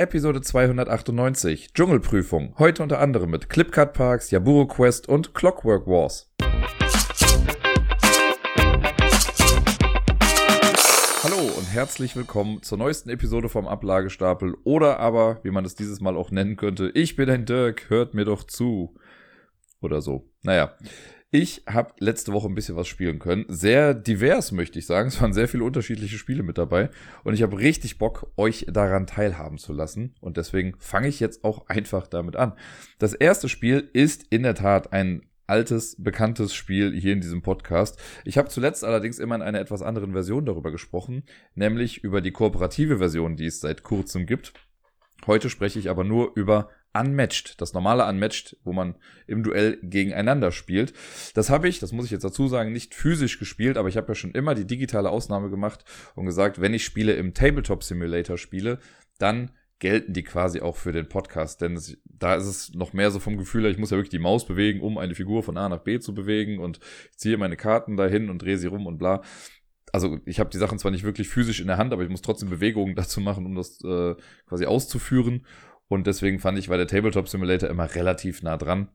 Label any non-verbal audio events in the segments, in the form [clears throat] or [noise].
Episode 298, Dschungelprüfung. Heute unter anderem mit Clipcut Parks, Yaburo Quest und Clockwork Wars. Hallo und herzlich willkommen zur neuesten Episode vom Ablagestapel oder aber, wie man es dieses Mal auch nennen könnte, ich bin ein Dirk, hört mir doch zu. Oder so. Naja. Ich habe letzte Woche ein bisschen was spielen können. Sehr divers, möchte ich sagen. [laughs] Es waren sehr viele unterschiedliche Spiele mit dabei. Und ich habe richtig Bock, euch daran teilhaben zu lassen. Und deswegen fange ich jetzt auch einfach damit an. Das erste Spiel ist in der Tat ein altes, bekanntes Spiel hier in diesem Podcast. Ich habe zuletzt allerdings immer in einer etwas anderen Version darüber gesprochen, nämlich über die kooperative Version, die es seit kurzem gibt. Heute spreche ich aber nur über Unmatched, das normale Unmatched, wo man im Duell gegeneinander spielt. Das habe ich, das muss ich jetzt dazu sagen, nicht physisch gespielt, aber ich habe ja schon immer die digitale Ausnahme gemacht und gesagt, wenn ich Spiele im Tabletop Simulator spiele, dann gelten die quasi auch für den Podcast, denn es, da ist es noch mehr so vom Gefühl, ich muss ja wirklich die Maus bewegen, um eine Figur von A nach B zu bewegen und ich ziehe meine Karten dahin und drehe sie rum und bla. Also ich habe die Sachen zwar nicht wirklich physisch in der Hand, aber ich muss trotzdem Bewegungen [laughs] dazu machen, um das äh, quasi auszuführen. Und deswegen fand ich, war der Tabletop Simulator immer relativ nah dran.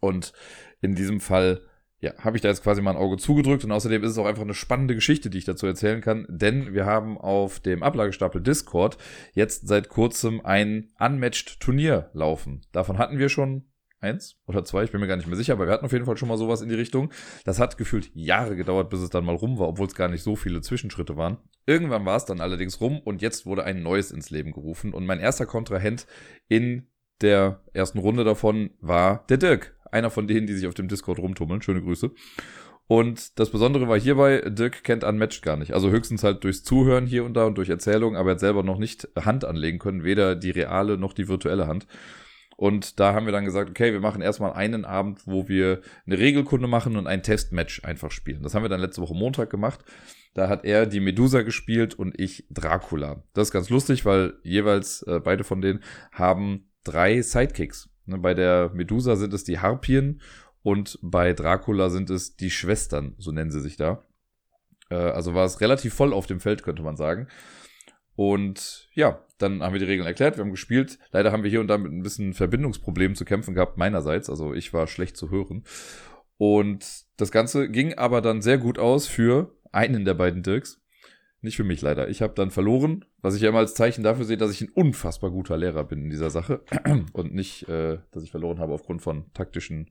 Und in diesem Fall, ja, habe ich da jetzt quasi mal ein Auge zugedrückt. Und außerdem ist es auch einfach eine spannende Geschichte, die ich dazu erzählen kann. Denn wir haben auf dem Ablagestapel Discord jetzt seit kurzem ein Unmatched Turnier laufen. Davon hatten wir schon eins oder zwei, ich bin mir gar nicht mehr sicher, aber wir hatten auf jeden Fall schon mal sowas in die Richtung. Das hat gefühlt Jahre gedauert, bis es dann mal rum war, obwohl es gar nicht so viele Zwischenschritte waren. Irgendwann war es dann allerdings rum und jetzt wurde ein neues ins Leben gerufen und mein erster Kontrahent in der ersten Runde davon war der Dirk, einer von denen, die sich auf dem Discord rumtummeln. Schöne Grüße. Und das Besondere war hierbei, Dirk kennt Unmatched gar nicht. Also höchstens halt durchs Zuhören hier und da und durch Erzählung, aber er hat selber noch nicht Hand anlegen können, weder die reale noch die virtuelle Hand. Und da haben wir dann gesagt, okay, wir machen erstmal einen Abend, wo wir eine Regelkunde machen und ein Testmatch einfach spielen. Das haben wir dann letzte Woche Montag gemacht. Da hat er die Medusa gespielt und ich Dracula. Das ist ganz lustig, weil jeweils äh, beide von denen haben drei Sidekicks. Ne, bei der Medusa sind es die Harpien und bei Dracula sind es die Schwestern, so nennen sie sich da. Äh, also war es relativ voll auf dem Feld, könnte man sagen. Und ja, dann haben wir die Regeln erklärt, wir haben gespielt. Leider haben wir hier und da mit ein bisschen Verbindungsproblemen zu kämpfen gehabt, meinerseits. Also ich war schlecht zu hören. Und das Ganze ging aber dann sehr gut aus für einen der beiden Dirks. Nicht für mich leider. Ich habe dann verloren, was ich ja immer als Zeichen dafür sehe, dass ich ein unfassbar guter Lehrer bin in dieser Sache. [clears throat] Und nicht, äh, dass ich verloren habe aufgrund von taktischen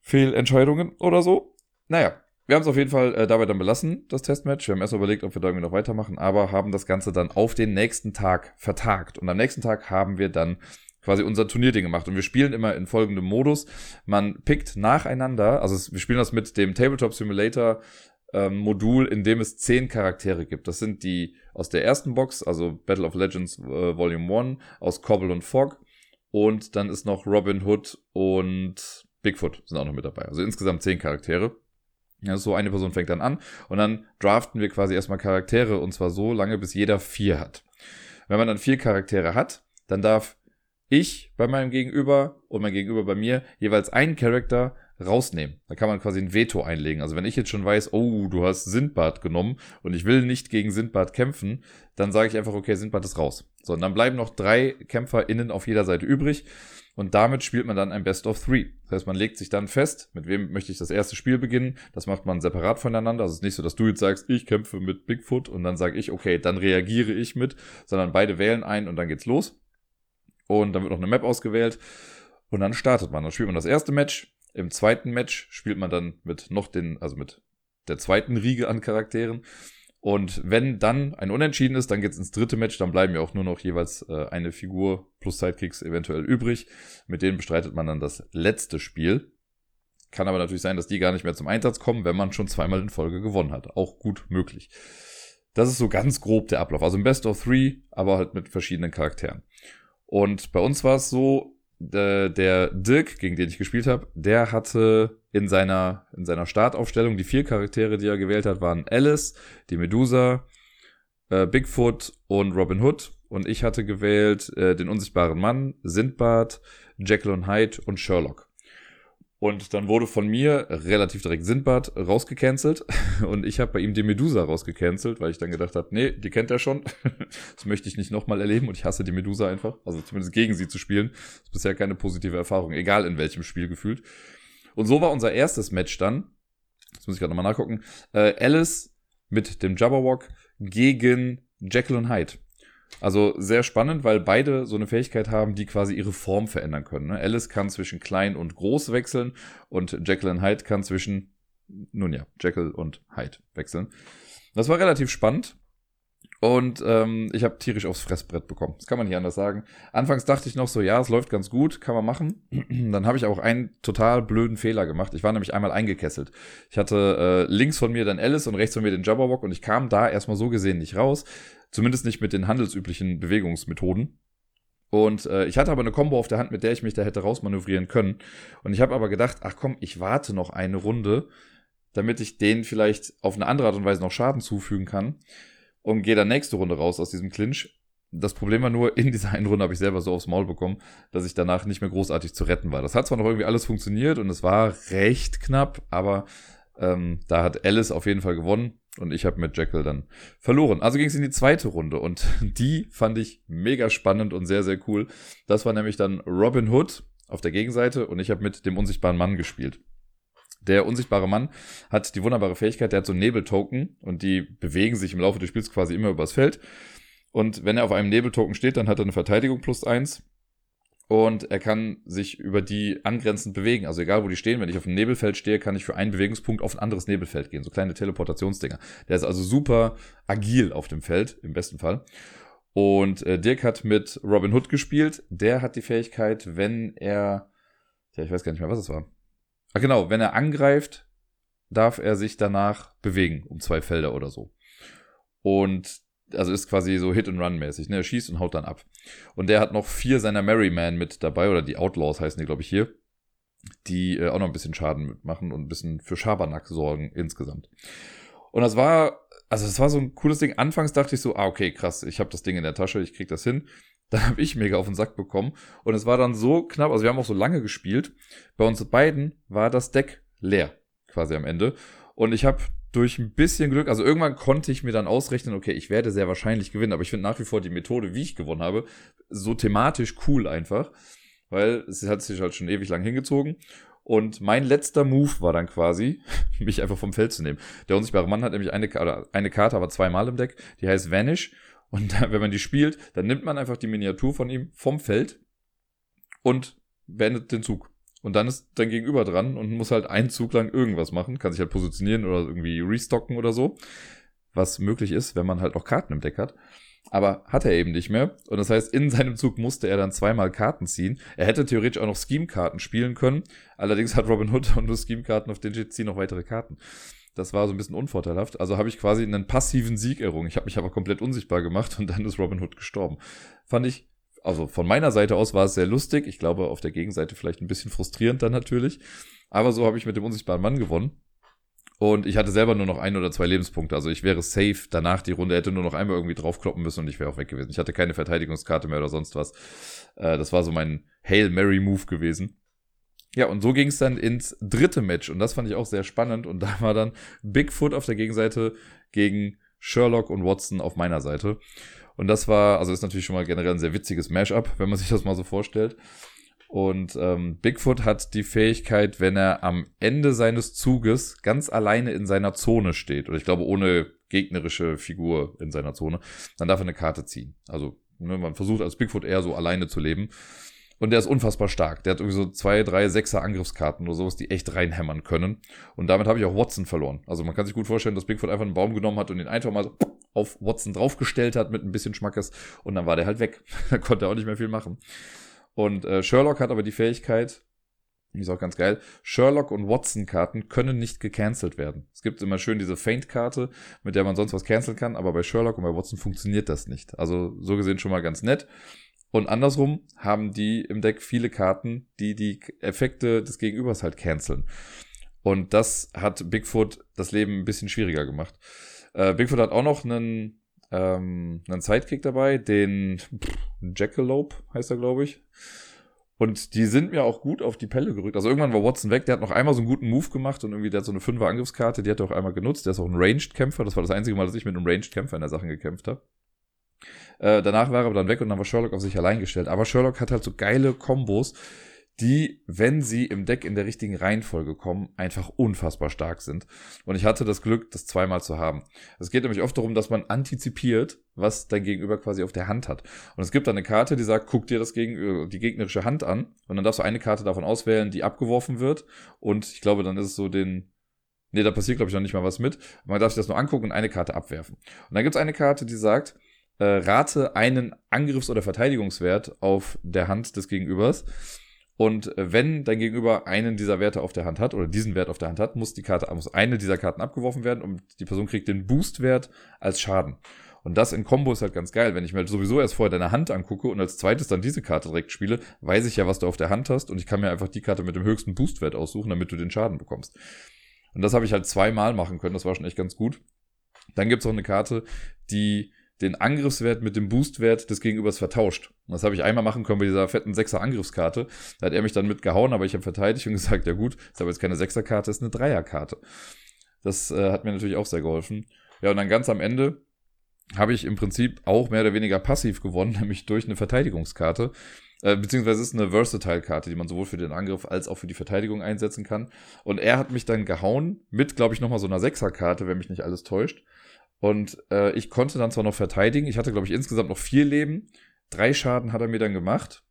Fehlentscheidungen oder so. Naja, wir haben es auf jeden Fall äh, dabei dann belassen, das Testmatch. Wir haben erst überlegt, ob wir da irgendwie noch weitermachen, aber haben das Ganze dann auf den nächsten Tag vertagt. Und am nächsten Tag haben wir dann quasi unser Turnierding gemacht. Und wir spielen immer in folgendem Modus. Man pickt nacheinander, also wir spielen das mit dem Tabletop Simulator ähm, Modul, in dem es zehn Charaktere gibt. Das sind die aus der ersten Box, also Battle of Legends äh, Volume 1, aus Cobble und Fog. Und dann ist noch Robin Hood und Bigfoot sind auch noch mit dabei. Also insgesamt zehn Charaktere. Ja, so eine Person fängt dann an und dann draften wir quasi erstmal Charaktere und zwar so lange, bis jeder vier hat. Wenn man dann vier Charaktere hat, dann darf ich bei meinem Gegenüber und mein Gegenüber bei mir jeweils einen Charakter rausnehmen. Da kann man quasi ein Veto einlegen. Also wenn ich jetzt schon weiß, oh, du hast Sindbad genommen und ich will nicht gegen Sindbad kämpfen, dann sage ich einfach, okay, Sindbad ist raus. So, und dann bleiben noch drei KämpferInnen auf jeder Seite übrig. Und damit spielt man dann ein Best of Three. Das heißt, man legt sich dann fest, mit wem möchte ich das erste Spiel beginnen. Das macht man separat voneinander. Also es ist nicht so, dass du jetzt sagst, ich kämpfe mit Bigfoot und dann sage ich, okay, dann reagiere ich mit, sondern beide wählen ein und dann geht's los. Und dann wird noch eine Map ausgewählt und dann startet man. Dann spielt man das erste Match. Im zweiten Match spielt man dann mit noch den, also mit der zweiten Riege an Charakteren. Und wenn dann ein Unentschieden ist, dann geht's ins dritte Match, dann bleiben ja auch nur noch jeweils äh, eine Figur plus Sidekicks eventuell übrig. Mit denen bestreitet man dann das letzte Spiel. Kann aber natürlich sein, dass die gar nicht mehr zum Einsatz kommen, wenn man schon zweimal in Folge gewonnen hat. Auch gut möglich. Das ist so ganz grob der Ablauf. Also im Best of Three, aber halt mit verschiedenen Charakteren. Und bei uns war es so, der, der Dirk, gegen den ich gespielt habe, der hatte in seiner, in seiner Startaufstellung die vier Charaktere, die er gewählt hat, waren Alice, die Medusa, äh, Bigfoot und Robin Hood. Und ich hatte gewählt äh, den unsichtbaren Mann, Sindbad, Jekyll und Hyde und Sherlock. Und dann wurde von mir relativ direkt Sindbad rausgecancelt [laughs] und ich habe bei ihm die Medusa rausgecancelt, weil ich dann gedacht habe, nee, die kennt er schon. [laughs] das möchte ich nicht nochmal erleben und ich hasse die Medusa einfach. Also zumindest gegen sie zu spielen. Das ist bisher keine positive Erfahrung, egal in welchem Spiel gefühlt. Und so war unser erstes Match dann. Das muss ich gerade nochmal nachgucken. Äh, Alice mit dem Jabberwock gegen Jekyll und Hyde. Also sehr spannend, weil beide so eine Fähigkeit haben, die quasi ihre Form verändern können. Ne? Alice kann zwischen klein und groß wechseln und und Hyde kann zwischen, nun ja, Jekyll und Hyde wechseln. Das war relativ spannend. Und ähm, ich habe tierisch aufs Fressbrett bekommen. Das kann man nicht anders sagen. Anfangs dachte ich noch so, ja, es läuft ganz gut, kann man machen. [clears throat] Dann habe ich auch einen total blöden Fehler gemacht. Ich war nämlich einmal eingekesselt. Ich hatte äh, links von mir dann Alice und rechts von mir den Jabberwock und ich kam da erstmal so gesehen nicht raus. Zumindest nicht mit den handelsüblichen Bewegungsmethoden. Und äh, ich hatte aber eine Combo auf der Hand, mit der ich mich da hätte rausmanövrieren können. Und ich habe aber gedacht, ach komm, ich warte noch eine Runde, damit ich denen vielleicht auf eine andere Art und Weise noch Schaden zufügen kann. Und gehe dann nächste Runde raus aus diesem Clinch. Das Problem war nur, [laughs] in dieser einen Runde habe ich selber so aufs Maul bekommen, dass ich danach nicht mehr großartig zu retten war. Das hat zwar noch irgendwie alles funktioniert und es war recht knapp, aber ähm, da hat Alice auf jeden Fall gewonnen. Und ich habe mit Jekyll dann verloren. Also ging es in die zweite Runde und [laughs] die fand ich mega spannend und sehr, sehr cool. Das war nämlich dann Robin Hood auf der Gegenseite und ich habe mit dem unsichtbaren Mann gespielt. Der unsichtbare Mann hat die wunderbare Fähigkeit, der hat so Nebeltoken und die bewegen sich im Laufe des Spiels quasi immer übers Feld. Und wenn er auf einem Nebeltoken steht, dann hat er eine Verteidigung plus eins und er kann sich über die angrenzend bewegen. Also egal, wo die stehen, wenn ich auf einem Nebelfeld stehe, kann ich für einen Bewegungspunkt auf ein anderes Nebelfeld gehen. So kleine Teleportationsdinger. Der ist also super agil auf dem Feld, im besten Fall. Und äh, Dirk hat mit Robin Hood gespielt. Der hat die Fähigkeit, wenn er, ja, ich weiß gar nicht mehr, was es war. Ach genau, wenn er angreift, darf er sich danach bewegen um zwei Felder oder so. Und also ist quasi so Hit-and-Run-mäßig. Ne? Er schießt und haut dann ab. Und der hat noch vier seiner Merryman mit dabei, oder die Outlaws heißen die, glaube ich, hier, die äh, auch noch ein bisschen Schaden mitmachen und ein bisschen für Schabernack sorgen insgesamt. Und das war, also das war so ein cooles Ding. Anfangs dachte ich so, ah, okay, krass, ich habe das Ding in der Tasche, ich krieg das hin. Dann habe ich mega auf den Sack bekommen. Und es war dann so knapp, also wir haben auch so lange gespielt. Bei uns beiden war das Deck leer, quasi am Ende. Und ich habe durch ein bisschen Glück, also irgendwann konnte ich mir dann ausrechnen, okay, ich werde sehr wahrscheinlich gewinnen, aber ich finde nach wie vor die Methode, wie ich gewonnen habe, so thematisch cool einfach, weil es hat sich halt schon ewig lang hingezogen. Und mein letzter Move war dann quasi, [laughs] mich einfach vom Feld zu nehmen. Der unsichtbare Mann hat nämlich eine, oder eine Karte, aber zweimal im Deck, die heißt Vanish. Und [laughs] wenn man die spielt, dann nimmt man einfach die Miniatur von ihm vom Feld und beendet den Zug. Und dann ist dein Gegenüber dran und muss halt einen Zug lang irgendwas machen, kann sich halt positionieren oder irgendwie restocken oder so. Was möglich ist, wenn man halt auch Karten im Deck hat. Aber hat er eben nicht mehr. Und das heißt, in seinem Zug musste er dann zweimal Karten ziehen. Er hätte theoretisch auch noch Scheme-Karten spielen können. Allerdings hat Robin Hood [laughs] und nur Scheme-Karten, auf denen ziehen noch weitere Karten. Das war so ein bisschen unvorteilhaft. Also habe ich quasi einen passiven Sieg errungen. Ich habe mich aber komplett unsichtbar gemacht und dann ist Robin Hood gestorben. Fand ich also von meiner Seite aus war es sehr lustig. Ich glaube, auf der Gegenseite vielleicht ein bisschen frustrierend dann natürlich. Aber so habe ich mit dem unsichtbaren Mann gewonnen. Und ich hatte selber nur noch ein oder zwei Lebenspunkte. Also ich wäre safe danach die Runde, hätte nur noch einmal irgendwie draufkloppen müssen und ich wäre auch weg gewesen. Ich hatte keine Verteidigungskarte mehr oder sonst was. Äh, das war so mein Hail Mary Move gewesen. Ja, und so ging es dann ins dritte Match. Und das fand ich auch sehr spannend. Und da war dann Bigfoot auf der Gegenseite gegen Sherlock und Watson auf meiner Seite. Und das war, also ist natürlich schon mal generell ein sehr witziges Mashup, wenn man sich das mal so vorstellt. Und ähm, Bigfoot hat die Fähigkeit, wenn er am Ende seines Zuges ganz alleine in seiner Zone steht, oder ich glaube ohne gegnerische Figur in seiner Zone, dann darf er eine Karte ziehen. Also ne, man versucht als Bigfoot eher so alleine zu leben. Und der ist unfassbar stark. Der hat irgendwie so zwei, drei, sechser Angriffskarten oder sowas, die echt reinhämmern können. Und damit habe ich auch Watson verloren. Also man kann sich gut vorstellen, dass Bigfoot einfach einen Baum genommen hat und ihn einfach mal so auf Watson draufgestellt hat mit ein bisschen Schmackes und dann war der halt weg. [laughs] da konnte er auch nicht mehr viel machen. Und äh, Sherlock hat aber die Fähigkeit, die ist auch ganz geil, Sherlock und Watson-Karten können nicht gecancelt werden. Es gibt immer schön diese Faint-Karte, mit der man sonst was canceln kann, aber bei Sherlock und bei Watson funktioniert das nicht. Also so gesehen schon mal ganz nett. Und andersrum haben die im Deck viele Karten, die die Effekte des Gegenübers halt canceln. Und das hat Bigfoot das Leben ein bisschen schwieriger gemacht. Äh, Bigfoot hat auch noch einen, ähm, einen Sidekick dabei, den Jackalope heißt er, glaube ich. Und die sind mir auch gut auf die Pelle gerückt. Also irgendwann war Watson weg, der hat noch einmal so einen guten Move gemacht und irgendwie der hat so eine 5er Angriffskarte, die hat er auch einmal genutzt. Der ist auch ein Ranged-Kämpfer. Das war das einzige Mal, dass ich mit einem Ranged-Kämpfer in der Sache gekämpft habe. Äh, danach war er aber dann weg und dann war Sherlock auf sich allein gestellt. Aber Sherlock hat halt so geile Kombos, die, wenn sie im Deck in der richtigen Reihenfolge kommen, einfach unfassbar stark sind. Und ich hatte das Glück, das zweimal zu haben. Es geht nämlich oft darum, dass man antizipiert, was dein Gegenüber quasi auf der Hand hat. Und es gibt dann eine Karte, die sagt, guck dir das gegen die gegnerische Hand an und dann darfst du eine Karte davon auswählen, die abgeworfen wird. Und ich glaube, dann ist es so den, nee, da passiert glaube ich noch nicht mal was mit. Man darf sich das nur angucken und eine Karte abwerfen. Und dann gibt es eine Karte, die sagt, äh, rate einen Angriffs- oder Verteidigungswert auf der Hand des Gegenübers. Und wenn dein Gegenüber einen dieser Werte auf der Hand hat oder diesen Wert auf der Hand hat, muss die Karte, muss eine dieser Karten abgeworfen werden und die Person kriegt den Boostwert als Schaden. Und das in Combo ist halt ganz geil. Wenn ich mir halt sowieso erst vorher deine Hand angucke und als zweites dann diese Karte direkt spiele, weiß ich ja, was du auf der Hand hast und ich kann mir einfach die Karte mit dem höchsten Boostwert aussuchen, damit du den Schaden bekommst. Und das habe ich halt zweimal machen können. Das war schon echt ganz gut. Dann gibt's auch eine Karte, die den Angriffswert mit dem Boostwert des Gegenübers vertauscht. Und das habe ich einmal machen können bei dieser fetten Sechser Angriffskarte. Da hat er mich dann mitgehauen, aber ich habe verteidigt und [laughs] gesagt, ja gut, ist aber jetzt keine Sechserkarte, ist eine Dreierkarte. Das äh, hat mir natürlich auch sehr geholfen. Ja, und dann ganz am Ende habe ich im Prinzip auch mehr oder weniger passiv gewonnen, [laughs] nämlich durch eine Verteidigungskarte. Äh, beziehungsweise ist eine Versatile-Karte, die man sowohl für den Angriff als auch für die Verteidigung einsetzen kann. Und er hat mich dann gehauen mit, glaube ich, nochmal so einer Sechserkarte, wenn mich nicht alles täuscht. Und äh, ich konnte dann zwar noch verteidigen, ich hatte, glaube ich, insgesamt noch vier Leben. Drei Schaden hat er mir dann gemacht.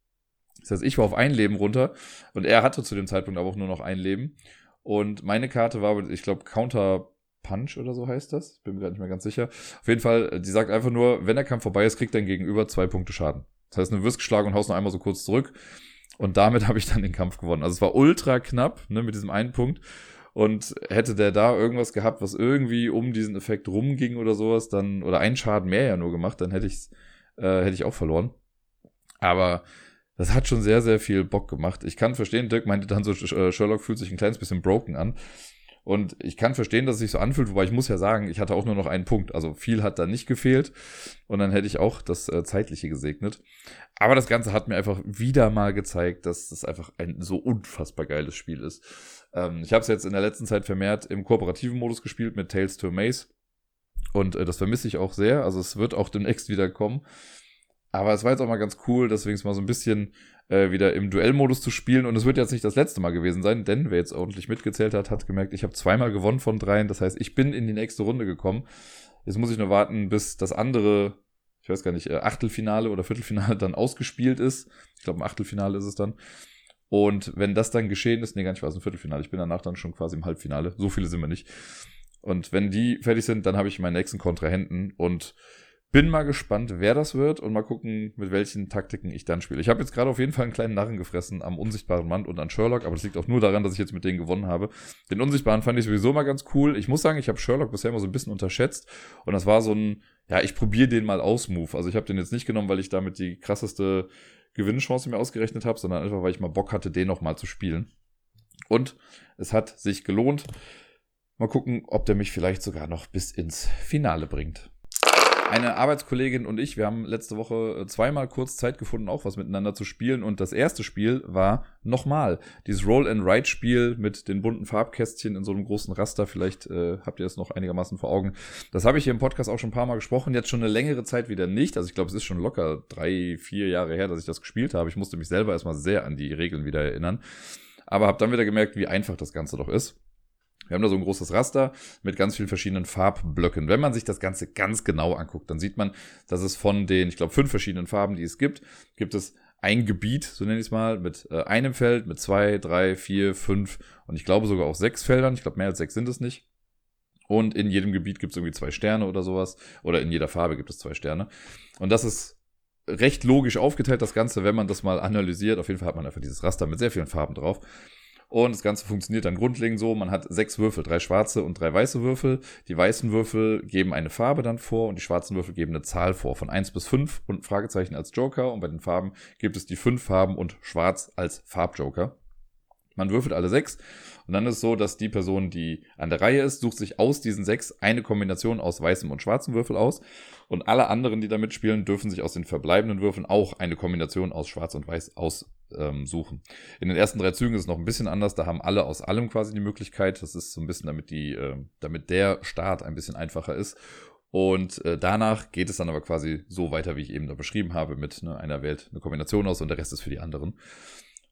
Das heißt, ich war auf ein Leben runter und er hatte zu dem Zeitpunkt aber auch nur noch ein Leben. Und meine Karte war, ich glaube, Counter Punch oder so heißt das. Bin mir gerade nicht mehr ganz sicher. Auf jeden Fall, die sagt einfach nur, wenn der Kampf vorbei ist, kriegt dein Gegenüber zwei Punkte Schaden. Das heißt, du wirst geschlagen und haust noch einmal so kurz zurück. Und damit [laughs] habe ich dann den Kampf gewonnen. Also es war ultra knapp, ne, mit diesem einen Punkt. Und hätte der da irgendwas gehabt, was irgendwie um diesen Effekt rumging oder sowas, dann, oder einen Schaden mehr ja nur gemacht, dann hätte ich äh, hätte ich auch verloren. Aber das hat schon sehr, sehr viel Bock gemacht. Ich kann verstehen, Dirk meinte dann so, äh, Sherlock fühlt sich ein kleines bisschen broken an. Und ich kann verstehen, dass es sich so anfühlt, wobei ich muss ja sagen, ich hatte auch nur noch einen Punkt. Also viel hat da nicht gefehlt. Und dann hätte ich auch das äh, Zeitliche gesegnet. Aber das Ganze hat mir einfach wieder mal gezeigt, dass das einfach ein so unfassbar geiles Spiel ist. Ähm, ich habe es jetzt in der letzten Zeit vermehrt im kooperativen Modus gespielt mit Tales to a Maze. Und äh, das vermisse ich auch sehr. Also es wird auch demnächst wieder kommen. Aber es war jetzt auch mal ganz cool, deswegen mal so ein bisschen äh, wieder im Duellmodus zu spielen. Und es wird jetzt nicht das letzte Mal gewesen sein, denn wer jetzt ordentlich mitgezählt hat, hat gemerkt, ich habe zweimal gewonnen von dreien. Das heißt, ich bin in die nächste Runde gekommen. Jetzt muss ich nur warten, bis das andere, ich weiß gar nicht, äh, Achtelfinale oder Viertelfinale dann ausgespielt ist. Ich glaube, im Achtelfinale ist es dann. Und wenn das dann geschehen ist, nee, gar nicht, war es ein Viertelfinale. Ich bin danach dann schon quasi im Halbfinale. So viele sind wir nicht. Und wenn die fertig sind, dann habe ich meinen nächsten Kontrahenten und bin mal gespannt, wer das wird und mal gucken, mit welchen Taktiken ich dann spiele. Ich habe jetzt gerade auf jeden Fall einen kleinen Narren gefressen am unsichtbaren Mann und an Sherlock, aber das liegt auch nur daran, dass ich jetzt mit denen gewonnen habe. Den unsichtbaren fand ich sowieso mal ganz cool. Ich muss sagen, ich habe Sherlock bisher immer so ein bisschen unterschätzt und das war so ein, ja, ich probiere den mal aus Move. Also ich habe den jetzt nicht genommen, weil ich damit die krasseste Gewinnchance mir ausgerechnet habe, sondern einfach, weil ich mal Bock hatte, den noch mal zu spielen. Und es hat sich gelohnt. Mal gucken, ob der mich vielleicht sogar noch bis ins Finale bringt. Eine Arbeitskollegin und ich, wir haben letzte Woche äh, zweimal kurz Zeit gefunden, auch was miteinander zu spielen. Und das erste Spiel war nochmal dieses Roll-and-Write-Spiel mit den bunten Farbkästchen in so einem großen Raster. Vielleicht äh, habt ihr es noch einigermaßen vor Augen. Das habe ich hier im Podcast auch schon ein paar Mal gesprochen. Jetzt schon eine längere Zeit wieder nicht. Also ich glaube, es ist schon locker drei, vier Jahre her, dass ich das gespielt habe. Ich musste mich selber erstmal sehr an die Regeln wieder erinnern. Aber habe dann wieder gemerkt, wie einfach das Ganze doch ist. Wir haben da so ein großes Raster mit ganz vielen verschiedenen Farbblöcken. Wenn man sich das Ganze ganz genau anguckt, dann sieht man, dass es von den, ich glaube, fünf verschiedenen Farben, die es gibt, gibt es ein Gebiet, so nenne ich es mal, mit äh, einem Feld, mit zwei, drei, vier, fünf und ich glaube sogar auch sechs Feldern. Ich glaube, mehr als sechs sind es nicht. Und in jedem Gebiet gibt es irgendwie zwei Sterne oder sowas. Oder in jeder Farbe gibt es zwei Sterne. Und das ist recht logisch aufgeteilt, das Ganze, wenn man das mal analysiert. Auf jeden Fall hat man einfach dieses Raster mit sehr vielen Farben drauf. Und das Ganze funktioniert dann grundlegend so, man hat sechs Würfel, drei schwarze und drei weiße Würfel. Die weißen Würfel geben eine Farbe dann vor und die schwarzen Würfel geben eine Zahl vor, von eins bis fünf und ein Fragezeichen als Joker. Und bei den Farben gibt es die fünf Farben und schwarz als Farbjoker. Man würfelt alle sechs und dann ist es so, dass die Person, die an der Reihe ist, sucht sich aus diesen sechs eine Kombination aus weißem und schwarzem Würfel aus und alle anderen, die da mitspielen, dürfen sich aus den verbleibenden Würfeln auch eine Kombination aus schwarz und weiß aus ähm, suchen. In den ersten drei Zügen ist es noch ein bisschen anders. Da haben alle aus allem quasi die Möglichkeit. Das ist so ein bisschen, damit die, äh, damit der Start ein bisschen einfacher ist. Und äh, danach geht es dann aber quasi so weiter, wie ich eben da beschrieben habe, mit ne, einer wählt eine Kombination aus und der Rest ist für die anderen.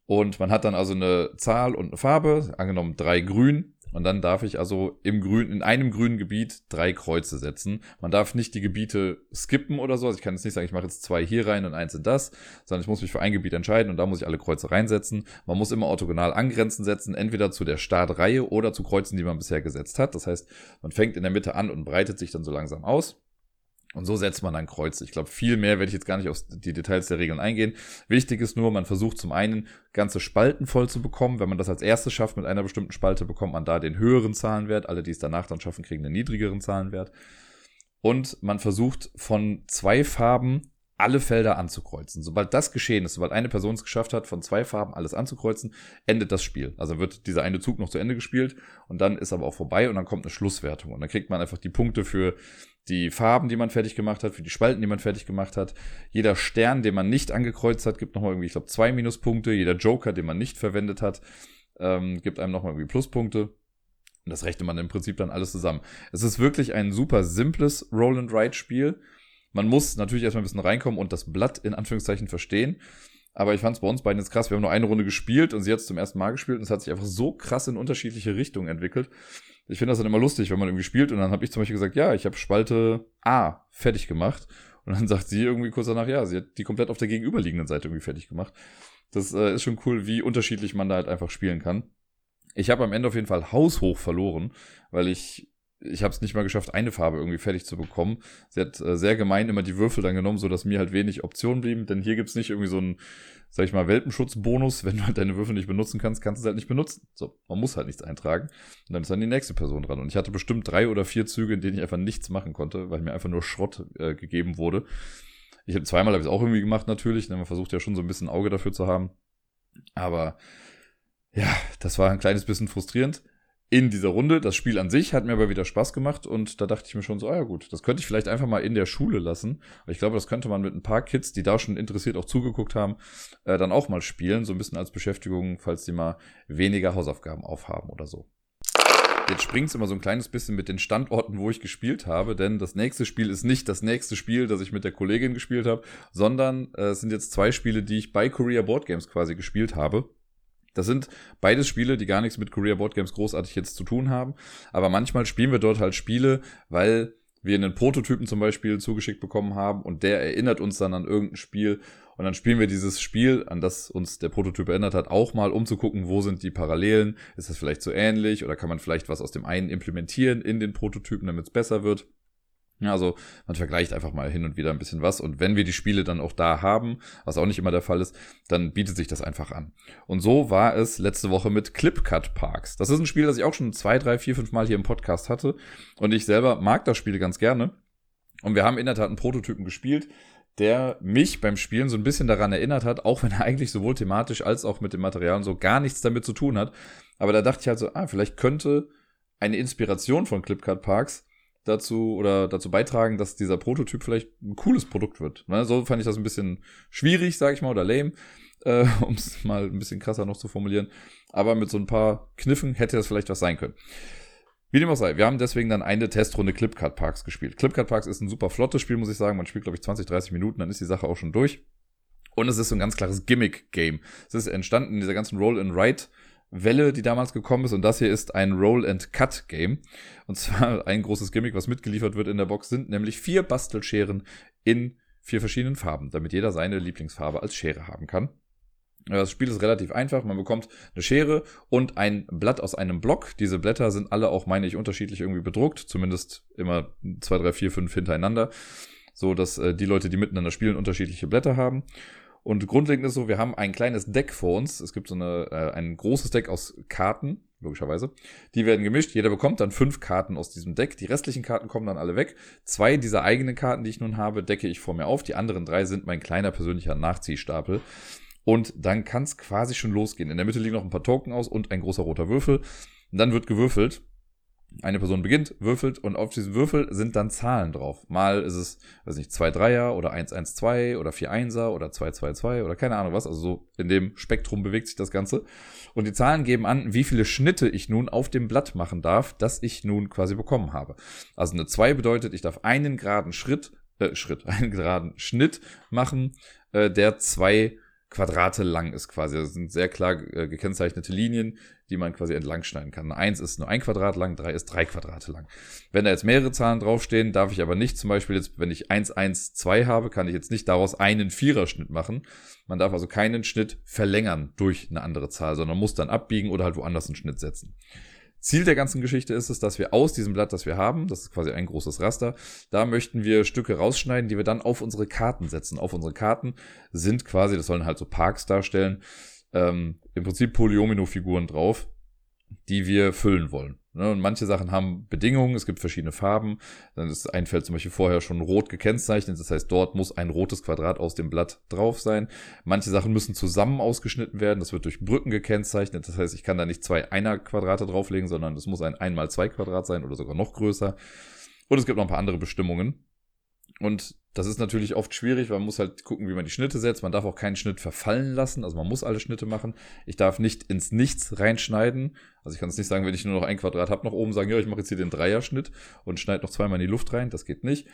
Und man hat dann also eine Zahl und eine Farbe, angenommen drei grün, und dann darf ich also im grün, in einem grünen Gebiet drei Kreuze setzen. Man darf nicht die Gebiete skippen oder so. Also ich kann jetzt nicht sagen, ich mache jetzt zwei hier rein und eins in das, sondern ich muss mich für ein Gebiet entscheiden und da muss ich alle Kreuze reinsetzen. Man muss immer orthogonal angrenzen setzen, entweder zu der Startreihe oder zu Kreuzen, die man bisher gesetzt hat. Das heißt, man fängt in der Mitte an und breitet sich dann so langsam aus. Und so setzt man dann Kreuze. Ich glaube, viel mehr werde ich jetzt gar nicht auf die Details der Regeln eingehen. Wichtig ist nur, man versucht zum einen ganze Spalten voll zu bekommen. Wenn man das als erstes schafft mit einer bestimmten Spalte, bekommt man da den höheren Zahlenwert. Alle, die es danach dann schaffen, kriegen den niedrigeren Zahlenwert. Und man versucht von zwei Farben alle Felder anzukreuzen. Sobald das geschehen ist, sobald eine Person es geschafft hat, von zwei Farben alles anzukreuzen, endet das Spiel. Also wird dieser eine Zug noch zu Ende gespielt und dann ist aber auch vorbei und dann kommt eine Schlusswertung. Und dann kriegt man einfach die Punkte für die Farben, die man fertig gemacht hat, für die Spalten, die man fertig gemacht hat. Jeder Stern, den man nicht angekreuzt hat, gibt nochmal irgendwie, ich glaube, zwei Minuspunkte. Jeder Joker, den man nicht verwendet hat, ähm, gibt einem nochmal irgendwie Pluspunkte. Und das rechnet man im Prinzip dann alles zusammen. Es ist wirklich ein super simples Roll-and-Ride-Spiel. Man muss natürlich erstmal ein bisschen reinkommen und das Blatt in Anführungszeichen verstehen. Aber ich fand es bei uns beiden jetzt krass. Wir haben nur eine Runde gespielt und sie hat es zum ersten Mal gespielt und es hat sich einfach so krass in unterschiedliche Richtungen entwickelt ich finde das dann immer lustig, wenn man irgendwie spielt und dann habe ich zum Beispiel gesagt, ja, ich habe Spalte A fertig gemacht. Und dann [laughs] sagt sie irgendwie kurz danach, ja, sie hat die komplett auf der gegenüberliegenden Seite irgendwie fertig gemacht. Das äh, ist schon cool, wie unterschiedlich man da halt einfach spielen kann. Ich habe am Ende auf jeden Fall haushoch verloren, weil ich ich habe es nicht mal geschafft, eine Farbe irgendwie fertig zu bekommen. Sie hat äh, sehr gemein immer die Würfel dann genommen, so dass mir halt wenig Optionen blieben, denn hier gibt's nicht irgendwie so einen, sag ich mal, Welpenschutzbonus. [laughs] Wenn du halt deine Würfel nicht benutzen kannst, kannst du es halt nicht benutzen. So, man muss halt nichts eintragen. Und dann ist dann die nächste Person dran. Und ich hatte bestimmt drei oder vier Züge, in denen ich einfach nichts machen konnte, weil mir einfach nur Schrott äh, gegeben wurde. Ich habe zweimal habe ich auch irgendwie gemacht natürlich, denn man versucht ja schon so ein bisschen Auge dafür zu haben. Aber ja, das war ein kleines bisschen frustrierend in dieser Runde. Das Spiel an sich hat mir aber wieder Spaß gemacht und da dachte ich mir schon so, ah ja gut, das könnte ich vielleicht einfach mal in der Schule lassen. Ich glaube, das könnte man mit ein paar Kids, die da schon interessiert auch zugeguckt haben, äh, dann auch mal spielen, so ein bisschen als Beschäftigung, falls die mal weniger Hausaufgaben aufhaben oder so. Jetzt springt es immer so ein kleines bisschen mit den Standorten, wo ich gespielt habe, denn das nächste Spiel ist nicht das nächste Spiel, das ich mit der Kollegin gespielt habe, sondern äh, es sind jetzt zwei Spiele, die ich bei Korea Board Games quasi gespielt habe. Das sind beides Spiele, die gar nichts mit Korea Board Games großartig jetzt zu tun haben. Aber manchmal spielen wir dort halt Spiele, weil wir einen Prototypen zum Beispiel zugeschickt bekommen haben und der erinnert uns dann an irgendein Spiel und dann spielen wir dieses Spiel, an das uns der Prototyp erinnert hat, auch mal, um zu gucken, wo sind die Parallelen, ist das vielleicht so ähnlich oder kann man vielleicht was aus dem einen implementieren in den Prototypen, damit es besser wird. Ja, also man vergleicht einfach mal hin und wieder ein bisschen was und wenn wir die Spiele dann auch da haben, was auch nicht immer der Fall ist, dann bietet sich das einfach an. Und so war es letzte Woche mit Clipcut Parks. Das ist ein Spiel, das ich auch schon zwei, drei, vier, fünf Mal hier im Podcast hatte und ich selber mag das Spiel ganz gerne. Und wir haben in der Tat einen Prototypen gespielt, der mich beim Spielen so ein bisschen daran erinnert hat, auch wenn er eigentlich sowohl thematisch als auch mit dem Material und so gar nichts damit zu tun hat. Aber da dachte ich halt so, ah, vielleicht könnte eine Inspiration von Clipcut Parks dazu oder dazu beitragen, dass dieser Prototyp vielleicht ein cooles Produkt wird. Ne? So fand ich das ein bisschen schwierig, sag ich mal, oder lame, äh, [laughs] um es mal ein bisschen krasser noch zu formulieren. Aber mit so ein paar Kniffen hätte das vielleicht was sein können. Wie dem auch sei, wir haben deswegen dann eine Testrunde Clipcard Parks gespielt. Clipcard Parks ist ein super flottes Spiel, muss ich sagen. Man spielt, glaube ich, 20, 30 Minuten, dann ist die Sache auch schon durch. Und es ist so ein ganz klares Gimmick-Game. Es ist entstanden in dieser ganzen Roll-and-Write- Welle, die damals gekommen ist. Und das hier ist ein Roll-and-Cut-Game. Und zwar [laughs] ein großes Gimmick, was mitgeliefert wird in der Box, sind nämlich vier Bastelscheren in vier verschiedenen Farben, damit jeder seine Lieblingsfarbe als Schere haben kann. Das Spiel ist relativ einfach. Man bekommt eine Schere und ein Blatt aus einem Block. Diese Blätter sind alle auch, meine ich, unterschiedlich irgendwie bedruckt. Zumindest immer zwei, drei, vier, fünf hintereinander. So dass äh, die Leute, die miteinander spielen, unterschiedliche Blätter haben. Und grundlegend ist so, wir haben ein kleines Deck vor uns. Es gibt so eine, äh, ein großes Deck aus Karten, logischerweise. Die werden gemischt. Jeder bekommt dann fünf Karten aus diesem Deck. Die restlichen Karten kommen dann alle weg. Zwei dieser eigenen Karten, die ich nun habe, decke ich vor mir auf. Die anderen drei sind mein kleiner persönlicher Nachziehstapel. Und dann kann es quasi schon losgehen. In der Mitte liegen noch ein paar Token aus und ein großer roter Würfel. Und dann wird gewürfelt. Eine Person beginnt, würfelt und auf diesem Würfel sind dann Zahlen drauf. Mal ist es, weiß nicht, 2 Dreier oder 1 1 2 oder 4 Einser oder 2 2 2 oder keine Ahnung was. Also so in dem Spektrum bewegt sich das Ganze. Und die Zahlen geben an, wie viele Schnitte ich nun auf dem Blatt machen darf, das ich nun quasi bekommen habe. Also eine 2 bedeutet, ich darf einen geraden Schritt, äh, Schritt, [laughs] einen geraden Schnitt machen, äh, der zwei Quadrate lang ist quasi. Das sind sehr klar äh, gekennzeichnete Linien, die man quasi entlang schneiden kann. Eins ist nur ein Quadrat lang, drei ist drei Quadrate lang. Wenn da jetzt mehrere Zahlen draufstehen, darf ich aber nicht zum Beispiel jetzt, wenn ich 1, 1, 2 habe, kann ich jetzt nicht daraus einen Viererschnitt machen. Man darf also keinen Schnitt verlängern durch eine andere Zahl, sondern muss dann abbiegen oder halt woanders einen Schnitt setzen. Ziel der ganzen Geschichte ist es, dass wir aus diesem Blatt, das wir haben, das ist quasi ein großes Raster, da möchten wir Stücke rausschneiden, die wir dann auf unsere Karten setzen. Auf unsere Karten sind quasi, das sollen halt so Parks darstellen, ähm, im Prinzip Polyomino-Figuren drauf, die wir füllen wollen. Ne, und manche Sachen haben Bedingungen, es gibt verschiedene Farben. Dann ist ein Feld zum Beispiel vorher schon rot gekennzeichnet, das heißt, dort muss ein rotes Quadrat aus dem Blatt drauf sein. Manche Sachen müssen zusammen ausgeschnitten werden, das wird durch Brücken gekennzeichnet, das heißt, ich kann da nicht zwei Einer-Quadrate drauflegen, sondern es muss ein einmal zwei Quadrat sein oder sogar noch größer. Und es gibt noch ein paar andere Bestimmungen. Und das ist natürlich oft schwierig, weil man muss halt gucken, wie man die Schnitte setzt. Man darf auch keinen Schnitt verfallen lassen. Also man muss alle Schnitte machen. Ich darf nicht ins Nichts reinschneiden. Also ich kann es nicht sagen, wenn ich nur noch ein Quadrat habe nach oben, sagen, ja, ich mache jetzt hier den Dreierschnitt und schneide noch zweimal in die Luft rein. Das geht nicht.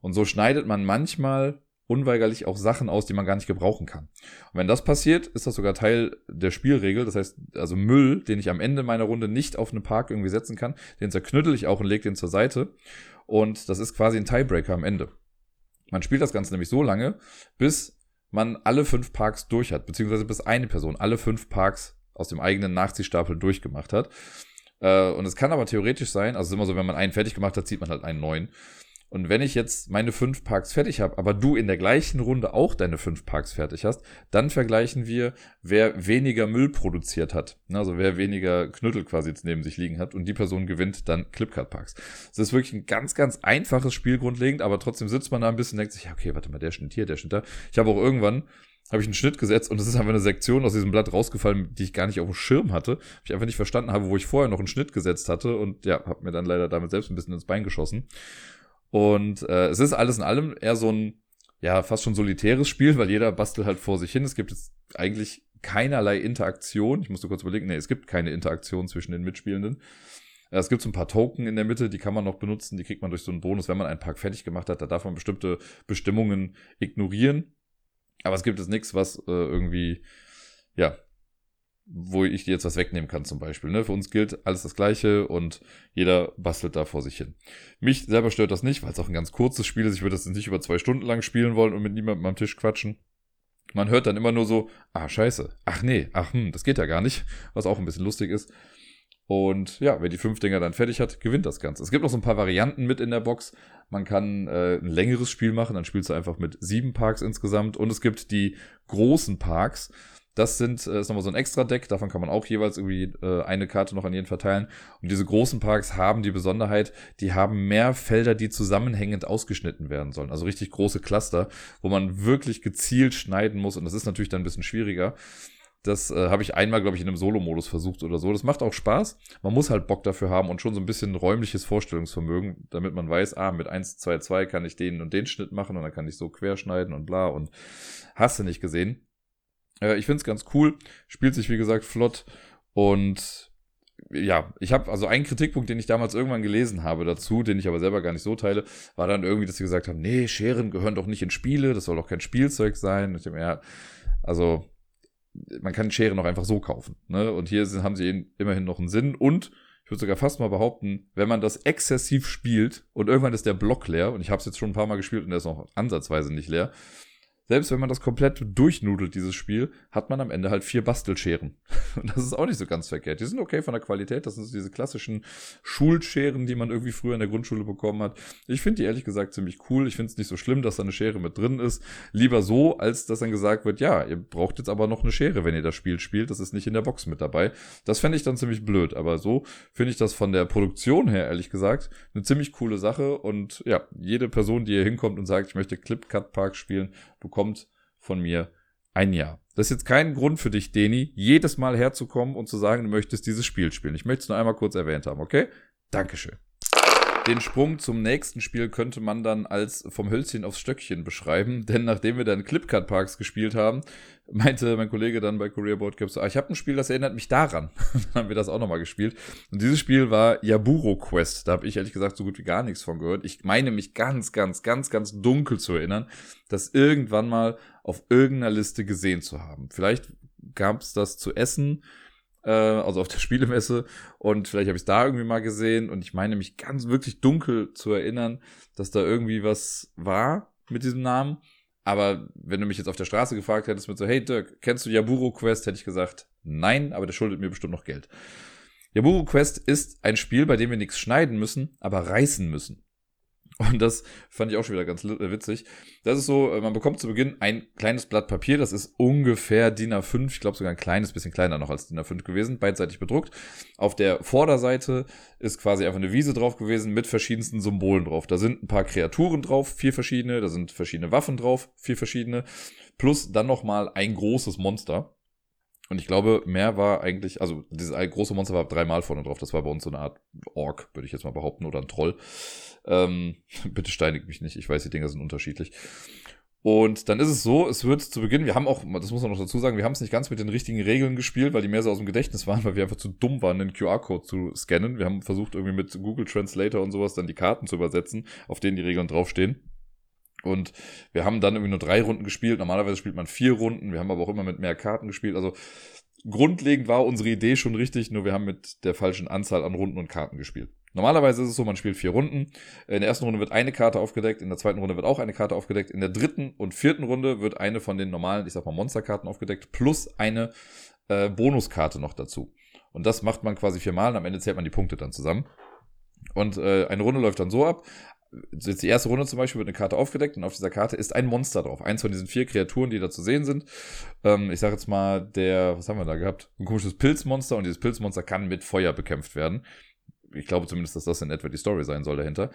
Und so schneidet man manchmal unweigerlich auch Sachen aus, die man gar nicht gebrauchen kann. Und wenn das passiert, ist das sogar Teil der Spielregel. Das heißt, also Müll, den ich am Ende meiner Runde nicht auf einen Park irgendwie setzen kann, den zerknüttel ich auch und lege den zur Seite. Und das ist quasi ein Tiebreaker am Ende. Man spielt das Ganze nämlich so lange, bis man alle fünf Parks durch hat, beziehungsweise bis eine Person alle fünf Parks aus dem eigenen Nachziehstapel durchgemacht hat. Äh, und es kann aber theoretisch sein, also es ist immer so, wenn man einen fertig gemacht hat, zieht man halt einen neuen. Und wenn ich jetzt meine fünf Parks fertig habe, aber du in der gleichen Runde auch deine fünf Parks fertig hast, dann vergleichen wir, wer weniger Müll produziert hat. Also wer weniger Knüttel quasi jetzt neben sich liegen hat und die Person gewinnt dann Clipcard Parks. Das ist wirklich ein ganz, ganz einfaches Spiel grundlegend, aber trotzdem sitzt man da ein bisschen und denkt sich, ja, okay, warte mal, der Schnitt hier, der Schnitt da. Ich habe auch irgendwann, habe ich einen Schnitt gesetzt und es ist einfach eine Sektion aus diesem Blatt rausgefallen, die ich gar nicht auf dem Schirm hatte. Ich einfach nicht verstanden habe, wo ich vorher noch einen Schnitt gesetzt hatte und ja, habe mir dann leider damit selbst ein bisschen ins Bein geschossen. Und äh, es ist alles in allem eher so ein, ja, fast schon solitäres Spiel, weil jeder bastelt halt vor sich hin. Es gibt jetzt eigentlich keinerlei Interaktion. Ich musste kurz überlegen, nee, es gibt keine Interaktion zwischen den Mitspielenden. Äh, es gibt so ein paar Token in der Mitte, die kann man noch benutzen, die kriegt man durch so einen Bonus, wenn man einen Park fertig gemacht hat. Da darf man bestimmte Bestimmungen ignorieren. Aber es gibt jetzt nichts, was äh, irgendwie, ja, wo ich dir jetzt was wegnehmen kann zum Beispiel. Ne? Für uns gilt alles das Gleiche und jeder bastelt da vor sich hin. Mich selber stört das nicht, weil es auch ein ganz kurzes Spiel ist. Ich würde das nicht über zwei Stunden lang spielen wollen und mit niemandem am Tisch quatschen. Man hört dann immer nur so, ah, scheiße, ach nee, ach hm, das geht ja gar nicht, was auch ein bisschen lustig ist. Und ja, wer die fünf Dinger dann fertig hat, gewinnt das Ganze. Es gibt noch so ein paar Varianten mit in der Box. Man kann äh, ein längeres Spiel machen, dann spielst du einfach mit sieben Parks insgesamt. Und es gibt die großen Parks. Das sind, äh, ist nochmal so ein extra Deck, davon kann man auch jeweils irgendwie äh, eine Karte noch an jeden verteilen. Und diese großen Parks haben die Besonderheit, die haben mehr Felder, die zusammenhängend ausgeschnitten werden sollen. Also richtig große Cluster, wo man wirklich gezielt schneiden muss. Und das ist natürlich dann ein bisschen schwieriger. Das äh, habe ich einmal, glaube ich, in einem Solo-Modus versucht oder so. Das macht auch Spaß. Man muss halt Bock dafür haben und schon so ein bisschen räumliches Vorstellungsvermögen, damit man weiß, ah, mit 1, 2, 2 kann ich den und den Schnitt machen und dann kann ich so querschneiden und bla und hast du nicht gesehen. Äh, ich finde es ganz cool, spielt sich wie gesagt flott und ja, ich habe also einen Kritikpunkt, den ich damals irgendwann gelesen habe dazu, den ich aber selber gar nicht so teile, war dann irgendwie, dass sie gesagt haben, nee, Scheren gehören doch nicht in Spiele, das soll doch kein Spielzeug sein. Ich dem, ja, also man kann Scheren auch einfach so kaufen. Ne? Und hier sind, haben sie immerhin noch einen Sinn und ich würde sogar fast mal behaupten, wenn man das exzessiv spielt und irgendwann ist der Block leer, und ich habe es jetzt schon ein paar Mal gespielt und der ist noch ansatzweise nicht leer, selbst wenn man das komplett durchnudelt, dieses Spiel, hat man am Ende halt vier Bastelscheren. [laughs] Und das ist auch nicht so ganz verkehrt. Die sind okay von der Qualität. Das sind so diese klassischen Schulscheren, die man irgendwie früher in der Grundschule bekommen hat. Ich finde die ehrlich gesagt ziemlich cool. Ich finde es nicht so schlimm, dass da eine Schere mit drin ist. Lieber so, als dass dann gesagt wird, ja, ihr braucht jetzt aber noch eine Schere, wenn ihr das Spiel spielt. Das ist nicht in der Box mit dabei. Das fände ich dann ziemlich blöd. Aber so finde ich das von der Produktion her, ehrlich gesagt, eine ziemlich coole Sache. Und ja, jede Person, die hier hinkommt und sagt, ich möchte Clip Cut Park spielen, bekommt von mir ein Jahr. Das ist jetzt kein Grund für dich, Deni, jedes Mal herzukommen und zu sagen, du möchtest dieses Spiel spielen. Ich möchte es nur einmal kurz erwähnt haben, okay? Dankeschön. Den Sprung zum nächsten Spiel könnte man dann als vom Hölzchen aufs Stöckchen beschreiben, denn nachdem wir dann Clipcard Parks gespielt haben, meinte mein Kollege dann bei Korea Board Games, ah, ich habe ein Spiel, das erinnert mich daran. [laughs] dann haben wir das auch nochmal gespielt. Und dieses Spiel war Yaburo Quest. Da habe ich ehrlich gesagt so gut wie gar nichts von gehört. Ich meine mich ganz, ganz, ganz, ganz dunkel zu erinnern, das irgendwann mal auf irgendeiner Liste gesehen zu haben. Vielleicht gab es das zu essen äh, also auf der [laughs] Spielemesse. Und vielleicht habe ich es da irgendwie mal gesehen. Und ich meine mich ganz wirklich dunkel zu erinnern, dass da irgendwie was war mit diesem Namen. Aber wenn du mich jetzt auf der Straße gefragt hättest mit so, hey Dirk, kennst du Yaburo Quest, hätte ich gesagt, nein, aber der schuldet mir bestimmt noch Geld. Yaburo Quest ist ein Spiel, bei dem wir nichts schneiden müssen, aber reißen müssen. Und das fand ich auch schon wieder ganz äh, witzig. Das ist so, äh, man bekommt zu Beginn ein kleines Blatt Papier, das ist ungefähr DIN A5, ich glaube sogar ein kleines bisschen kleiner noch als DIN A5 gewesen, beidseitig bedruckt. Auf der Vorderseite ist quasi einfach eine Wiese drauf gewesen mit verschiedensten Symbolen drauf. Da sind ein paar Kreaturen drauf, vier verschiedene, da sind verschiedene Waffen drauf, vier verschiedene, plus dann nochmal ein großes Monster. Und ich glaube, mehr war eigentlich, also dieses große Monster war dreimal vorne drauf. Das war bei uns so eine Art Ork, würde ich jetzt mal behaupten, oder ein Troll. Ähm, [laughs] bitte steinigt mich nicht, ich weiß, die Dinger sind unterschiedlich. Und dann ist es so, es wird zu Beginn, wir haben auch, das muss man noch dazu sagen, wir haben es nicht ganz mit den richtigen Regeln gespielt, weil die mehr so aus dem Gedächtnis waren, weil wir einfach zu dumm waren, den QR-Code zu scannen. Wir haben versucht, irgendwie mit Google Translator und sowas dann die Karten zu übersetzen, auf denen die Regeln draufstehen. Und wir haben dann irgendwie nur drei Runden gespielt. Normalerweise spielt man vier Runden. Wir haben aber auch immer mit mehr Karten gespielt. Also grundlegend war unsere Idee schon richtig, nur wir haben mit der falschen Anzahl an Runden und Karten gespielt. Normalerweise ist es so, man spielt vier Runden. In der ersten Runde wird eine Karte aufgedeckt, in der zweiten Runde wird auch eine Karte aufgedeckt, in der dritten und vierten Runde wird eine von den normalen, ich sag mal, Monsterkarten aufgedeckt, plus eine äh, Bonuskarte noch dazu. Und das macht man quasi viermal und am Ende zählt man die Punkte dann zusammen. Und äh, eine Runde läuft dann so ab jetzt die erste Runde zum Beispiel wird eine Karte aufgedeckt und auf dieser Karte ist ein Monster drauf. Eins von diesen vier Kreaturen, die da zu sehen sind. Ähm, ich sage jetzt mal, der, was haben wir da gehabt? Ein komisches Pilzmonster und dieses Pilzmonster kann mit Feuer bekämpft werden. Ich glaube zumindest, dass das in etwa die Story sein soll dahinter.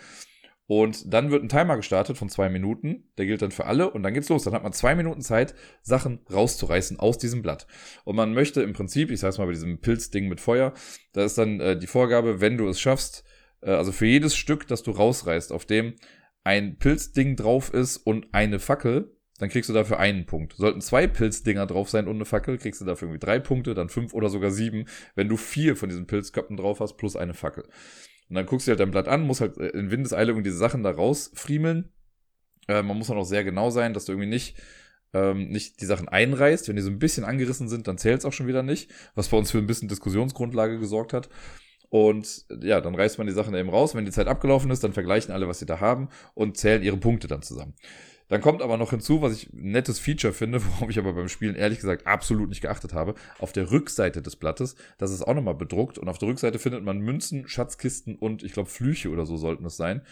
Und dann wird ein Timer gestartet von zwei Minuten. Der gilt dann für alle und dann geht's los. Dann hat man zwei Minuten Zeit, Sachen rauszureißen aus diesem Blatt. Und man möchte im Prinzip, ich sag's mal bei diesem Pilzding mit Feuer, da ist dann äh, die Vorgabe, wenn du es schaffst, äh, also für jedes Stück, das du rausreißt, auf dem ein Pilzding drauf ist und eine Fackel, dann kriegst du dafür einen Punkt. Sollten zwei Pilzdinger drauf sein und eine Fackel, kriegst du dafür irgendwie drei Punkte, dann fünf oder sogar sieben, wenn du vier von diesen Pilzköpfen drauf hast, plus eine Fackel. Und dann guckst du halt dein Blatt an, musst halt in Windeseile diese Sachen da rausfriemeln. Äh, man muss dann auch sehr genau sein, dass du irgendwie nicht ähm, nicht die Sachen einreißt. Wenn die so ein bisschen angerissen sind, dann zählt es auch schon wieder nicht, was bei uns für ein bisschen Diskussionsgrundlage gesorgt hat. Und ja, dann reißt man die Sachen eben raus. Wenn die Zeit abgelaufen ist, dann vergleichen alle, was sie da haben und zählen ihre Punkte dann zusammen. Dann kommt aber noch hinzu, was ich ein nettes Feature finde, [laughs] worauf ich aber beim Spielen ehrlich gesagt absolut nicht geachtet habe. Auf der Rückseite des Blattes, das ist auch nochmal bedruckt und auf der Rückseite findet man Münzen, Schatzkisten und ich glaube Flüche oder so sollten es sein.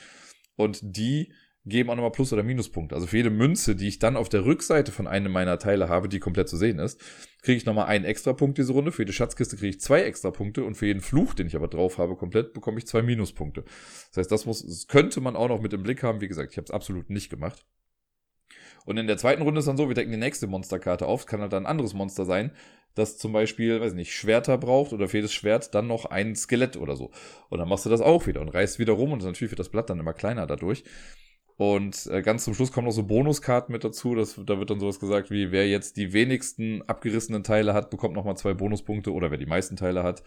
Und die geben auch nochmal Plus- oder Minuspunkte. Also für jede Münze, die ich dann auf der Rückseite von einem meiner Teile habe, die komplett zu sehen ist, kriege ich nochmal einen extra Punkt diese Runde. Für jede Schatzkiste kriege ich zwei extra Punkte und für jeden Fluch, den ich aber drauf habe, komplett bekomme ich zwei Minuspunkte. Das heißt, das muss, das könnte man auch noch mit im Blick haben. Wie gesagt, ich habe es absolut nicht gemacht. Und in der zweiten Runde ist dann so, wir decken die nächste Monsterkarte auf. Kann halt dann ein anderes Monster sein, das zum Beispiel, weiß nicht, Schwerter braucht oder für jedes Schwert dann noch ein Skelett oder so. Und dann machst du das auch wieder und reißt wieder rum und natürlich wird das Blatt dann immer kleiner dadurch. Und äh, ganz zum Schluss kommen noch so Bonuskarten mit dazu. Das, da wird dann sowas gesagt wie, wer jetzt die wenigsten abgerissenen Teile hat, bekommt nochmal zwei Bonuspunkte oder wer die meisten Teile hat.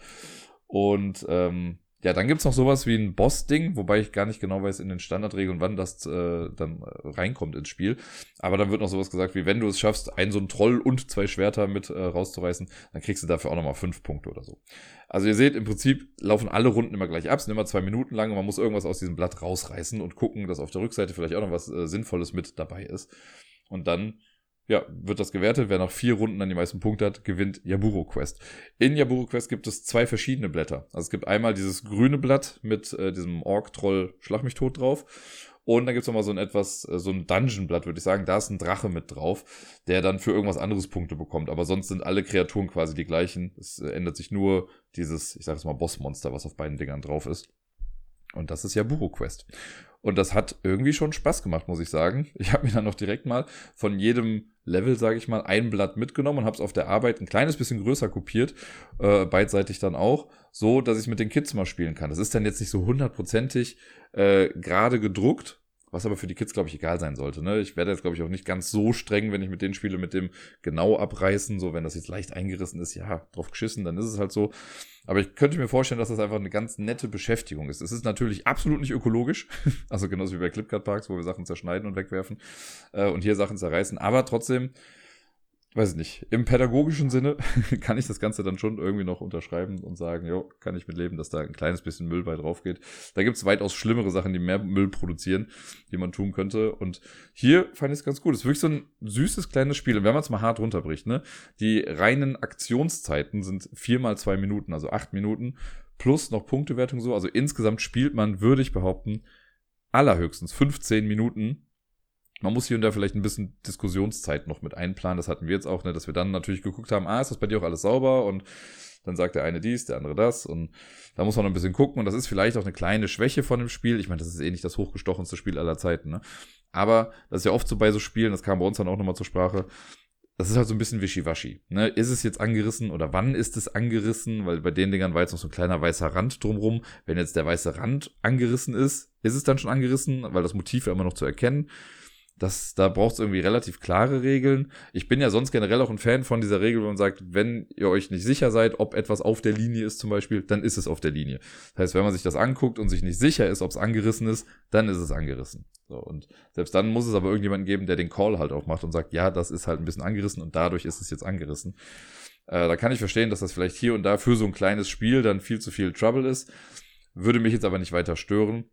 Und ähm, ja, dann gibt's noch sowas wie ein Boss-Ding, wobei ich gar nicht genau weiß in den Standardregeln, wann das äh, dann äh, reinkommt ins Spiel. Aber dann wird noch sowas gesagt wie, wenn du es schaffst, einen so einen Troll und zwei Schwerter mit äh, rauszureißen, dann kriegst du dafür auch nochmal fünf Punkte oder so. Also ihr seht, im Prinzip laufen alle Runden immer gleich ab, sind immer zwei Minuten lang und man muss irgendwas aus diesem Blatt rausreißen und gucken, dass auf der Rückseite vielleicht auch noch was äh, Sinnvolles mit dabei ist. Und dann ja, wird das gewertet. Wer nach vier Runden dann die meisten Punkte hat, gewinnt Yaburo Quest. In Yaburo Quest gibt es zwei verschiedene Blätter. Also es gibt einmal dieses grüne Blatt mit äh, diesem Ork-Troll Schlag mich tot drauf. Und dann gibt es nochmal so ein etwas, äh, so ein Dungeon-Blatt, würde ich sagen. Da ist ein Drache mit drauf, der dann für irgendwas anderes Punkte bekommt. Aber sonst sind alle Kreaturen quasi die gleichen. Es äh, ändert sich nur dieses, ich sage es mal, Bossmonster, was auf beiden Dingern drauf ist. Und das ist ja Buro Quest. Und das hat irgendwie schon Spaß gemacht, muss ich sagen. Ich habe mir dann noch direkt mal von jedem Level, sage ich mal, ein Blatt mitgenommen und habe es auf der Arbeit ein kleines bisschen größer kopiert, äh, beidseitig dann auch, so dass ich mit den Kids mal spielen kann. Das ist dann jetzt nicht so hundertprozentig äh, gerade gedruckt, was aber für die Kids, glaube ich, egal sein sollte. Ne? Ich werde jetzt, glaube ich, auch nicht ganz so streng, wenn ich mit denen spiele, mit dem genau abreißen. So, wenn das jetzt leicht eingerissen ist, ja, drauf geschissen, dann ist es halt so. Aber ich könnte mir vorstellen, dass das einfach eine ganz nette Beschäftigung ist. Es ist natürlich absolut nicht ökologisch, [laughs] also genauso wie bei Clipcard Parks, wo wir Sachen zerschneiden und wegwerfen äh, und hier Sachen zerreißen. Aber trotzdem weiß ich nicht, im pädagogischen Sinne [laughs] kann ich das Ganze dann schon irgendwie noch unterschreiben und sagen, jo, kann ich mitleben, dass da ein kleines bisschen Müll bei drauf geht. Da gibt's weitaus schlimmere Sachen, die mehr Müll produzieren, die man tun könnte. Und hier fand ich es ganz gut. Es ist wirklich so ein süßes kleines Spiel. Und wenn man es mal hart runterbricht, ne, die reinen Aktionszeiten sind vier mal zwei Minuten, also acht Minuten, plus noch Punktewertung so. Also insgesamt spielt man, würde ich behaupten, allerhöchstens 15 Minuten man muss hier und da vielleicht ein bisschen Diskussionszeit noch mit einplanen. Das hatten wir jetzt auch, ne, dass wir dann natürlich geguckt haben, ah, ist das bei dir auch alles sauber? Und dann sagt der eine dies, der andere das. Und da muss man noch ein bisschen gucken. Und das ist vielleicht auch eine kleine Schwäche von dem Spiel. Ich meine, das ist eh nicht das hochgestochenste Spiel aller Zeiten. Ne? Aber das ist ja oft so bei so Spielen, das kam bei uns dann auch nochmal zur Sprache. Das ist halt so ein bisschen wischiwaschi. Ne? Ist es jetzt angerissen oder wann ist es angerissen? Weil bei den Dingern war jetzt noch so ein kleiner weißer Rand drumrum. Wenn jetzt der weiße Rand angerissen ist, ist es dann schon angerissen, weil das Motiv ja immer noch zu erkennen. Das, da braucht es irgendwie relativ klare Regeln. Ich bin ja sonst generell auch ein Fan von dieser Regel, wo man sagt, wenn ihr euch nicht sicher seid, ob etwas auf der Linie ist zum Beispiel, dann ist es auf der Linie. Das heißt, wenn man sich das anguckt und sich nicht sicher ist, ob es angerissen ist, dann ist es angerissen. So, und selbst dann muss es aber irgendjemanden geben, der den Call halt auch macht und sagt, ja, das ist halt ein bisschen angerissen und dadurch ist es jetzt angerissen. Äh, da kann ich verstehen, dass das vielleicht hier und da für so ein kleines Spiel dann viel zu viel Trouble ist. Würde mich jetzt aber nicht weiter stören.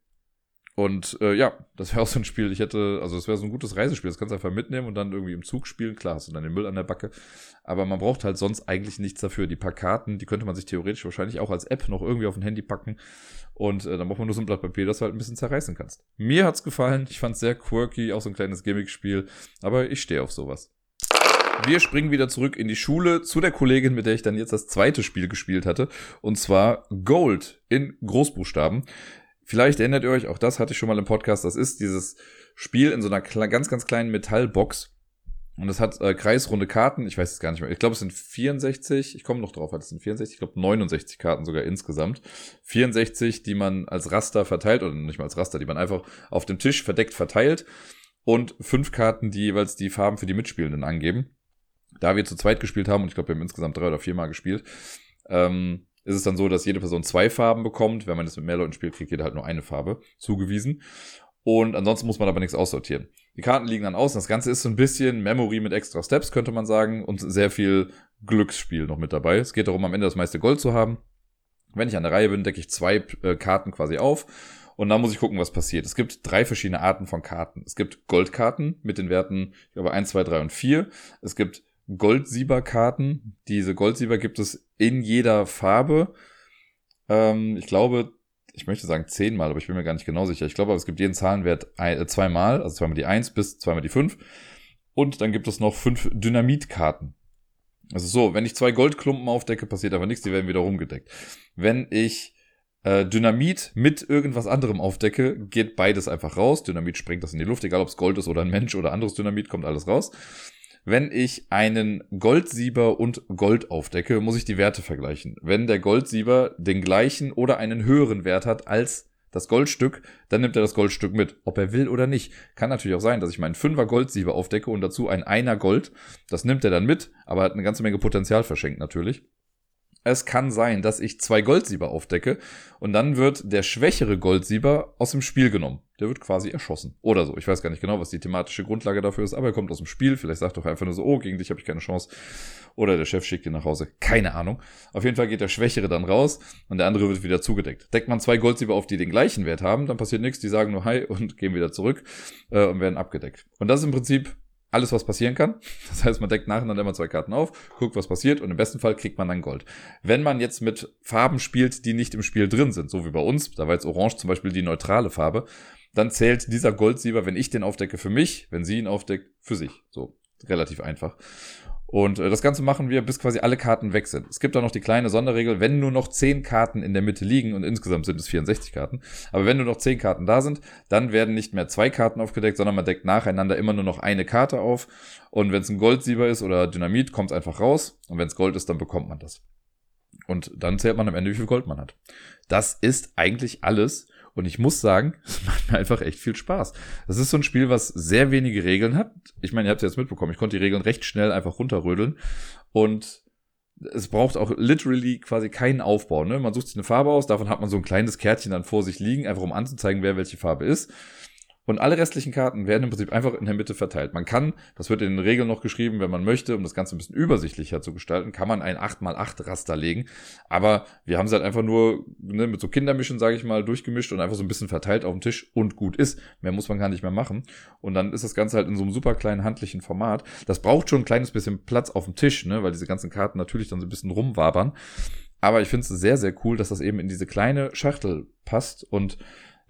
Und äh, ja, das wäre [laughs] auch so ein Spiel. Ich hätte, also das wäre so ein gutes Reisespiel. Das kannst du einfach mitnehmen und dann irgendwie im Zug spielen. Klar, hast du dann den Müll an der Backe. Aber man braucht halt sonst eigentlich nichts dafür. Die paar Karten, die könnte man sich theoretisch wahrscheinlich auch als App noch irgendwie auf ein Handy packen. Und äh, dann braucht man nur so ein Blatt Papier, das du halt ein bisschen zerreißen kannst. Mir hat's gefallen. Ich fand's sehr quirky, auch so ein kleines Gimmick-Spiel. Aber ich stehe auf sowas. Wir springen wieder zurück in die Schule zu der Kollegin, mit der ich dann jetzt das zweite Spiel gespielt hatte. Und zwar Gold in Großbuchstaben. Vielleicht erinnert ihr euch, auch das hatte ich schon mal im Podcast, das ist dieses Spiel in so einer ganz, ganz kleinen Metallbox. Und es hat äh, kreisrunde Karten, ich weiß es gar nicht mehr. Ich glaube, es sind 64, ich komme noch drauf, es sind 64, ich glaube 69 Karten sogar insgesamt. 64, die man als Raster verteilt, oder nicht mal als Raster, die man einfach auf dem Tisch verdeckt verteilt. Und fünf Karten, die jeweils die Farben für die Mitspielenden angeben. Da wir zu zweit gespielt haben, und ich glaube, wir haben insgesamt drei oder viermal gespielt, ähm, ist es dann so, dass jede Person zwei Farben bekommt. Wenn man das mit mehr Leuten spielt, kriegt jeder halt nur eine Farbe zugewiesen. Und ansonsten muss man aber nichts aussortieren. Die Karten liegen dann aus. Das Ganze ist so ein bisschen Memory mit extra Steps, könnte man sagen. Und sehr viel Glücksspiel noch mit dabei. Es geht darum, am Ende das meiste Gold zu haben. Wenn ich an der Reihe bin, decke ich zwei äh, Karten quasi auf. Und dann muss ich gucken, was passiert. Es gibt drei verschiedene Arten von Karten. Es gibt Goldkarten mit den Werten, ich glaube, 1, 2, 3 und 4. Es gibt Goldsieber-Karten. Diese Goldsieber gibt es in jeder Farbe. Ähm, ich glaube, ich möchte sagen zehnmal, aber ich bin mir gar nicht genau sicher. Ich glaube, es gibt jeden Zahlenwert äh, zweimal, also zweimal die eins bis zweimal die fünf. Und dann gibt es noch fünf Dynamitkarten. Also so, wenn ich zwei Goldklumpen aufdecke, passiert aber nichts, die werden wieder rumgedeckt. Wenn ich äh, Dynamit mit irgendwas anderem aufdecke, geht beides einfach raus. Dynamit springt das in die Luft, egal ob es Gold ist oder ein Mensch oder anderes Dynamit, kommt alles raus. Wenn ich einen Goldsieber und Gold aufdecke, muss ich die Werte vergleichen. Wenn der Goldsieber den gleichen oder einen höheren Wert hat als das Goldstück, dann nimmt er das Goldstück mit, ob er will oder nicht. Kann natürlich auch sein, dass ich meinen Fünfer Goldsieber aufdecke und dazu ein Einer Gold. Das nimmt er dann mit, aber hat eine ganze Menge Potenzial verschenkt natürlich. Es kann sein, dass ich zwei Goldsieber aufdecke und dann wird der schwächere Goldsieber aus dem Spiel genommen. Der wird quasi erschossen. Oder so. Ich weiß gar nicht genau, was die thematische Grundlage dafür ist, aber er kommt aus dem Spiel. Vielleicht sagt doch einfach nur so, oh, gegen dich habe ich keine Chance. Oder der Chef schickt ihn nach Hause. Keine Ahnung. Auf jeden Fall geht der Schwächere dann raus und der andere wird wieder zugedeckt. Deckt man zwei Goldsieber auf, die den gleichen Wert haben, dann passiert nichts. Die sagen nur Hi und gehen wieder zurück äh, und werden abgedeckt. Und das ist im Prinzip alles, was passieren kann. [laughs] Das heißt, man deckt nacheinander immer zwei Karten auf, guckt, was passiert und im besten Fall kriegt man dann Gold. Wenn man jetzt mit Farben spielt, die nicht im Spiel drin sind, so wie bei uns, da war jetzt Orange zum Beispiel die neutrale Farbe, dann zählt dieser Goldsieber, wenn ich den aufdecke, für mich, wenn sie ihn aufdeckt, für sich. So, relativ einfach. Und äh, das Ganze machen wir, bis quasi alle Karten weg sind. Es gibt auch noch die kleine Sonderregel, wenn nur noch 10 Karten in der Mitte liegen, und insgesamt sind es 64 Karten, aber wenn nur noch 10 Karten da sind, dann werden nicht mehr zwei Karten aufgedeckt, sondern man deckt nacheinander immer nur noch eine Karte auf. Und wenn es ein Goldsieber ist oder Dynamit, kommt es einfach raus. Und wenn es Gold ist, dann bekommt man das. Und dann zählt man am Ende, wie viel Gold man hat. Das ist eigentlich alles. Und ich muss sagen, [laughs] es macht mir einfach echt viel Spaß. Das ist so ein Spiel, was sehr wenige Regeln hat. Ich meine, ihr habt es jetzt mitbekommen. Ich konnte die Regeln recht schnell einfach runterrödeln. Und es braucht auch literally quasi keinen Aufbau. Ne? Man sucht sich eine Farbe aus, davon hat man so ein kleines Kärtchen dann vor sich liegen, einfach um anzuzeigen, wer welche Farbe ist. Und alle restlichen Karten werden im Prinzip einfach in der Mitte verteilt. Man kann, das wird in den Regeln noch geschrieben, wenn man möchte, um das Ganze ein bisschen übersichtlicher zu gestalten, kann man ein 8x8 Raster legen. Aber wir haben es halt einfach nur ne, mit so Kindermischen, sage ich mal, durchgemischt und einfach so ein bisschen verteilt auf dem Tisch und gut ist. Mehr muss man gar nicht mehr machen. Und dann ist das Ganze halt in so einem super kleinen handlichen Format. Das braucht schon ein kleines bisschen Platz auf dem Tisch, ne, weil diese ganzen Karten natürlich dann so ein bisschen rumwabern. Aber ich finde es sehr, sehr cool, dass das eben in diese kleine Schachtel passt und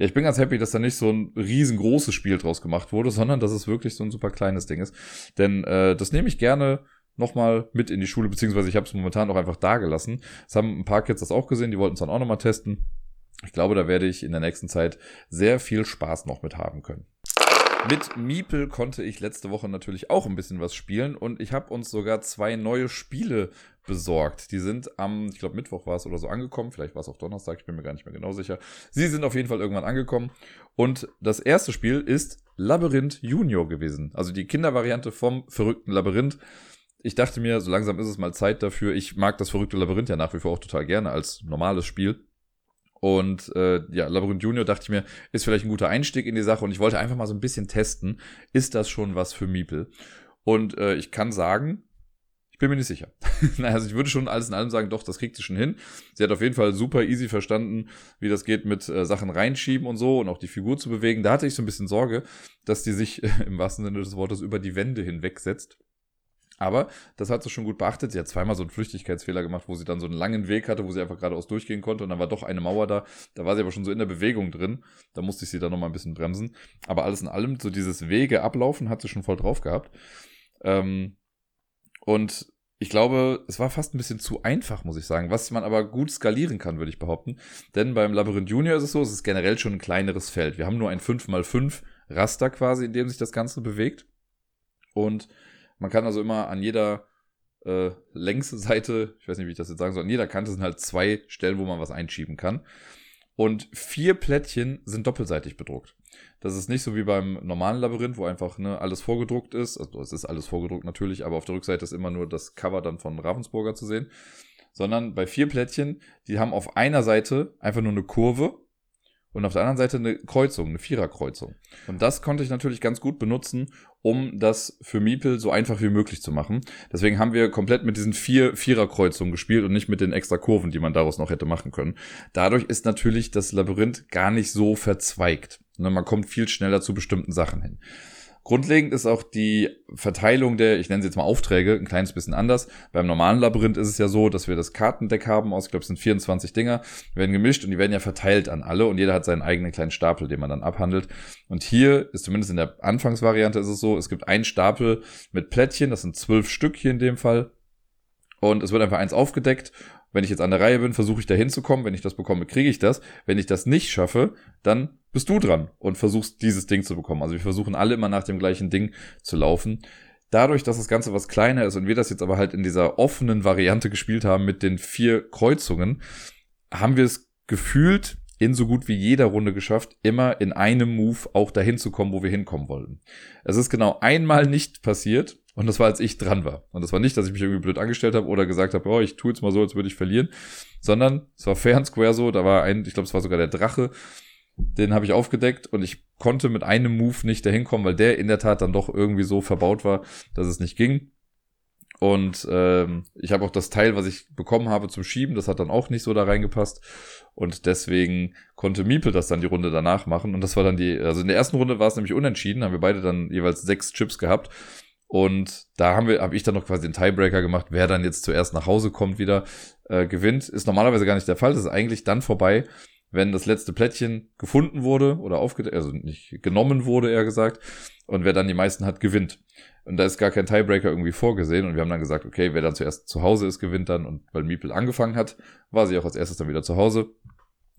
ja, ich bin ganz happy, dass da nicht so ein riesengroßes Spiel draus gemacht wurde, sondern dass es wirklich so ein super kleines Ding ist. Denn äh, das nehme ich gerne nochmal mit in die Schule, beziehungsweise ich habe es momentan auch einfach da gelassen. Es haben ein paar Kids das auch gesehen, die wollten es dann auch nochmal testen. Ich glaube, da werde ich in der nächsten Zeit sehr viel Spaß noch mit haben können. Mit Miepel konnte ich letzte Woche natürlich auch ein bisschen was spielen und ich habe uns sogar zwei neue Spiele besorgt. Die sind am, ich glaube Mittwoch war es oder so angekommen, vielleicht war es auch Donnerstag, ich bin mir gar nicht mehr genau sicher. Sie sind auf jeden Fall irgendwann angekommen und das erste Spiel ist Labyrinth Junior gewesen, also die Kindervariante vom verrückten Labyrinth. Ich dachte mir, so langsam ist es mal Zeit dafür. Ich mag das verrückte Labyrinth ja nach wie vor auch total gerne als normales Spiel. Und äh, ja, Labyrinth Junior dachte ich mir, ist vielleicht ein guter Einstieg in die Sache und ich wollte einfach mal so ein bisschen testen, ist das schon was für Miepel? Und äh, ich kann sagen, ich bin mir nicht sicher. [laughs] also ich würde schon alles in allem sagen, doch, das kriegt sie schon hin. Sie hat auf jeden Fall super easy verstanden, wie das geht mit äh, Sachen reinschieben und so und auch die Figur zu bewegen. Da hatte ich so ein bisschen Sorge, dass die sich äh, [laughs] im wahrsten Sinne des Wortes über die Wände hinwegsetzt. Aber das hat sie schon gut beachtet. Sie hat zweimal so einen Flüchtigkeitsfehler gemacht, wo sie dann so einen langen Weg hatte, wo sie einfach geradeaus durchgehen konnte. Und dann war doch eine Mauer da. Da war sie aber schon so in der Bewegung drin. Da musste ich sie dann nochmal ein bisschen bremsen. Aber alles in allem, so dieses Wege ablaufen, hat sie schon voll drauf gehabt. Ähm, und ich glaube, es war fast ein bisschen zu einfach, muss ich sagen, was man aber gut skalieren kann, würde ich behaupten. Denn beim Labyrinth Junior ist es so, es ist generell schon ein kleineres Feld. Wir haben nur ein 5x5 Raster quasi, in dem sich das Ganze bewegt. Und man kann also immer an jeder äh, Längsseite, ich weiß nicht, wie ich das jetzt sagen soll, an jeder Kante sind halt zwei Stellen, wo man was einschieben kann. Und vier Plättchen sind doppelseitig bedruckt. Das ist nicht so wie beim normalen Labyrinth, wo einfach ne, alles vorgedruckt ist. Also es ist alles vorgedruckt natürlich, aber auf der Rückseite ist immer nur das Cover dann von Ravensburger zu sehen. Sondern bei vier Plättchen, die haben auf einer Seite einfach nur eine Kurve und auf der anderen Seite eine Kreuzung, eine Viererkreuzung. Und das konnte ich natürlich ganz gut benutzen, um das für Miepel so einfach wie möglich zu machen. Deswegen haben wir komplett mit diesen vier Viererkreuzungen gespielt und nicht mit den extra Kurven, die man daraus noch hätte machen können. Dadurch ist natürlich das Labyrinth gar nicht so verzweigt. Ne, man kommt viel schneller zu bestimmten Sachen hin. Grundlegend ist auch die Verteilung der, ich nenne sie jetzt mal Aufträge, ein kleines bisschen anders. Beim normalen Labyrinth ist es ja so, dass wir das Kartendeck haben aus, ich glaube, es sind 24 Dinger, werden gemischt und die werden ja verteilt an alle und jeder hat seinen eigenen kleinen Stapel, den man dann abhandelt. Und hier ist zumindest in der Anfangsvariante ist es so, es gibt einen Stapel mit Plättchen, das sind zwölf Stück hier in dem Fall. Und es wird einfach eins aufgedeckt wenn ich jetzt an der Reihe bin, versuche ich da hinzukommen. Wenn ich das bekomme, kriege ich das. Wenn ich das nicht schaffe, dann bist du dran und versuchst dieses Ding zu bekommen. Also wir versuchen alle immer nach dem gleichen Ding zu laufen. Dadurch, dass das Ganze was kleiner ist und wir das jetzt aber halt in dieser offenen Variante gespielt haben mit den vier Kreuzungen, haben wir es gefühlt in so gut wie jeder Runde geschafft, immer in einem Move auch dahin zu kommen, wo wir hinkommen wollten. Es ist genau einmal nicht passiert und das war, als ich dran war. Und das war nicht, dass ich mich irgendwie blöd angestellt habe oder gesagt habe, oh, ich tue jetzt mal so, als würde ich verlieren, sondern es war fair and square so, da war ein, ich glaube, es war sogar der Drache, den habe ich aufgedeckt und ich konnte mit einem Move nicht dahin kommen, weil der in der Tat dann doch irgendwie so verbaut war, dass es nicht ging. Und ähm, ich habe auch das Teil, was ich bekommen habe zum Schieben, das hat dann auch nicht so da reingepasst. Und deswegen konnte Miepel das dann die Runde danach machen. Und das war dann die, also in der ersten Runde war es nämlich unentschieden, haben wir beide dann jeweils sechs Chips gehabt. Und da haben wir, habe ich dann noch quasi den Tiebreaker gemacht, wer dann jetzt zuerst nach Hause kommt wieder, äh, gewinnt. Ist normalerweise gar nicht der Fall. Das ist eigentlich dann vorbei, wenn das letzte Plättchen gefunden wurde oder aufgedeckt, also nicht genommen wurde, eher gesagt, und wer dann die meisten hat, gewinnt. Und da ist gar kein Tiebreaker irgendwie vorgesehen. Und wir haben dann gesagt, okay, wer dann zuerst zu Hause ist, gewinnt dann. Und weil Miepel angefangen hat, war sie auch als erstes dann wieder zu Hause.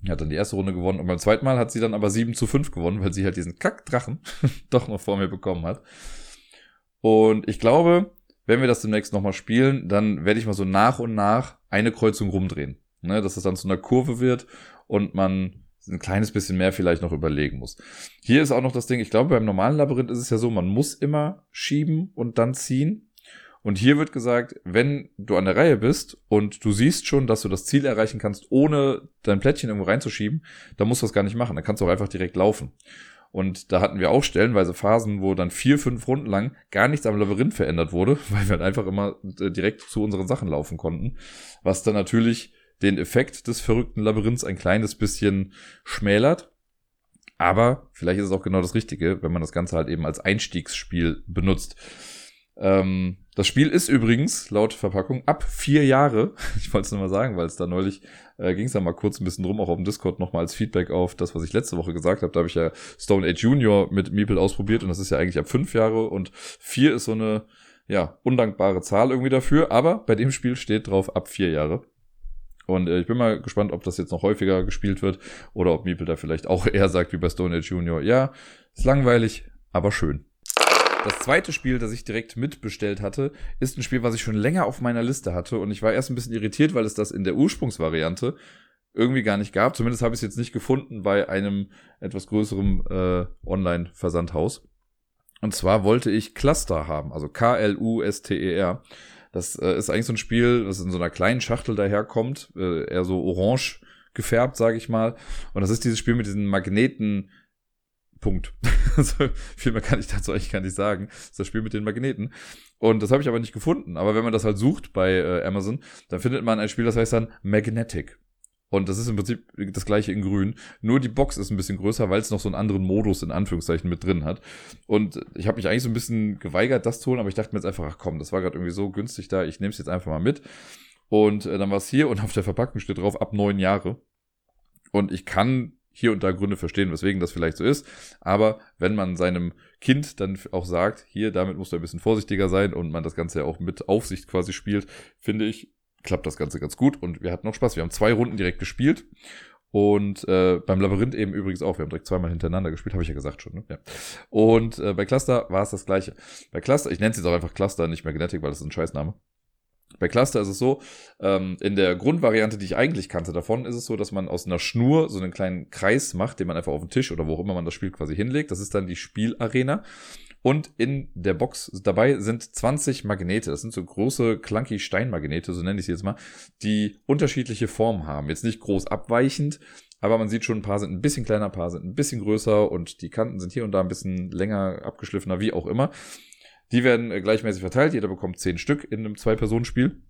Hat dann die erste Runde gewonnen. Und beim zweiten Mal hat sie dann aber 7 zu 5 gewonnen, weil sie halt diesen Kackdrachen [laughs] doch noch vor mir bekommen hat. Und ich glaube, wenn wir das demnächst nochmal spielen, dann werde ich mal so nach und nach eine Kreuzung rumdrehen. Ne, dass es dann zu einer Kurve wird und man ein kleines bisschen mehr vielleicht noch überlegen muss. Hier ist auch noch das Ding, ich glaube, beim normalen Labyrinth ist es ja so, man muss immer schieben und dann ziehen. Und hier wird gesagt, wenn du an der Reihe bist und du siehst schon, dass du das Ziel erreichen kannst, ohne dein Plättchen irgendwo reinzuschieben, dann musst du das gar nicht machen. Dann kannst du auch einfach direkt laufen. Und da hatten wir auch stellenweise Phasen, wo dann vier, fünf Runden lang gar nichts am Labyrinth verändert wurde, [laughs] weil wir halt einfach immer äh, direkt zu unseren Sachen laufen konnten. Was dann natürlich den Effekt des verrückten Labyrinths ein kleines bisschen schmälert. Aber vielleicht ist es auch genau das Richtige, wenn man das Ganze halt eben als Einstiegsspiel benutzt. Ähm, das Spiel ist übrigens laut Verpackung ab vier Jahre. [laughs] Ich wollte es nur mal sagen, weil es da neulich äh, ging es da mal kurz ein bisschen drum, auch auf dem Discord nochmal als Feedback auf das, was ich letzte Woche gesagt habe. Da habe ich ja Stone Age Junior mit Meeple ausprobiert und das ist ja eigentlich ab fünf Jahre und vier ist so eine ja undankbare Zahl irgendwie dafür. Aber bei dem Spiel steht drauf ab vier Jahre. Und äh, ich bin mal gespannt, ob das jetzt noch häufiger gespielt wird oder ob Meeple da vielleicht auch [laughs] eher sagt wie bei Stone Age Junior. Ja, ist langweilig, aber schön. Das zweite Spiel, das ich direkt mitbestellt hatte, ist ein Spiel, was ich schon länger auf meiner Liste hatte. Und ich war erst ein bisschen irritiert, weil es das in der Ursprungsvariante irgendwie gar nicht gab. Zumindest habe ich es jetzt nicht gefunden bei einem etwas größeren äh, Online-Versandhaus. Und zwar wollte ich Cluster haben, also K-L-U-S-T-E-R. Das äh, ist eigentlich so ein Spiel, das in so einer kleinen Schachtel daherkommt, äh, eher so orange gefärbt, sage ich mal. Und das ist dieses Spiel mit diesen Magneten. Punkt. [laughs] also, viel mehr kann ich dazu eigentlich gar nicht sagen. Das ist das Spiel mit den Magneten. Und das habe ich aber nicht gefunden. Aber wenn man das halt sucht bei äh, Amazon, dann findet man ein Spiel, das heißt dann Magnetic. Und das ist im Prinzip das gleiche in grün. Nur die Box ist ein bisschen größer, weil es noch so einen anderen Modus in Anführungszeichen mit drin hat. Und ich habe mich eigentlich so ein bisschen geweigert, das zu holen, aber ich dachte mir jetzt einfach, ach komm, das war gerade irgendwie so günstig da, ich nehme es jetzt einfach mal mit. Und äh, dann war es hier und auf der Verpackung steht drauf, ab neun Jahre. Und ich kann hier und da Gründe verstehen, weswegen das vielleicht so ist. Aber wenn man seinem Kind dann auch sagt, hier, damit musst du ein bisschen vorsichtiger sein und man das Ganze ja auch mit Aufsicht quasi spielt, finde ich, klappt das Ganze ganz gut und wir hatten noch Spaß. Wir haben zwei Runden direkt gespielt und äh, beim Labyrinth eben übrigens auch. Wir haben direkt zweimal hintereinander gespielt, habe ich ja gesagt schon. Ne? Ja. Und äh, bei Cluster war es das gleiche. Bei Cluster, ich nenne es jetzt auch einfach Cluster, nicht Magnetic, weil das ist ein Scheißname. Bei Cluster ist es so, ähm, in der Grundvariante, die ich eigentlich kannte davon, ist es so, dass man aus einer Schnur so einen kleinen Kreis macht, den man einfach auf den Tisch oder wo auch immer man das Spiel quasi hinlegt. Das ist dann die Spielarena. Und in der Box dabei sind 20 Magnete. Das sind so große, clunky Steinmagnete, so nenne ich sie jetzt mal, die unterschiedliche Formen haben. Jetzt nicht groß abweichend, aber man sieht schon, ein paar sind ein bisschen kleiner, ein paar sind ein bisschen größer und die Kanten sind hier und da ein bisschen länger, abgeschliffener, wie auch immer. Die werden äh, gleichmäßig verteilt. Jeder bekommt 10 Stück in einem Zwei-Personen-Spiel.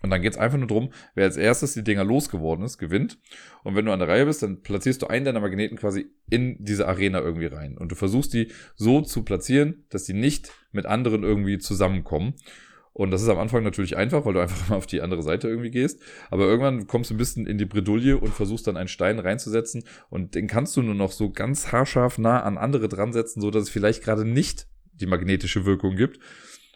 Und dann geht's einfach nur drum, wer als erstes die Dinger losgeworden ist, gewinnt. Und wenn du an der Reihe bist, dann platzierst du einen deiner Magneten quasi in diese Arena irgendwie rein. Und du versuchst die so zu platzieren, dass die nicht mit anderen irgendwie zusammenkommen. Und das ist am Anfang natürlich einfach, weil du einfach [laughs] mal auf die andere Seite irgendwie gehst. Aber irgendwann kommst du ein bisschen in die Bredouille und versuchst dann einen Stein reinzusetzen. Und den kannst du nur noch so ganz haarscharf nah an andere dran setzen, so es vielleicht gerade nicht die magnetische Wirkung gibt.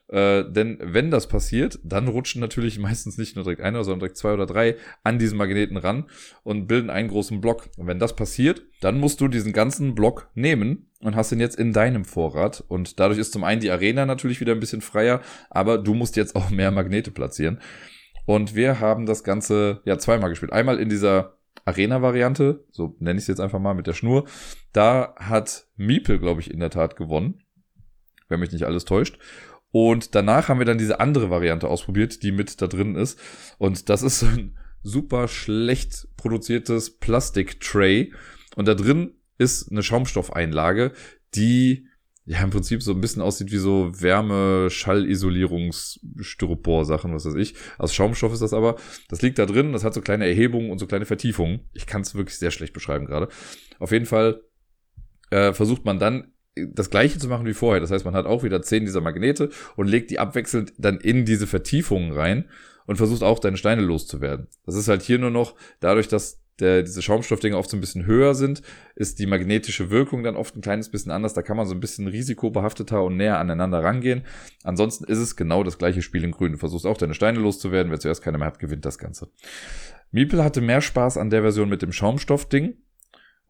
Äh, denn wenn das passiert, dann rutschen natürlich [laughs] meistens nicht nur direkt einer, sondern direkt zwei oder drei an diesen Magneten ran und bilden einen großen Block. Und wenn das passiert, dann musst du diesen ganzen Block nehmen und hast ihn jetzt in deinem Vorrat. Und dadurch ist zum einen die Arena natürlich wieder ein bisschen freier, aber du musst jetzt auch mehr Magnete platzieren. Und wir haben das Ganze ja zweimal gespielt. Einmal in dieser Arena-Variante, so nenne ich es jetzt einfach mal mit der Schnur. Da hat Miepel, glaube ich, in der Tat gewonnen. Wenn mich nicht alles täuscht. Und danach haben wir dann diese andere Variante ausprobiert, die mit da drin ist. Und das ist ein super schlecht produziertes Plastik-Tray. Und da drin ist eine Schaumstoffeinlage, die ja im Prinzip so ein bisschen aussieht wie so Wärme, Schallisolierungs-Styropor-Sachen, was weiß ich. Aus Schaumstoff ist das aber. Das liegt da drin, das hat so kleine Erhebungen und so kleine Vertiefungen. Ich kann es wirklich sehr schlecht beschreiben gerade. Auf jeden Fall äh, versucht man dann das gleiche zu machen wie vorher. Das heißt, man hat auch wieder zehn dieser Magnete und legt die abwechselnd dann in diese Vertiefungen rein und versucht auch deine Steine loszuwerden. Das ist halt hier nur noch dadurch, dass der, diese Schaumstoffdinger oft so ein bisschen höher sind, ist die magnetische Wirkung dann oft ein kleines bisschen anders. Da kann man so ein bisschen risikobehafteter und näher aneinander rangehen. Ansonsten ist es genau das gleiche Spiel in Grün. Du versuchst auch deine Steine loszuwerden. Wer zuerst keine mehr hat, gewinnt das Ganze. Miepel hatte mehr Spaß an der Version mit dem Schaumstoffding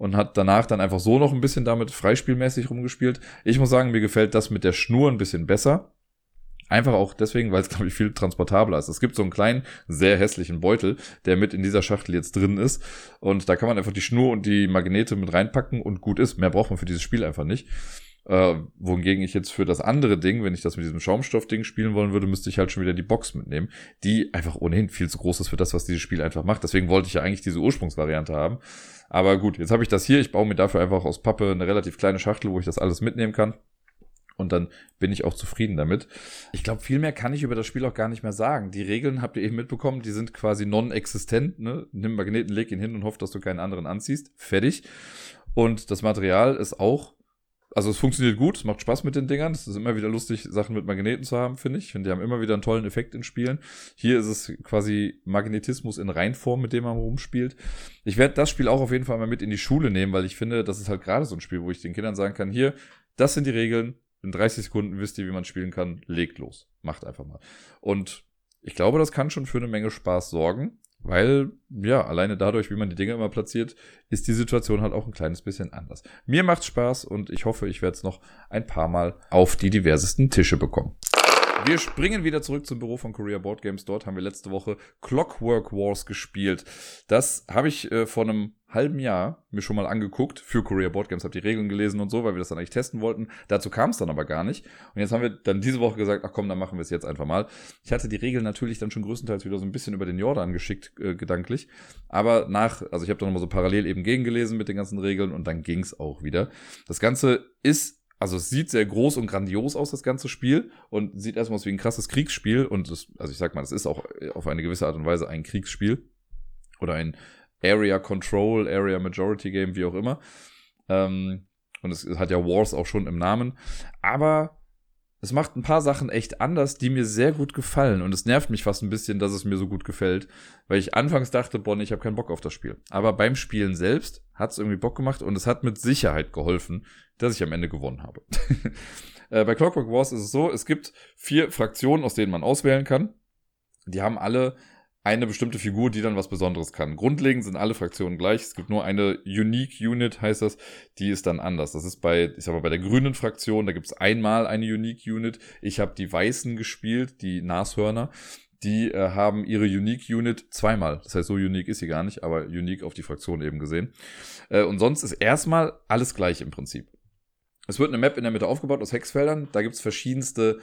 und hat danach dann einfach so noch ein bisschen damit freispielmäßig rumgespielt. Ich muss sagen, mir gefällt das mit der Schnur ein bisschen besser. Einfach auch deswegen, weil es, glaube ich, viel transportabler ist. Es gibt so einen kleinen, sehr hässlichen Beutel, der mit in dieser Schachtel jetzt drin ist. Und da kann man einfach die Schnur und die Magnete mit reinpacken und gut ist. Mehr braucht man für dieses Spiel einfach nicht. Äh, wohingegen ich jetzt für das andere Ding, wenn ich das mit diesem Schaumstoffding spielen wollen würde, müsste ich halt schon wieder die Box mitnehmen, die einfach ohnehin viel zu groß ist für das, was dieses Spiel einfach macht. Deswegen wollte ich ja eigentlich diese Ursprungsvariante haben. Aber gut, jetzt habe ich das hier. Ich baue mir dafür einfach aus Pappe eine relativ kleine Schachtel, wo ich das alles mitnehmen kann. Und dann bin ich auch zufrieden damit. Ich glaube, viel mehr kann ich über das Spiel auch gar nicht mehr sagen. Die Regeln habt ihr eben mitbekommen, die sind quasi non-existent. Ne? Nimm Magneten, leg ihn hin und hoff, dass du keinen anderen anziehst. Fertig. Und das Material ist auch also es funktioniert gut, es macht Spaß mit den Dingern. Es ist immer wieder lustig, Sachen mit Magneten zu haben, finde ich. Ich finde, die haben immer wieder einen tollen Effekt in Spielen. Hier ist es quasi Magnetismus in Reinform, mit dem man rumspielt. Ich werde das Spiel auch auf jeden Fall mal mit in die Schule nehmen, weil ich finde, das ist halt gerade so ein Spiel, wo ich den Kindern sagen kann, hier, das sind die Regeln. In 30 Sekunden wisst ihr, wie man spielen kann. Legt los. Macht einfach mal. Und ich glaube, das kann schon für eine Menge Spaß sorgen. Weil, ja, alleine dadurch, wie man die Dinge immer platziert, ist die Situation halt auch ein kleines bisschen anders. Mir macht's Spaß und ich hoffe, ich werde es noch ein paar Mal auf die diversesten Tische bekommen. Wir springen wieder zurück zum Büro von Korea Board Games. Dort haben wir letzte Woche Clockwork Wars gespielt. Das habe ich äh, vor einem halben Jahr mir schon mal angeguckt für Korea Board Games, habe die Regeln gelesen und so, weil wir das dann eigentlich testen wollten. Dazu kam es dann aber gar nicht. Und jetzt haben wir dann diese Woche gesagt, ach komm, dann machen wir es jetzt einfach mal. Ich hatte die Regeln natürlich dann schon größtenteils wieder so ein bisschen über den Jordan geschickt, äh, gedanklich. Aber nach, also ich habe dann nochmal so parallel eben gegengelesen mit den ganzen Regeln und dann ging's auch wieder. Das Ganze ist also es sieht sehr groß und grandios aus, das ganze Spiel, und sieht erstmal aus wie ein krasses Kriegsspiel. Und das, also ich sag mal, das ist auch auf eine gewisse Art und Weise ein Kriegsspiel. Oder ein Area Control, Area Majority Game, wie auch immer. Ähm, und es hat ja Wars auch schon im Namen. Aber es macht ein paar Sachen echt anders, die mir sehr gut gefallen. Und es nervt mich fast ein bisschen, dass es mir so gut gefällt. Weil ich anfangs dachte, Bonn, ich habe keinen Bock auf das Spiel. Aber beim Spielen selbst hat es irgendwie Bock gemacht und es hat mit Sicherheit geholfen, dass ich am Ende gewonnen habe. [laughs] äh, bei Clockwork Wars ist es so, es gibt vier Fraktionen, aus denen man auswählen kann. Die haben alle eine bestimmte Figur, die dann was Besonderes kann. Grundlegend sind alle Fraktionen gleich. Es gibt nur eine Unique Unit, heißt das, die ist dann anders. Das ist bei, ich sag mal, bei der grünen Fraktion, da gibt es einmal eine Unique Unit. Ich habe die Weißen gespielt, die Nashörner. Die äh, haben ihre Unique Unit zweimal. Das heißt, so unique ist sie gar nicht, aber unique auf die Fraktion eben gesehen. Äh, und sonst ist erstmal alles gleich im Prinzip. Es wird eine Map in der Mitte aufgebaut aus Hexfeldern. Da gibt es verschiedenste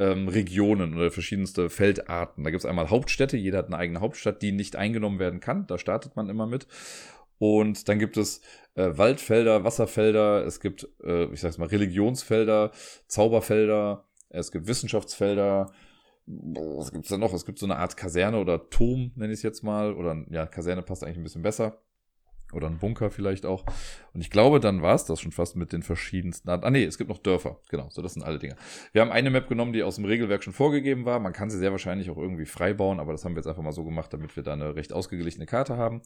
ähm, Regionen oder verschiedenste Feldarten. Da gibt es einmal Hauptstädte, jeder hat eine eigene Hauptstadt, die nicht eingenommen werden kann. Da startet man immer mit. Und dann gibt es äh, Waldfelder, Wasserfelder, es gibt, äh, ich sag's mal, Religionsfelder, Zauberfelder, es gibt Wissenschaftsfelder. Was gibt's da noch? Es gibt so eine Art Kaserne oder Turm, nenne ich es jetzt mal. Oder ja, Kaserne passt eigentlich ein bisschen besser. Oder ein Bunker vielleicht auch. Und ich glaube, dann war es das schon fast mit den verschiedensten. Ah, nee, es gibt noch Dörfer. Genau, so das sind alle Dinge. Wir haben eine Map genommen, die aus dem Regelwerk schon vorgegeben war. Man kann sie sehr wahrscheinlich auch irgendwie frei bauen, aber das haben wir jetzt einfach mal so gemacht, damit wir da eine recht ausgeglichene Karte haben.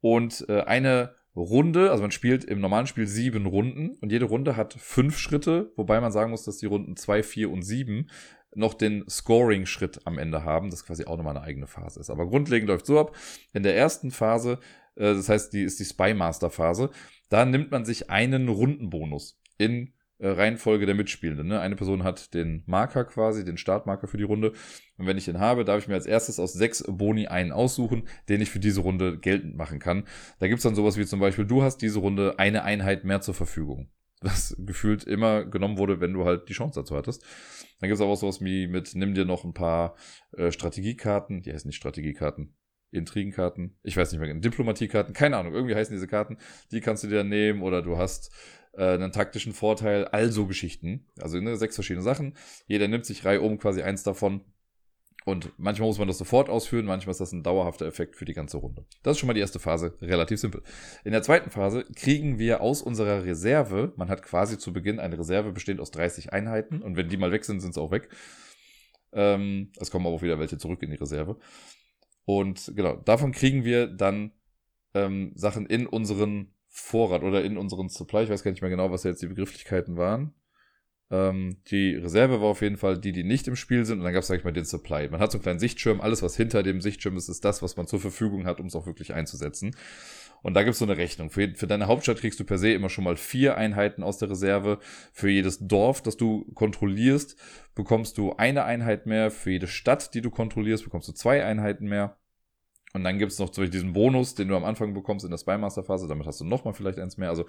Und äh, eine Runde, also man spielt im normalen Spiel sieben Runden und jede Runde hat fünf Schritte, wobei man sagen muss, dass die Runden zwei, vier und sieben noch den Scoring-Schritt am Ende haben, das quasi auch nochmal eine eigene Phase ist. Aber grundlegend läuft so ab. In der ersten Phase äh, das heißt, die ist die Spy Master Phase. Da nimmt man sich einen Rundenbonus in äh, Reihenfolge der Mitspielenden. Ne? Eine Person hat den Marker quasi, den Startmarker für die Runde. Und wenn ich den habe, darf ich mir als erstes aus sechs Boni einen aussuchen, den ich für diese Runde geltend machen kann. Da gibt's dann sowas wie zum Beispiel, du hast diese Runde eine Einheit mehr zur Verfügung. Was gefühlt immer genommen wurde, wenn du halt die Chance dazu hattest. Dann gibt's auch sowas wie mit, nimm dir noch ein paar äh, Strategiekarten, die heißen nicht Strategiekarten, Intrigenkarten, ich weiß nicht mehr, genau, Diplomatiekarten, keine Ahnung, irgendwie heißen diese Karten, die kannst du dir nehmen oder du hast äh, einen taktischen Vorteil, also Geschichten. Also ne, sechs verschiedene Sachen. Jeder nimmt sich Reihe um quasi eins davon. Und manchmal muss man das sofort ausführen, manchmal ist das ein dauerhafter Effekt für die ganze Runde. Das ist schon mal die erste Phase, relativ simpel. In der zweiten Phase kriegen wir aus unserer Reserve, man hat quasi zu Beginn eine Reserve bestehend aus 30 Einheiten und wenn die mal weg sind, sind sie auch weg. Ähm, es kommen aber auch wieder welche zurück in die Reserve. Und genau, davon kriegen wir dann ähm, Sachen in unseren Vorrat oder in unseren Supply. Ich weiß gar nicht mehr genau, was jetzt die Begrifflichkeiten waren. Ähm, die Reserve war auf jeden Fall die, die nicht im Spiel sind. Und dann gab es, sag ich mal, den Supply. Man hat so einen kleinen Sichtschirm. Alles, was hinter dem Sichtschirm ist, ist das, was man zur Verfügung hat, um es auch wirklich einzusetzen. Und da gibt es so eine Rechnung. Für, für deine Hauptstadt kriegst du per se immer schon mal vier Einheiten aus der Reserve. Für jedes Dorf, das du kontrollierst, bekommst du eine Einheit mehr. Für jede Stadt, die du kontrollierst, bekommst du zwei Einheiten mehr. Und dann gibt es noch zum Beispiel diesen Bonus, den du am Anfang bekommst in der Spymaster-Phase. Damit hast du nochmal vielleicht eins mehr. Also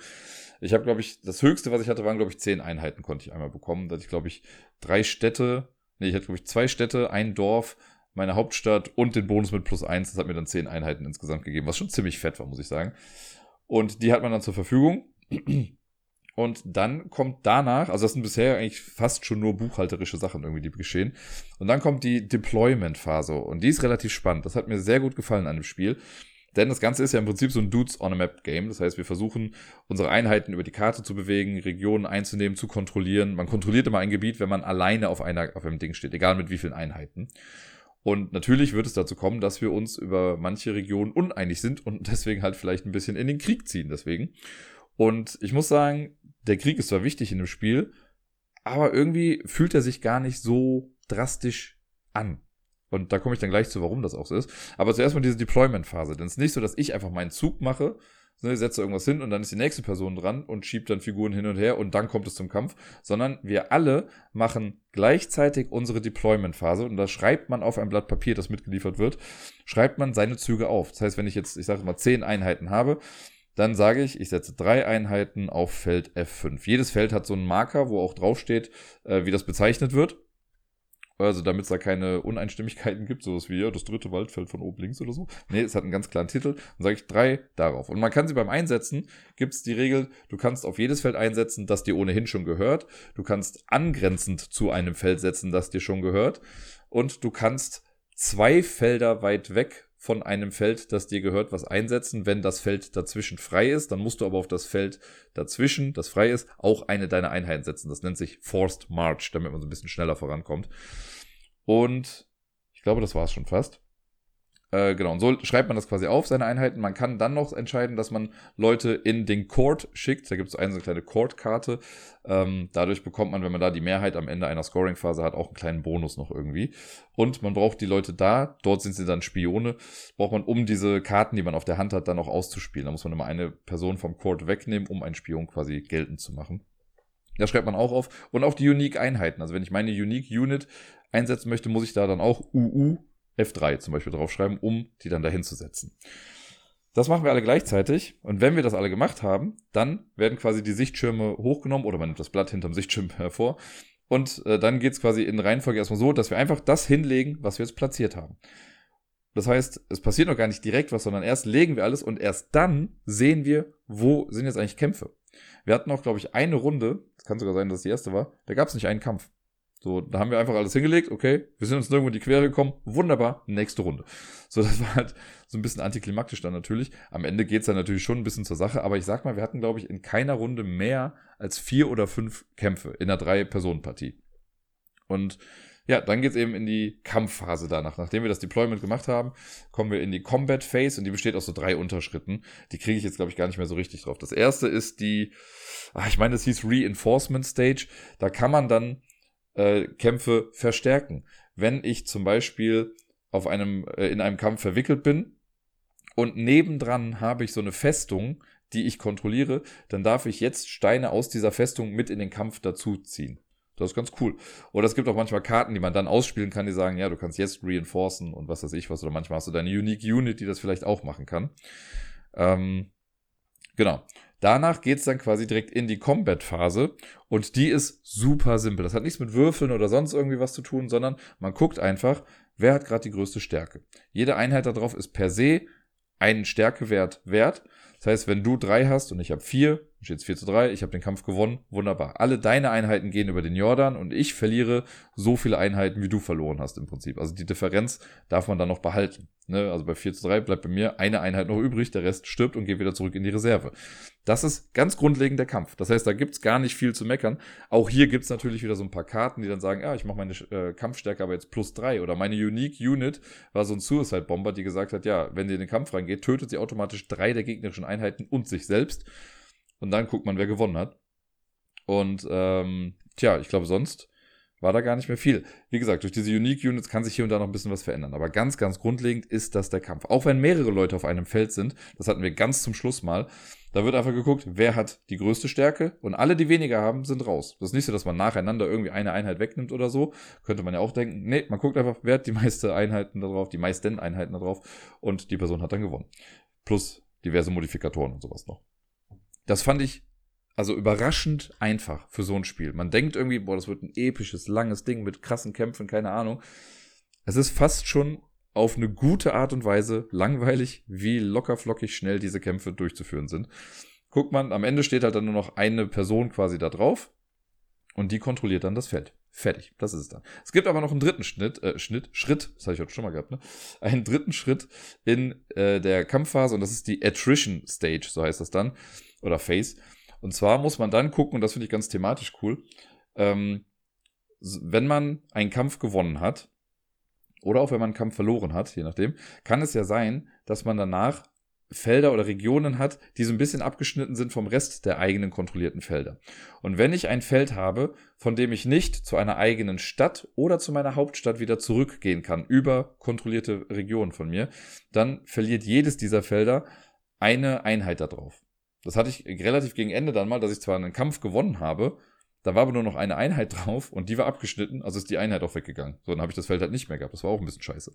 ich habe, glaube ich, das höchste, was ich hatte, waren, glaube ich, zehn Einheiten konnte ich einmal bekommen. Da hatte ich, glaube ich, drei Städte, nee, ich hatte, glaube ich, zwei Städte, ein Dorf, meine Hauptstadt und den Bonus mit plus eins. Das hat mir dann zehn Einheiten insgesamt gegeben, was schon ziemlich fett war, muss ich sagen. Und die hat man dann zur Verfügung. Und dann kommt danach, also das sind bisher eigentlich fast schon nur buchhalterische Sachen irgendwie, die geschehen. Und dann kommt die Deployment-Phase. Und die ist relativ spannend. Das hat mir sehr gut gefallen an dem Spiel. Denn das Ganze ist ja im Prinzip so ein Dudes on a Map Game. Das heißt, wir versuchen, unsere Einheiten über die Karte zu bewegen, Regionen einzunehmen, zu kontrollieren. Man kontrolliert immer ein Gebiet, wenn man alleine auf, einer, auf einem Ding steht, egal mit wie vielen Einheiten. Und natürlich wird es dazu kommen, dass wir uns über manche Regionen uneinig sind und [laughs] deswegen halt vielleicht ein bisschen in den Krieg ziehen. Deswegen. Und ich muss sagen, der Krieg ist zwar wichtig in dem Spiel, aber irgendwie fühlt er sich gar nicht so drastisch an. Und da komme ich dann gleich zu, warum das auch so ist. Aber zuerst mal diese Deployment-Phase. Denn es ist nicht so, dass ich einfach meinen Zug mache, ne, setze irgendwas hin und dann ist die nächste Person dran und schiebt dann Figuren hin und her und dann kommt es zum Kampf. Sondern wir alle machen gleichzeitig unsere Deployment-Phase und da schreibt man auf ein Blatt Papier, das mitgeliefert wird, schreibt man seine Züge auf. Das heißt, wenn ich jetzt, ich sage mal, zehn Einheiten habe, dann sage ich, ich setze drei Einheiten auf Feld F5. Jedes Feld hat so einen Marker, wo auch draufsteht, äh, wie das bezeichnet wird. Also damit es da keine Uneinstimmigkeiten gibt, sowas wie ja, das dritte Waldfeld von oben links oder so. Nee, es hat einen ganz klaren Titel. Dann sage ich drei darauf. Und man kann sie beim Einsetzen, gibt es die Regel, du kannst auf jedes Feld einsetzen, das dir ohnehin schon gehört. Du kannst angrenzend zu einem Feld setzen, das dir schon gehört. Und du kannst zwei Felder weit weg von einem Feld, das dir gehört, was einsetzen. Wenn das Feld dazwischen frei ist, dann musst du aber auf das Feld dazwischen, das frei ist, auch eine deiner Einheiten setzen. Das nennt sich Forced March, damit man so ein bisschen schneller vorankommt. Und ich glaube, das war es schon fast. Äh, genau, und so schreibt man das quasi auf, seine Einheiten. Man kann dann noch entscheiden, dass man Leute in den Court schickt. Da gibt es eine kleine Court-Karte. Ähm, dadurch bekommt man, wenn man da die Mehrheit am Ende einer Scoring-Phase hat, auch einen kleinen Bonus noch irgendwie. Und man braucht die Leute da, dort sind sie dann Spione, braucht man, um diese Karten, die man auf der Hand hat, dann auch auszuspielen. Da muss man immer eine Person vom Court wegnehmen, um einen Spion quasi geltend zu machen. Das schreibt man auch auf. Und auch die Unique-Einheiten. Also wenn ich meine Unique-Unit einsetzen möchte, muss ich da dann auch UU F3 zum Beispiel draufschreiben, um die dann dahin zu setzen. Das machen wir alle gleichzeitig. Und wenn wir das alle gemacht haben, dann werden quasi die Sichtschirme hochgenommen oder man nimmt das Blatt hinterm Sichtschirm [laughs] hervor. Und äh, dann geht es quasi in Reihenfolge erstmal so, dass wir einfach das hinlegen, was wir jetzt platziert haben. Das heißt, es passiert noch gar nicht direkt was, sondern erst legen wir alles und erst dann sehen wir, wo sind jetzt eigentlich Kämpfe. Wir hatten auch, glaube ich, eine Runde, es kann sogar sein, dass es die erste war, da gab es nicht einen Kampf. So, da haben wir einfach alles hingelegt, okay, wir sind uns nirgendwo in die Quere gekommen, wunderbar, nächste Runde. So, [laughs] das war halt so ein bisschen antiklimaktisch dann natürlich. Am Ende geht's dann natürlich schon ein bisschen zur Sache, aber ich sag mal, wir hatten, glaube ich, in keiner Runde mehr als vier oder fünf Kämpfe in einer Drei-Personen-Partie. Und ja, dann geht's eben in die Kampfphase danach. Nachdem wir das Deployment gemacht haben, kommen wir in die Combat Phase und die besteht aus so drei Unterschritten. Die kriege ich jetzt, glaube ich, gar nicht mehr so richtig drauf. Das erste ist die, ach, ich meine, das hieß Reinforcement Stage. Da kann man dann äh, Kämpfe verstärken. Wenn ich zum Beispiel auf einem, äh, in einem Kampf verwickelt bin und nebendran habe ich so eine Festung, die ich kontrolliere, dann darf ich jetzt Steine aus dieser Festung mit in den Kampf dazuziehen. Das ist ganz cool. Oder es gibt auch manchmal Karten, die man dann ausspielen kann, die sagen, ja, du kannst jetzt reinforcen und was weiß ich was. Oder manchmal hast du deine Unique Unit, die das vielleicht auch machen kann. Ähm, genau. Danach geht's dann quasi direkt in die Combat-Phase und die ist super simpel. Das hat nichts mit Würfeln oder sonst irgendwie was zu tun, sondern man guckt einfach, wer hat gerade die größte Stärke. Jede Einheit darauf ist per se einen Stärkewert wert. Das heißt, wenn du drei hast und ich habe vier, steht es 4 zu 3, ich habe den Kampf gewonnen, wunderbar. Alle deine Einheiten gehen über den Jordan und ich verliere so viele Einheiten, wie du verloren hast im Prinzip. Also die Differenz darf man dann noch behalten. Ne? Also bei 4 zu 3 bleibt bei mir eine Einheit noch übrig, der Rest stirbt und geht wieder zurück in die Reserve. Das ist ganz grundlegend der Kampf. Das heißt, da gibt's gar nicht viel zu meckern. Auch hier gibt's natürlich wieder so ein paar Karten, die dann sagen, ja, ich mache meine äh, Kampfstärke aber jetzt plus 3 oder meine Unique Unit war so ein Suicide Bomber, die gesagt hat, ja, wenn sie in den Kampf reingeht, tötet sie automatisch drei der gegnerischen Einheiten und sich selbst. Und dann guckt man, wer gewonnen hat. Und ähm, tja, ich glaube, sonst war da gar nicht mehr viel. Wie gesagt, durch diese Unique Units kann sich hier und da noch ein bisschen was verändern. Aber ganz, ganz grundlegend ist das der Kampf. Auch wenn mehrere Leute auf einem Feld sind, das hatten wir ganz zum Schluss mal, da wird einfach geguckt, wer hat die größte Stärke und alle, die weniger haben, sind raus. Das ist nicht so, dass man nacheinander irgendwie eine Einheit wegnimmt oder so. Könnte man ja auch denken. Nee, man guckt einfach, wer hat die meisten Einheiten da drauf, die meisten Einheiten da drauf und die Person hat dann gewonnen. Plus diverse Modifikatoren und sowas noch. Das fand ich also überraschend einfach für so ein Spiel. Man denkt irgendwie, boah, das wird ein episches, langes Ding mit krassen Kämpfen, keine Ahnung. Es ist fast schon auf eine gute Art und Weise langweilig, wie lockerflockig schnell diese Kämpfe durchzuführen sind. Guckt man, am Ende steht halt dann nur noch eine Person quasi da drauf und die kontrolliert dann das Feld. Fertig, das ist es dann. Es gibt aber noch einen dritten Schnitt, äh, Schnitt, Schritt, das habe ich heute schon mal gehabt, ne? Einen dritten Schritt in äh, der Kampfphase und das ist die Attrition Stage, so heißt das dann, oder Phase. Und zwar muss man dann gucken, und das finde ich ganz thematisch cool, ähm, wenn man einen Kampf gewonnen hat, oder auch wenn man einen Kampf verloren hat, je nachdem, kann es ja sein, dass man danach Felder oder Regionen hat, die so ein bisschen abgeschnitten sind vom Rest der eigenen kontrollierten Felder. Und wenn ich ein Feld habe, von dem ich nicht zu einer eigenen Stadt oder zu meiner Hauptstadt wieder zurückgehen kann, über kontrollierte Regionen von mir, dann verliert jedes dieser Felder eine Einheit darauf. Das hatte ich relativ gegen Ende dann mal, dass ich zwar einen Kampf gewonnen habe, da war aber nur noch eine Einheit [laughs] drauf und die war abgeschnitten, also ist die Einheit auch weggegangen. So, dann habe ich das Feld halt nicht mehr gehabt. Das war auch ein bisschen scheiße.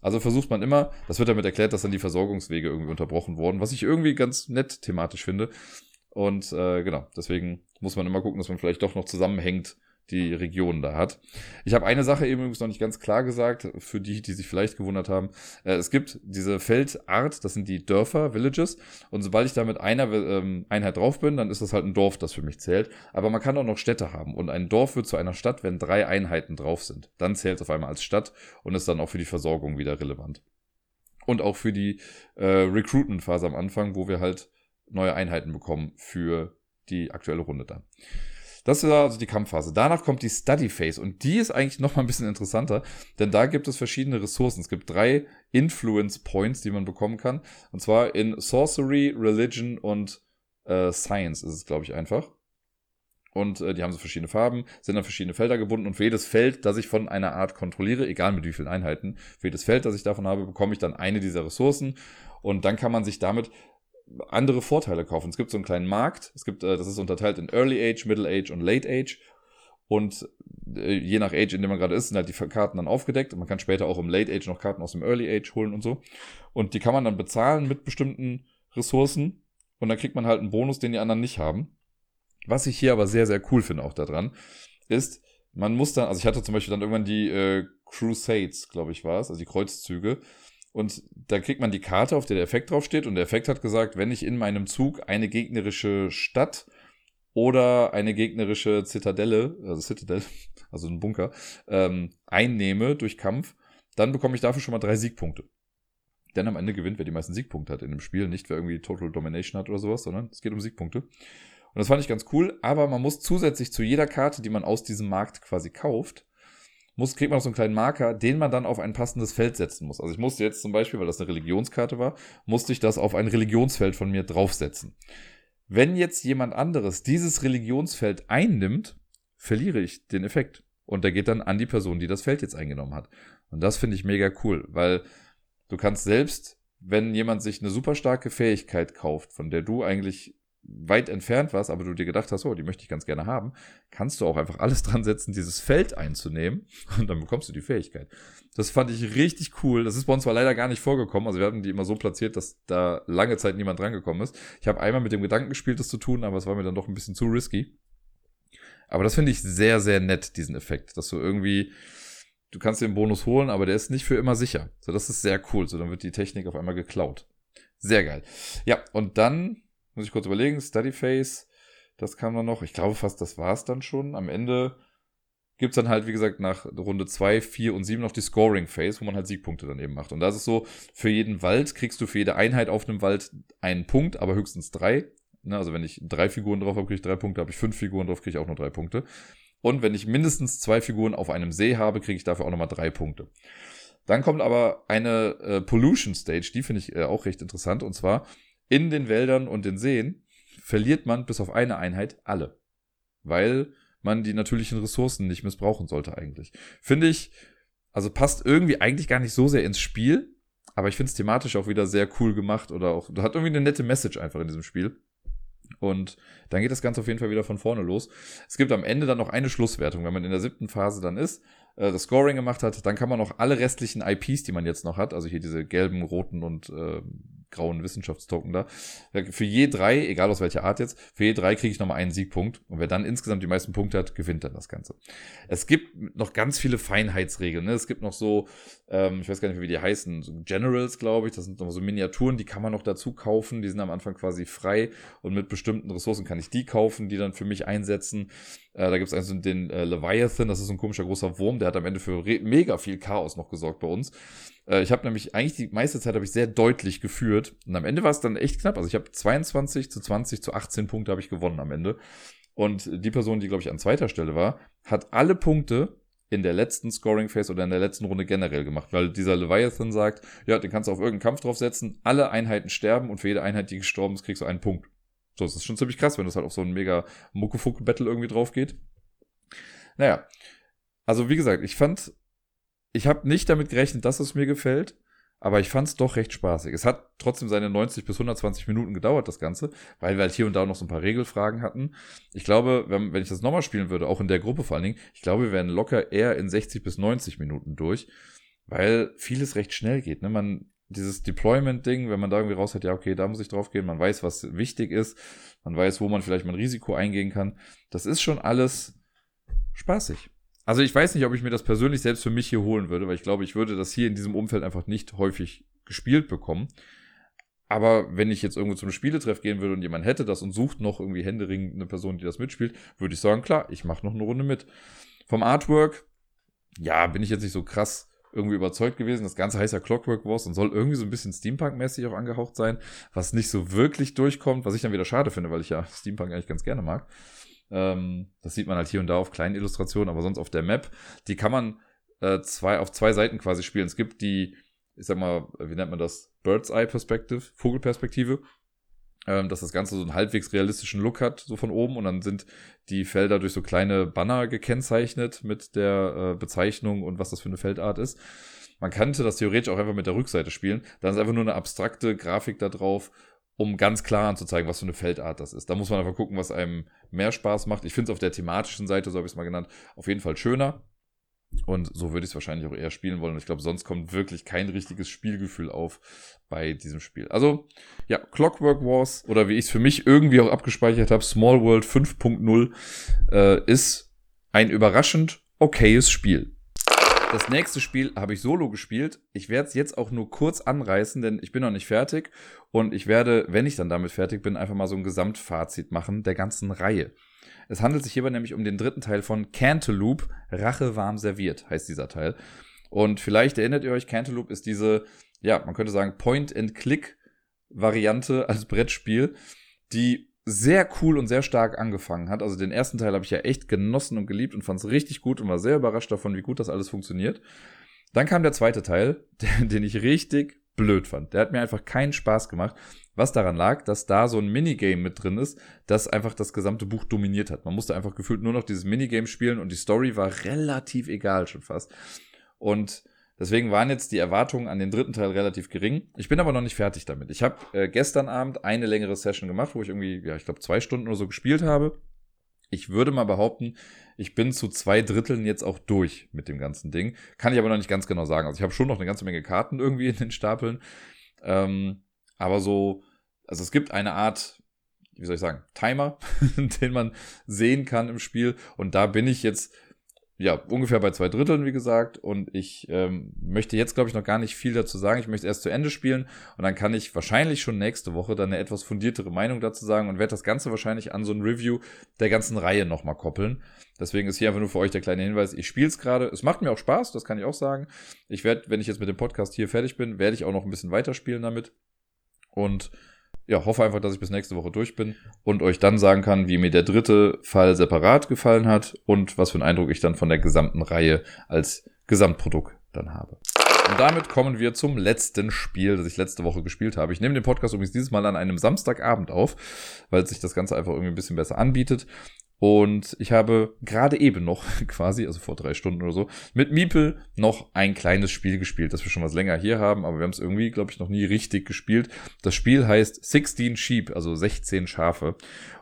Also versucht man immer, das wird damit erklärt, dass dann die Versorgungswege irgendwie unterbrochen wurden, was ich irgendwie ganz nett thematisch finde. Und äh, genau, deswegen muss man immer gucken, dass man vielleicht doch noch zusammenhängt die Region da hat. Ich habe eine Sache eben übrigens noch nicht ganz klar gesagt, für die, die sich vielleicht gewundert haben. Äh, es gibt diese Feldart, das sind die Dörfer, Villages. Und sobald ich da mit einer ähm, Einheit drauf bin, dann ist das halt ein Dorf, das für mich zählt. Aber man kann auch noch Städte haben. Und ein Dorf wird zu einer Stadt, wenn drei Einheiten drauf sind. Dann zählt es auf einmal als Stadt und ist dann auch für die Versorgung wieder relevant. Und auch für die äh, Recruitment-Phase am Anfang, wo wir halt neue Einheiten bekommen für die aktuelle Runde dann. Das ist also die Kampfphase. Danach kommt die Study Phase und die ist eigentlich noch mal ein bisschen interessanter, denn da gibt es verschiedene Ressourcen. Es gibt drei Influence Points, die man bekommen kann. Und zwar in Sorcery, Religion und äh, Science ist es, glaube ich, einfach. Und äh, die haben so verschiedene Farben, sind an verschiedene Felder gebunden und für jedes Feld, das ich von einer Art kontrolliere, egal mit wie vielen Einheiten, für jedes Feld, das ich davon habe, bekomme ich dann eine dieser Ressourcen und dann kann man sich damit andere Vorteile kaufen. Es gibt so einen kleinen Markt. Es gibt, äh, das ist unterteilt in Early Age, Middle Age und Late Age. Und äh, je nach Age, in dem man gerade ist, sind halt die Karten dann aufgedeckt. Und man kann später auch im Late Age noch Karten aus dem Early Age holen und so. Und die kann man dann bezahlen mit bestimmten Ressourcen. Und dann kriegt man halt einen Bonus, den die anderen nicht haben. Was ich hier aber sehr, sehr cool finde auch daran, ist, man muss dann, also ich hatte zum Beispiel dann irgendwann die äh, Crusades, glaube ich, war es, also die Kreuzzüge. Und da kriegt man die Karte, auf der der Effekt draufsteht. Und der Effekt hat gesagt, wenn ich in meinem Zug eine gegnerische Stadt oder eine gegnerische Zitadelle, also Citadel, [laughs] also ein Bunker, ähm, einnehme durch Kampf, dann bekomme ich dafür schon mal drei Siegpunkte. Denn am Ende gewinnt, wer die meisten Siegpunkte hat in dem Spiel. Nicht wer irgendwie Total Domination hat oder sowas, sondern es geht um Siegpunkte. Und das fand ich ganz cool, aber man muss zusätzlich zu jeder Karte, die man aus diesem Markt quasi kauft, muss, kriegt man noch so einen kleinen Marker, den man dann auf ein passendes Feld setzen muss. Also ich musste jetzt zum Beispiel, weil das eine Religionskarte war, musste ich das auf ein Religionsfeld von mir draufsetzen. Wenn jetzt jemand anderes dieses Religionsfeld einnimmt, verliere ich den Effekt. Und der geht dann an die Person, die das Feld jetzt eingenommen hat. Und das finde ich mega cool, weil du kannst selbst, wenn jemand sich eine super starke Fähigkeit kauft, von der du eigentlich weit entfernt warst, aber du dir gedacht hast, oh, die möchte ich ganz gerne haben, kannst du auch einfach alles [laughs] dran setzen, dieses Feld einzunehmen [laughs] und dann bekommst du die Fähigkeit. Das fand ich richtig cool. Das ist bei uns zwar leider gar nicht vorgekommen. Also wir hatten die immer so platziert, dass da lange Zeit niemand drangekommen ist. Ich habe einmal mit dem Gedanken gespielt, das zu tun, aber es war mir dann doch ein bisschen zu risky. Aber das finde ich sehr, sehr nett, diesen Effekt, dass du irgendwie, du kannst den Bonus holen, aber der ist nicht für immer sicher. So, das ist sehr cool. So, dann wird die Technik auf einmal geklaut. Sehr geil. Ja, und dann Muss ich kurz überlegen. Study Phase, das kam dann noch. Ich glaube fast, das war es dann schon. Am Ende gibt es dann halt, wie gesagt, nach Runde 2, 4 und 7 noch die Scoring Phase, wo man halt Siegpunkte dann eben macht. Und das ist so, für jeden Wald kriegst du für jede Einheit auf einem Wald einen Punkt, aber höchstens drei. Ne, also wenn ich drei Figuren drauf habe, kriege ich drei Punkte, habe ich fünf Figuren drauf, kriege ich auch nur drei Punkte. Und wenn ich mindestens zwei Figuren auf einem See habe, kriege ich dafür auch nochmal drei Punkte. Dann kommt aber eine äh, Pollution Stage, die finde ich äh, auch recht interessant. Und zwar in den Wäldern und den Seen verliert man bis auf eine Einheit alle. Weil man die natürlichen Ressourcen nicht missbrauchen sollte eigentlich. Finde ich, also passt irgendwie eigentlich gar nicht so sehr ins Spiel, aber ich finde es thematisch auch wieder sehr cool gemacht oder auch, hat irgendwie eine nette Message einfach in diesem Spiel. Und dann geht das Ganze auf jeden Fall wieder von vorne los. Es gibt am Ende dann noch eine Schlusswertung, wenn man in der siebten Phase dann ist, äh, das Scoring gemacht hat, dann kann man noch alle restlichen IPs, die man jetzt noch hat, also hier diese gelben, roten und äh, grauen Wissenschaftstoken da. Für je drei, egal aus welcher Art jetzt, für je drei kriege ich nochmal einen Siegpunkt. Und wer dann insgesamt die meisten Punkte hat, gewinnt dann das Ganze. Es gibt noch ganz viele Feinheitsregeln. Ne? Es gibt noch so, ähm, ich weiß gar nicht, wie die heißen, so Generals, glaube ich. Das sind noch so Miniaturen, die kann man noch dazu kaufen. Die sind am Anfang quasi frei. Und mit bestimmten Ressourcen kann ich die kaufen, die dann für mich einsetzen. Äh, da gibt es also den äh, Leviathan, das ist so ein komischer großer Wurm, der hat am Ende für mega viel Chaos noch gesorgt bei uns. Äh, ich habe nämlich eigentlich die meiste Zeit habe ich sehr deutlich geführt und am Ende war es dann echt knapp. Also ich habe 22 zu 20 zu 18 Punkte habe ich gewonnen am Ende. Und die Person, die glaube ich an zweiter Stelle war, hat alle Punkte in der letzten Scoring Phase oder in der letzten Runde generell gemacht, weil dieser Leviathan sagt, ja, den kannst du auf irgendeinen Kampf draufsetzen, alle Einheiten sterben und für jede Einheit, die gestorben ist, kriegst du einen Punkt. So, das ist schon ziemlich krass, wenn das halt auf so ein mega Muckefuck-Battle irgendwie drauf geht. Naja, also wie gesagt, ich fand ich habe nicht damit gerechnet, dass es mir gefällt, aber ich fand es doch recht spaßig. Es hat trotzdem seine 90 bis 120 Minuten gedauert, das Ganze, weil wir halt hier und da noch so ein paar Regelfragen hatten. Ich glaube, wenn, wenn ich das nochmal spielen würde, auch in der Gruppe vor allen Dingen, ich glaube, wir wären locker eher in 60 bis 90 Minuten durch, weil vieles recht schnell geht. Ne? Man, dieses Deployment-Ding, wenn man da irgendwie raus hat, ja, okay, da muss ich drauf gehen, man weiß, was wichtig ist, man weiß, wo man vielleicht mal ein Risiko eingehen kann. Das ist schon alles spaßig. Also ich weiß nicht, ob ich mir das persönlich selbst für mich hier holen würde, weil ich glaube, ich würde das hier in diesem Umfeld einfach nicht häufig gespielt bekommen. Aber wenn ich jetzt irgendwo zum Spieletreff gehen würde und jemand hätte das und sucht noch irgendwie händeringend eine Person, die das mitspielt, würde ich sagen, klar, ich mache noch eine Runde mit. Vom Artwork, ja, bin ich jetzt nicht so krass irgendwie überzeugt gewesen. Das Ganze heißt ja Clockwork Wars und soll irgendwie so ein bisschen Steampunk-mäßig auch angehaucht sein, was nicht so wirklich durchkommt, was ich dann wieder schade finde, weil ich ja Steampunk eigentlich ganz gerne mag. Ähm, das sieht man halt hier und da auf kleinen Illustrationen, aber sonst auf der Map. Die kann man äh, zwei, auf zwei Seiten quasi spielen. Es gibt die, ich sag mal, wie nennt man das? Bird's Eye Perspective, Vogelperspektive. Ähm, dass das Ganze so einen halbwegs realistischen Look hat, so von oben. Und dann sind die Felder durch so kleine Banner gekennzeichnet mit der äh, Bezeichnung und was das für eine Feldart ist. Man könnte das theoretisch auch einfach mit der Rückseite spielen. Dann ist einfach nur eine abstrakte Grafik da drauf um ganz klar anzuzeigen, was für eine Feldart das ist. Da muss man einfach gucken, was einem mehr Spaß macht. Ich finde es auf der thematischen Seite, so habe ich es mal genannt, auf jeden Fall schöner. Und so würde ich es wahrscheinlich auch eher spielen wollen. Und ich glaube, sonst kommt wirklich kein richtiges Spielgefühl auf bei diesem Spiel. Also, ja, Clockwork Wars oder wie ich es für mich irgendwie auch abgespeichert habe, Small World 5.0 äh, ist ein überraschend okayes Spiel. Das nächste Spiel habe ich solo gespielt. Ich werde es jetzt auch nur kurz anreißen, denn ich bin noch nicht fertig. Und ich werde, wenn ich dann damit fertig bin, einfach mal so ein Gesamtfazit machen der ganzen Reihe. Es handelt sich hierbei nämlich um den dritten Teil von Cantaloupe, Rache warm serviert, heißt dieser Teil. Und vielleicht erinnert ihr euch, Cantaloupe ist diese, ja, man könnte sagen, Point-and-Click-Variante als Brettspiel, die sehr cool und sehr stark angefangen hat. Also den ersten Teil habe ich ja echt genossen und geliebt und fand es richtig gut und war sehr überrascht davon, wie gut das alles funktioniert. Dann kam der zweite Teil, [laughs] den ich richtig blöd fand. Der hat mir einfach keinen Spaß gemacht. Was daran lag, dass da so ein Minigame mit drin ist, das einfach das gesamte Buch dominiert hat. Man musste einfach gefühlt nur noch dieses Minigame spielen und die Story war relativ egal schon fast. Und Deswegen waren jetzt die Erwartungen an den dritten Teil relativ gering. Ich bin aber noch nicht fertig damit. Ich habe äh, gestern Abend eine längere Session gemacht, wo ich irgendwie, ja, ich glaube, zwei Stunden oder so gespielt habe. Ich würde mal behaupten, ich bin zu zwei Dritteln jetzt auch durch mit dem ganzen Ding. Kann ich aber noch nicht ganz genau sagen. Also ich habe schon noch eine ganze Menge Karten irgendwie in den Stapeln. Ähm, aber so, also es gibt eine Art, wie soll ich sagen, Timer, [laughs] den man sehen kann im Spiel. Und da bin ich jetzt ja, ungefähr bei zwei Dritteln, wie gesagt. Und ich ähm, möchte jetzt, glaube ich, noch gar nicht viel dazu sagen. Ich möchte erst zu Ende spielen und dann kann ich wahrscheinlich schon nächste Woche dann eine etwas fundiertere Meinung dazu sagen und werde das Ganze wahrscheinlich an so ein Review der ganzen Reihe nochmal koppeln. Deswegen ist hier einfach nur für euch der kleine Hinweis. Ich spiele es gerade. Es macht mir auch Spaß, das kann ich auch sagen. Ich werde, wenn ich jetzt mit dem Podcast hier fertig bin, werde ich auch noch ein bisschen weiterspielen damit. Und ja, hoffe einfach, dass ich bis nächste Woche durch bin und euch dann sagen kann, wie mir der dritte Fall separat gefallen hat und was für einen Eindruck ich dann von der gesamten Reihe als Gesamtprodukt dann habe. Und damit kommen wir zum letzten Spiel, das ich letzte Woche gespielt habe. Ich nehme den Podcast übrigens dieses Mal an einem Samstagabend auf, weil sich das Ganze einfach irgendwie ein bisschen besser anbietet. Und ich habe gerade eben noch, [laughs] quasi, also vor drei Stunden oder so, mit Miepel noch ein kleines Spiel gespielt, das wir schon was länger hier haben, aber wir haben es irgendwie, glaube ich, noch nie richtig gespielt. Das Spiel heißt 16 Sheep, also 16 Schafe.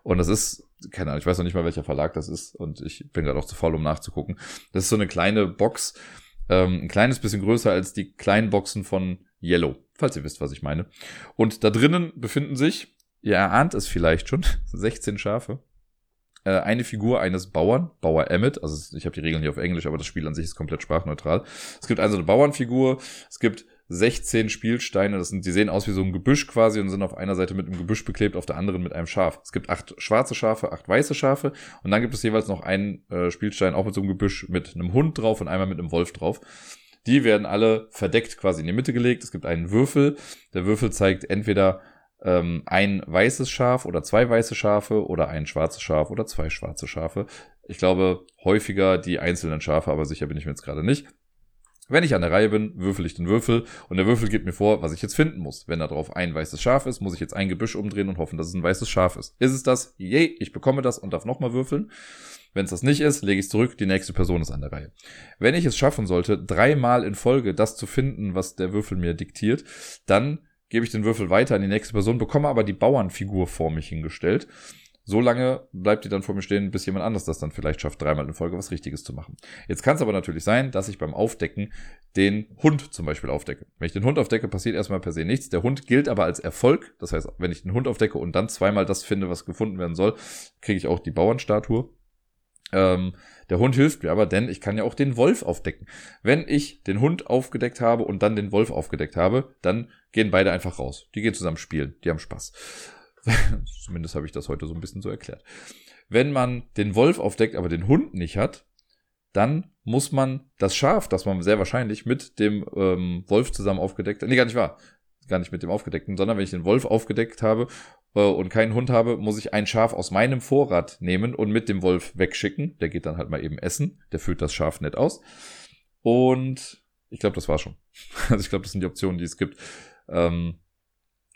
Und das ist, keine Ahnung, ich weiß noch nicht mal, welcher Verlag das ist. Und ich bin gerade auch zu faul, um nachzugucken. Das ist so eine kleine Box, ähm, ein kleines bisschen größer als die kleinen Boxen von Yellow, falls ihr wisst, was ich meine. Und da drinnen befinden sich, ihr erahnt es vielleicht schon, [laughs] 16 Schafe äh, eine Figur eines Bauern, Bauer Emmet, also ich habe die Regeln hier auf Englisch, aber das Spiel an sich ist komplett sprachneutral. Es gibt also eine Bauernfigur, es gibt 16 Spielsteine, das sind, die sehen aus wie so ein Gebüsch quasi und sind auf einer Seite mit einem Gebüsch beklebt, auf der anderen mit einem Schaf. Es gibt acht schwarze Schafe, acht weiße Schafe und dann gibt es jeweils noch einen äh, Spielstein, auch mit so einem Gebüsch mit einem Hund drauf und einmal mit einem Wolf drauf. Die werden alle verdeckt quasi in die Mitte gelegt. Es gibt einen Würfel. Der Würfel zeigt entweder ähm, ein weißes Schaf oder zwei weiße Schafe oder ein schwarzes Schaf oder zwei schwarze Schafe. Ich glaube häufiger die einzelnen Schafe, aber sicher bin ich mir jetzt gerade nicht. Wenn ich an der Reihe bin, würfel ich den Würfel und der Würfel gibt mir vor, was ich jetzt finden muss. Wenn da drauf ein weißes Schaf ist, muss ich jetzt ein Gebüsch umdrehen und hoffen, dass es ein weißes Schaf ist. Ist es das? Yay, ich bekomme das und darf nochmal würfeln. Wenn es das nicht ist, lege ich es zurück, die nächste Person ist an der Reihe. Wenn ich es schaffen sollte, dreimal in Folge das zu finden, was der Würfel mir diktiert, dann gebe ich den Würfel weiter an die nächste Person, bekomme aber die Bauernfigur vor mich hingestellt. So lange bleibt die dann vor mir stehen, bis jemand anders das dann vielleicht schafft, dreimal in Folge was Richtiges zu machen. Jetzt kann es aber natürlich sein, dass ich beim Aufdecken den Hund zum Beispiel aufdecke. Wenn ich den Hund aufdecke, passiert erstmal per se nichts. Der Hund gilt aber als Erfolg. Das heißt, wenn ich den Hund aufdecke und dann zweimal das finde, was gefunden werden soll, kriege ich auch die Bauernstatue. Ähm, der Hund hilft mir aber, denn ich kann ja auch den Wolf aufdecken. Wenn ich den Hund aufgedeckt habe und dann den Wolf aufgedeckt habe, dann gehen beide einfach raus. Die gehen zusammen spielen, die haben Spaß. [laughs] Zumindest habe ich das heute so ein bisschen so erklärt. Wenn man den Wolf aufdeckt, aber den Hund nicht hat, dann muss man das Schaf, das man sehr wahrscheinlich mit dem ähm, Wolf zusammen aufgedeckt hat, nee, gar nicht wahr, gar nicht mit dem aufgedeckten, sondern wenn ich den Wolf aufgedeckt habe und keinen Hund habe, muss ich ein Schaf aus meinem Vorrat nehmen und mit dem Wolf wegschicken. Der geht dann halt mal eben essen. Der füllt das Schaf nett aus. Und ich glaube, das war schon. [laughs] Also ich glaube, das sind die Optionen, die es gibt. Ähm,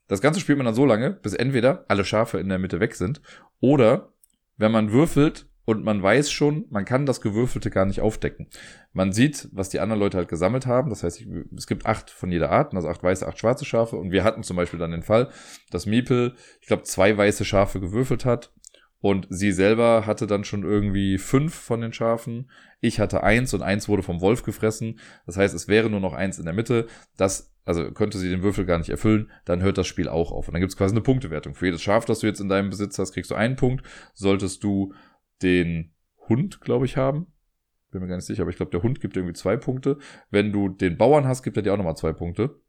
das Ganze spielt man dann so lange, bis entweder alle Schafe in der Mitte weg sind oder wenn man würfelt und man weiß schon, man kann das Gewürfelte gar nicht aufdecken. Man sieht, was die anderen Leute halt gesammelt haben. Das heißt, es gibt acht von jeder Art, also acht weiße, acht schwarze Schafe. Und wir hatten zum Beispiel dann den Fall, dass Miepel, ich glaube, zwei weiße Schafe gewürfelt hat. Und sie selber hatte dann schon irgendwie fünf von den Schafen. Ich hatte eins und eins wurde vom Wolf gefressen. Das heißt, es wäre nur noch eins in der Mitte. Das, also könnte sie den Würfel gar nicht erfüllen, dann hört das Spiel auch auf. Und dann gibt es quasi eine Punktewertung. Für jedes Schaf, das du jetzt in deinem Besitz hast, kriegst du einen Punkt. Solltest du den Hund, glaube ich, haben. Bin mir gar nicht sicher, aber ich glaube, der Hund gibt irgendwie zwei Punkte. Wenn du den Bauern hast, gibt er dir auch nochmal zwei Punkte.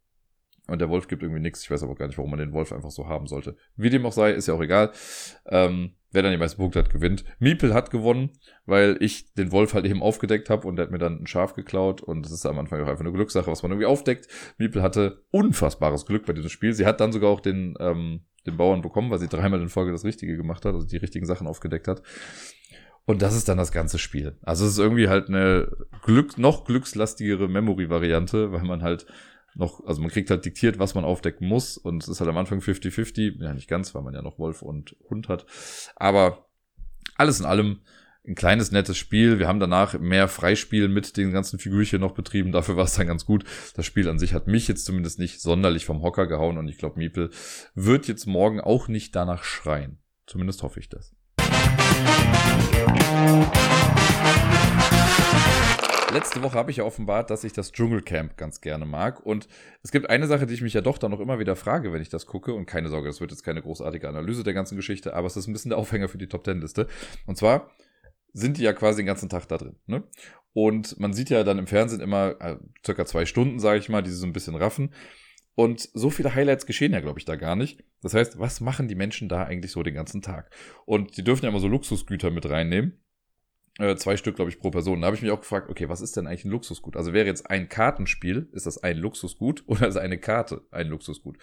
Und der Wolf gibt irgendwie nichts. Ich weiß aber gar nicht, warum man den Wolf einfach so haben sollte. Wie dem auch sei, ist ja auch egal. Ähm, wer dann die meisten Punkte hat, gewinnt. Miepel hat gewonnen, weil ich den Wolf halt eben aufgedeckt habe und der hat mir dann ein Schaf geklaut. Und das ist am Anfang auch einfach eine Glückssache, was man irgendwie aufdeckt. Miepel hatte unfassbares Glück bei diesem Spiel. Sie hat dann sogar auch den, ähm, den Bauern bekommen, weil sie dreimal in Folge das Richtige gemacht hat, also die richtigen Sachen aufgedeckt hat. Und das ist dann das ganze Spiel. Also es ist irgendwie halt eine Glück, noch glückslastigere Memory-Variante, weil man halt noch, also man kriegt halt diktiert, was man aufdecken muss. Und es ist halt am Anfang 50-50. Ja, nicht ganz, weil man ja noch Wolf und Hund hat. Aber alles in allem ein kleines, nettes Spiel. Wir haben danach mehr Freispiel mit den ganzen Figürchen noch betrieben. Dafür war es dann ganz gut. Das Spiel an sich hat mich jetzt zumindest nicht sonderlich vom Hocker gehauen. Und ich glaube, Miepel wird jetzt morgen auch nicht danach schreien. Zumindest hoffe ich das. Letzte Woche habe ich ja offenbart, dass ich das Dschungelcamp ganz gerne mag. Und es gibt eine Sache, die ich mich ja doch dann noch immer wieder frage, wenn ich das gucke. Und keine Sorge, das wird jetzt keine großartige Analyse der ganzen Geschichte, aber es ist ein bisschen der Aufhänger für die Top Ten Liste. Und zwar sind die ja quasi den ganzen Tag da drin. Ne? Und man sieht ja dann im Fernsehen immer äh, circa zwei Stunden, sage ich mal, die sie so ein bisschen raffen. Und so viele Highlights geschehen ja, glaube ich, da gar nicht. Das heißt, was machen die Menschen da eigentlich so den ganzen Tag? Und die dürfen ja immer so Luxusgüter mit reinnehmen. Äh, zwei Stück, glaube ich, pro Person. Da habe ich mich auch gefragt, okay, was ist denn eigentlich ein Luxusgut? Also wäre jetzt ein Kartenspiel, ist das ein Luxusgut [laughs] oder ist eine Karte ein Luxusgut?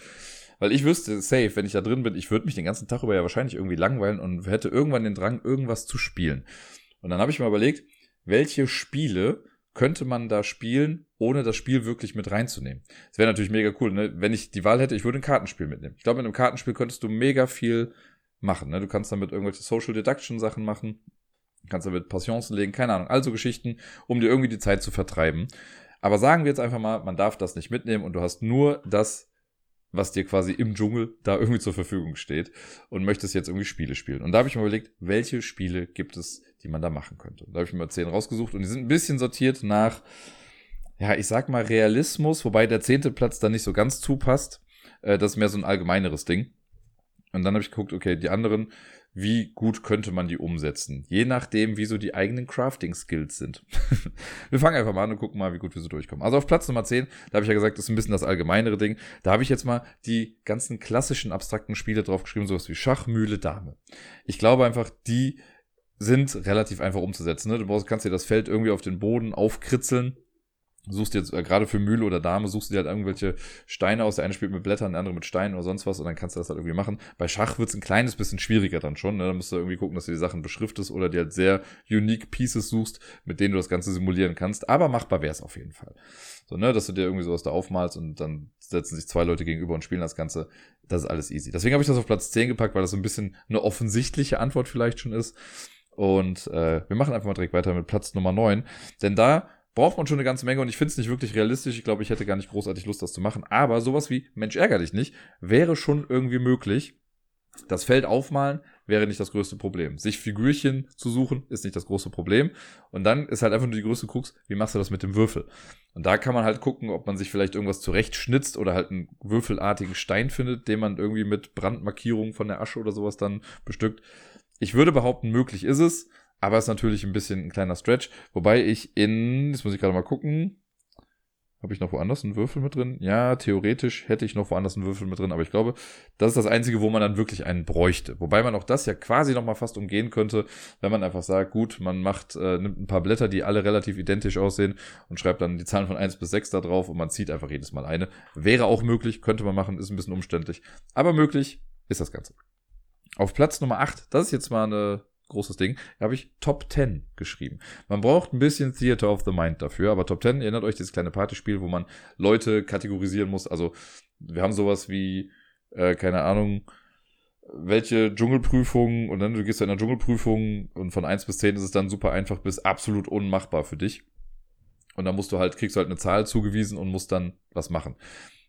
Weil ich wüsste, safe, wenn ich da drin bin, ich würde mich den ganzen Tag über ja wahrscheinlich irgendwie langweilen und hätte irgendwann den Drang, irgendwas zu spielen. Und dann habe ich mir überlegt, welche Spiele könnte man da spielen, ohne das Spiel wirklich mit reinzunehmen. Das wäre natürlich mega cool, ne? Wenn ich die Wahl hätte, ich würde ein Kartenspiel mitnehmen. Ich glaube, mit einem Kartenspiel könntest du mega viel machen. Ne? Du kannst damit irgendwelche Social Deduction Sachen machen, kannst damit Passionsen legen, keine Ahnung, also Geschichten, um dir irgendwie die Zeit zu vertreiben. Aber sagen wir jetzt einfach mal, man darf das nicht mitnehmen und du hast nur das was dir quasi im Dschungel da irgendwie zur Verfügung steht und möchtest jetzt irgendwie Spiele spielen. Und da habe ich mir überlegt, welche Spiele gibt es, die man da machen könnte. Da habe ich mir zehn rausgesucht und die sind ein bisschen sortiert nach, ja, ich sag mal Realismus, wobei der zehnte Platz da nicht so ganz zupasst. Äh, das ist mehr so ein allgemeineres Ding. Und dann habe ich geguckt, okay, die anderen wie gut könnte man die umsetzen. Je nachdem, wie so die eigenen Crafting-Skills sind. [laughs] wir fangen einfach mal an und gucken mal, wie gut wir so durchkommen. Also auf Platz Nummer 10, da habe ich ja gesagt, das ist ein bisschen das allgemeinere Ding. Da habe ich jetzt mal die ganzen klassischen abstrakten Spiele drauf geschrieben, sowas wie Schach, Mühle, Dame. Ich glaube einfach, die sind relativ einfach umzusetzen. Ne? Du brauchst, kannst dir das Feld irgendwie auf den Boden aufkritzeln suchst jetzt äh, gerade für Mühle oder Dame, suchst du dir halt irgendwelche Steine aus. Der eine spielt mit Blättern, der andere mit Steinen oder sonst was und dann kannst du das halt irgendwie machen. Bei Schach wird's ein kleines bisschen schwieriger dann schon. Ne? Da musst du irgendwie gucken, dass du die Sachen beschriftest oder dir halt sehr unique Pieces suchst, mit denen du das Ganze simulieren kannst. Aber machbar wäre es auf jeden Fall. So, ne, dass du dir irgendwie sowas da aufmalst und dann setzen sich zwei Leute gegenüber und spielen das Ganze. Das ist alles easy. Deswegen habe ich das auf Platz 10 gepackt, weil das so ein bisschen eine offensichtliche Antwort vielleicht schon ist. Und äh, wir machen einfach mal direkt weiter mit Platz Nummer 9. Denn da braucht man schon eine ganze Menge und ich finde es nicht wirklich realistisch. Ich glaube, ich hätte gar nicht großartig Lust, das zu machen. Aber sowas wie Mensch ärger dich nicht wäre schon irgendwie möglich. Das Feld aufmalen wäre nicht das größte Problem. Sich Figürchen zu suchen ist nicht das große Problem. Und dann ist halt einfach nur die größte Krux, wie machst du das mit dem Würfel? Und da kann man halt gucken, ob man sich vielleicht irgendwas zurechtschnitzt oder halt einen würfelartigen Stein findet, den man irgendwie mit Brandmarkierungen von der Asche oder sowas dann bestückt. Ich würde behaupten, möglich ist es. Aber ist natürlich ein bisschen ein kleiner Stretch. Wobei ich in, jetzt muss ich gerade mal gucken. Habe ich noch woanders einen Würfel mit drin? Ja, theoretisch hätte ich noch woanders einen Würfel mit drin, aber ich glaube, das ist das Einzige, wo man dann wirklich einen bräuchte. Wobei man auch das ja quasi noch mal fast umgehen könnte, wenn man einfach sagt, gut, man macht, äh, nimmt ein paar Blätter, die alle relativ identisch aussehen und schreibt dann die Zahlen von eins bis sechs da drauf und man zieht einfach jedes Mal eine. Wäre auch möglich, könnte man machen, ist ein bisschen umständlich. Aber möglich ist das Ganze. Auf Platz Nummer acht, das ist jetzt mal eine großes Ding, habe ich Top 10 geschrieben. Man braucht ein bisschen Theater of the Mind dafür, aber Top 10, erinnert euch dieses kleine Partyspiel, wo man Leute kategorisieren muss. Also wir haben sowas wie, äh, keine Ahnung, welche Dschungelprüfung und dann du gehst zu einer Dschungelprüfung und von 1 bis 10 ist es dann super einfach bis absolut unmachbar für dich. Und dann musst du halt, kriegst du halt eine Zahl zugewiesen und musst dann was machen.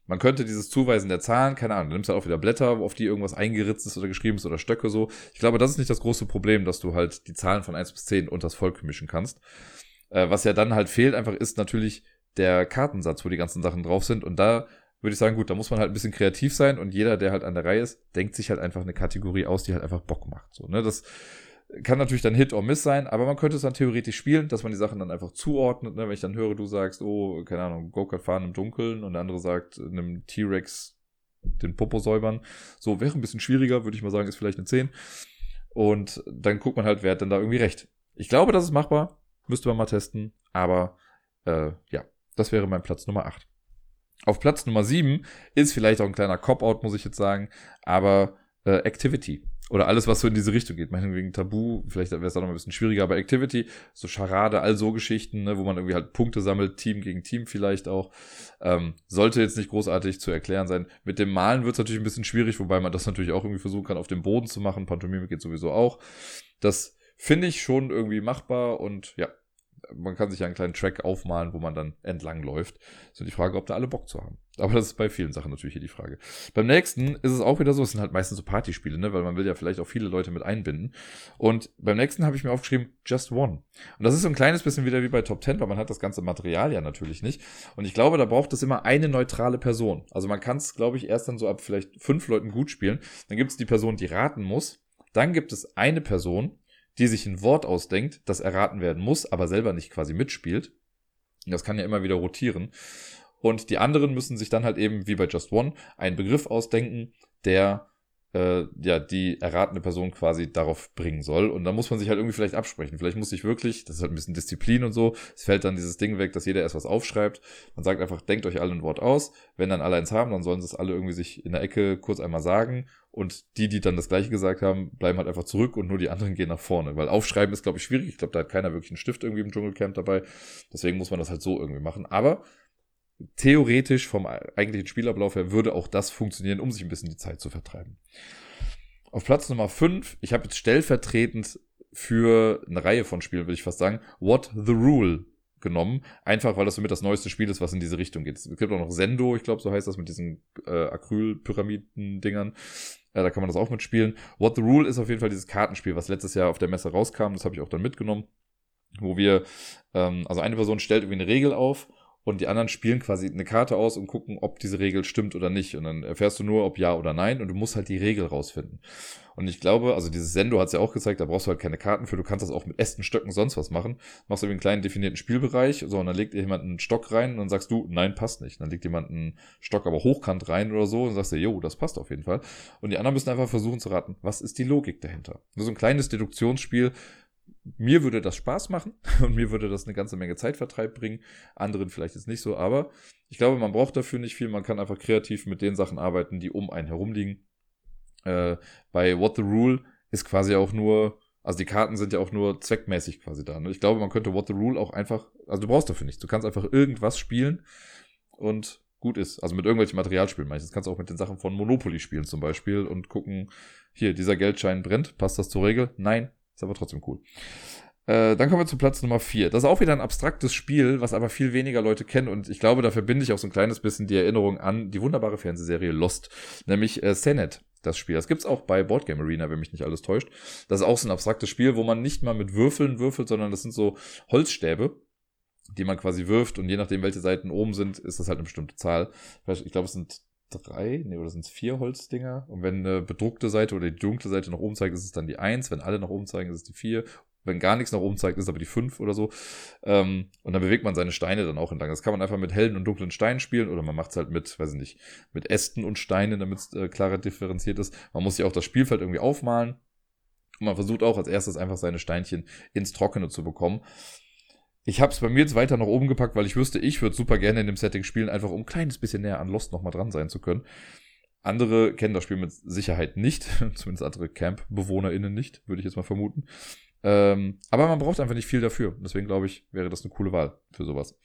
Man könnte dieses Zuweisen der Zahlen, keine Ahnung, du nimmst halt auch wieder Blätter, auf die irgendwas eingeritzt ist oder geschrieben ist oder Stöcke so. Ich glaube, das ist nicht das große Problem, dass du halt die Zahlen von 1 bis 10 unter das Volk mischen kannst. Äh, was ja dann halt fehlt, einfach ist natürlich der Kartensatz, wo die ganzen Sachen drauf sind. Und da würde ich sagen, gut, da muss man halt ein bisschen kreativ sein und jeder, der halt an der Reihe ist, denkt sich halt einfach eine Kategorie aus, die halt einfach Bock macht. So, ne? Das kann natürlich dann Hit or Miss sein, aber man könnte es dann theoretisch spielen, dass man die Sachen dann einfach zuordnet. Ne? Wenn ich dann höre, du sagst, oh, keine Ahnung, Go-Kart fahren im Dunkeln und der andere sagt, einem T-Rex den Popo säubern. So, wäre ein bisschen schwieriger, würde ich mal sagen, ist vielleicht eine 10. Und dann guckt man halt, wer hat denn da irgendwie recht. Ich glaube, das ist machbar. Müsste man mal testen. Aber äh, ja, das wäre mein Platz Nummer 8. Auf Platz Nummer 7 ist vielleicht auch ein kleiner Cop-Out, muss ich jetzt sagen, aber äh, Activity. Oder alles, was so in diese Richtung geht. Meinetwegen Tabu, vielleicht wäre es auch noch ein bisschen schwieriger, aber Activity, so Charade, all so Geschichten, ne, wo man irgendwie halt Punkte sammelt, Team gegen Team vielleicht auch. Ähm, sollte jetzt nicht großartig zu erklären sein. Mit dem Malen wird es natürlich ein bisschen schwierig, wobei man das natürlich auch irgendwie versuchen kann, auf dem Boden zu machen. Pantomime geht sowieso auch. Das finde ich schon irgendwie machbar und ja, man kann sich ja einen kleinen Track aufmalen, wo man dann entlang läuft. So die Frage, ob da alle Bock zu haben. Aber das ist bei vielen Sachen natürlich hier die Frage. Beim nächsten ist es auch wieder so, es sind halt meistens so Partyspiele, ne, weil man will ja vielleicht auch viele Leute mit einbinden. Und beim nächsten habe ich mir aufgeschrieben, Just One. Und das ist so ein kleines bisschen wieder wie bei Top 10, weil man hat das ganze Material ja natürlich nicht. Und ich glaube, da braucht es immer eine neutrale Person. Also man kann es, glaube ich, erst dann so ab vielleicht fünf Leuten gut spielen. Dann gibt es die Person, die raten muss. Dann gibt es eine Person, die sich ein Wort ausdenkt, das erraten werden muss, aber selber nicht quasi mitspielt. Das kann ja immer wieder rotieren. Und die anderen müssen sich dann halt eben, wie bei Just One, einen Begriff ausdenken, der äh, ja die erratene Person quasi darauf bringen soll. Und dann muss man sich halt irgendwie vielleicht absprechen. Vielleicht muss ich wirklich, das ist halt ein bisschen Disziplin und so, es fällt dann dieses Ding weg, dass jeder erst was aufschreibt. Man sagt einfach, denkt euch alle ein Wort aus. Wenn dann alle eins haben, dann sollen sie es alle irgendwie sich in der Ecke kurz einmal sagen. Und die, die dann das gleiche gesagt haben, bleiben halt einfach zurück und nur die anderen gehen nach vorne. Weil aufschreiben ist, glaube ich, schwierig. Ich glaube, da hat keiner wirklich einen Stift irgendwie im Dschungelcamp dabei. Deswegen muss man das halt so irgendwie machen. Aber theoretisch vom eigentlichen Spielablauf her würde auch das funktionieren, um sich ein bisschen die Zeit zu vertreiben. Auf Platz Nummer 5, ich habe jetzt stellvertretend für eine Reihe von Spielen, würde ich fast sagen, What the Rule genommen. Einfach, weil das somit das neueste Spiel ist, was in diese Richtung geht. Es gibt auch noch Sendo, ich glaube, so heißt das mit diesen äh, Acryl-Pyramiden-Dingern. Äh, da kann man das auch mitspielen. What the Rule ist auf jeden Fall dieses Kartenspiel, was letztes Jahr auf der Messe rauskam. Das habe ich auch dann mitgenommen. Wo wir, ähm, also eine Person stellt irgendwie eine Regel auf und die anderen spielen quasi eine Karte aus und gucken, ob diese Regel stimmt oder nicht. Und dann erfährst du nur, ob ja oder nein und du musst halt die Regel rausfinden. Und ich glaube, also dieses Sendo hat es ja auch gezeigt, da brauchst du halt keine Karten für, du kannst das auch mit Ästen, Stöcken, sonst was machen. Machst du einen kleinen definierten Spielbereich, so, und dann legt dir jemand einen Stock rein und dann sagst du, nein, passt nicht. Dann legt jemand einen Stock aber hochkant rein oder so und sagst dir, jo, das passt auf jeden Fall. Und die anderen müssen einfach versuchen zu raten, was ist die Logik dahinter. Nur so ein kleines Deduktionsspiel, mir würde das Spaß machen [laughs] und mir würde das eine ganze Menge Zeitvertreib bringen. Anderen vielleicht jetzt nicht so, aber ich glaube, man braucht dafür nicht viel. Man kann einfach kreativ mit den Sachen arbeiten, die um einen herum liegen. Äh, bei What the Rule ist quasi auch nur, also die Karten sind ja auch nur zweckmäßig quasi da. Ne? Ich glaube, man könnte What the Rule auch einfach, also du brauchst dafür nichts. Du kannst einfach irgendwas spielen und gut ist. Also mit irgendwelchen Materialspielen meistens. Kannst du auch mit den Sachen von Monopoly spielen zum Beispiel und gucken, hier, dieser Geldschein brennt, passt das zur Regel? Nein, ist aber trotzdem cool. Äh, dann kommen wir zu Platz Nummer 4. Das ist auch wieder ein abstraktes Spiel, was aber viel weniger Leute kennen. Und ich glaube, da verbinde ich auch so ein kleines bisschen die Erinnerung an die wunderbare Fernsehserie Lost, nämlich äh, Senet, das Spiel. Das gibt's auch bei Boardgame Arena, wenn mich nicht alles täuscht. Das ist auch so ein abstraktes Spiel, wo man nicht mal mit Würfeln würfelt, sondern das sind so Holzstäbe, die man quasi wirft. Und je nachdem, welche Seiten oben sind, ist das halt eine bestimmte Zahl. Ich glaube, es sind drei, nee, oder sind es vier Holzdinger? Und wenn eine bedruckte Seite oder die dunkle Seite nach oben zeigt, ist es dann die eins. Wenn alle nach oben zeigen, ist es die vier. Wenn gar nichts nach oben zeigt, ist es aber die fünf oder so. Ähm, und dann bewegt man seine Steine dann auch entlang. Das kann man einfach mit hellen und dunklen Steinen spielen oder man macht es halt mit, weiß ich nicht, mit Ästen und Steinen, damit es äh, klarer differenziert ist. Man muss sich auch das Spielfeld irgendwie aufmalen. Und man versucht auch als erstes einfach seine Steinchen ins Trockene zu bekommen. Ich habe es bei mir jetzt weiter nach oben gepackt, weil ich wüsste, ich würde super gerne in dem Setting spielen, einfach um ein kleines bisschen näher an Lost nochmal dran sein zu können. Andere kennen das Spiel mit Sicherheit nicht, [laughs] zumindest andere Camp-BewohnerInnen nicht, würde ich jetzt mal vermuten. Ähm, aber man braucht einfach nicht viel dafür. Deswegen glaube ich, wäre das eine coole Wahl für sowas.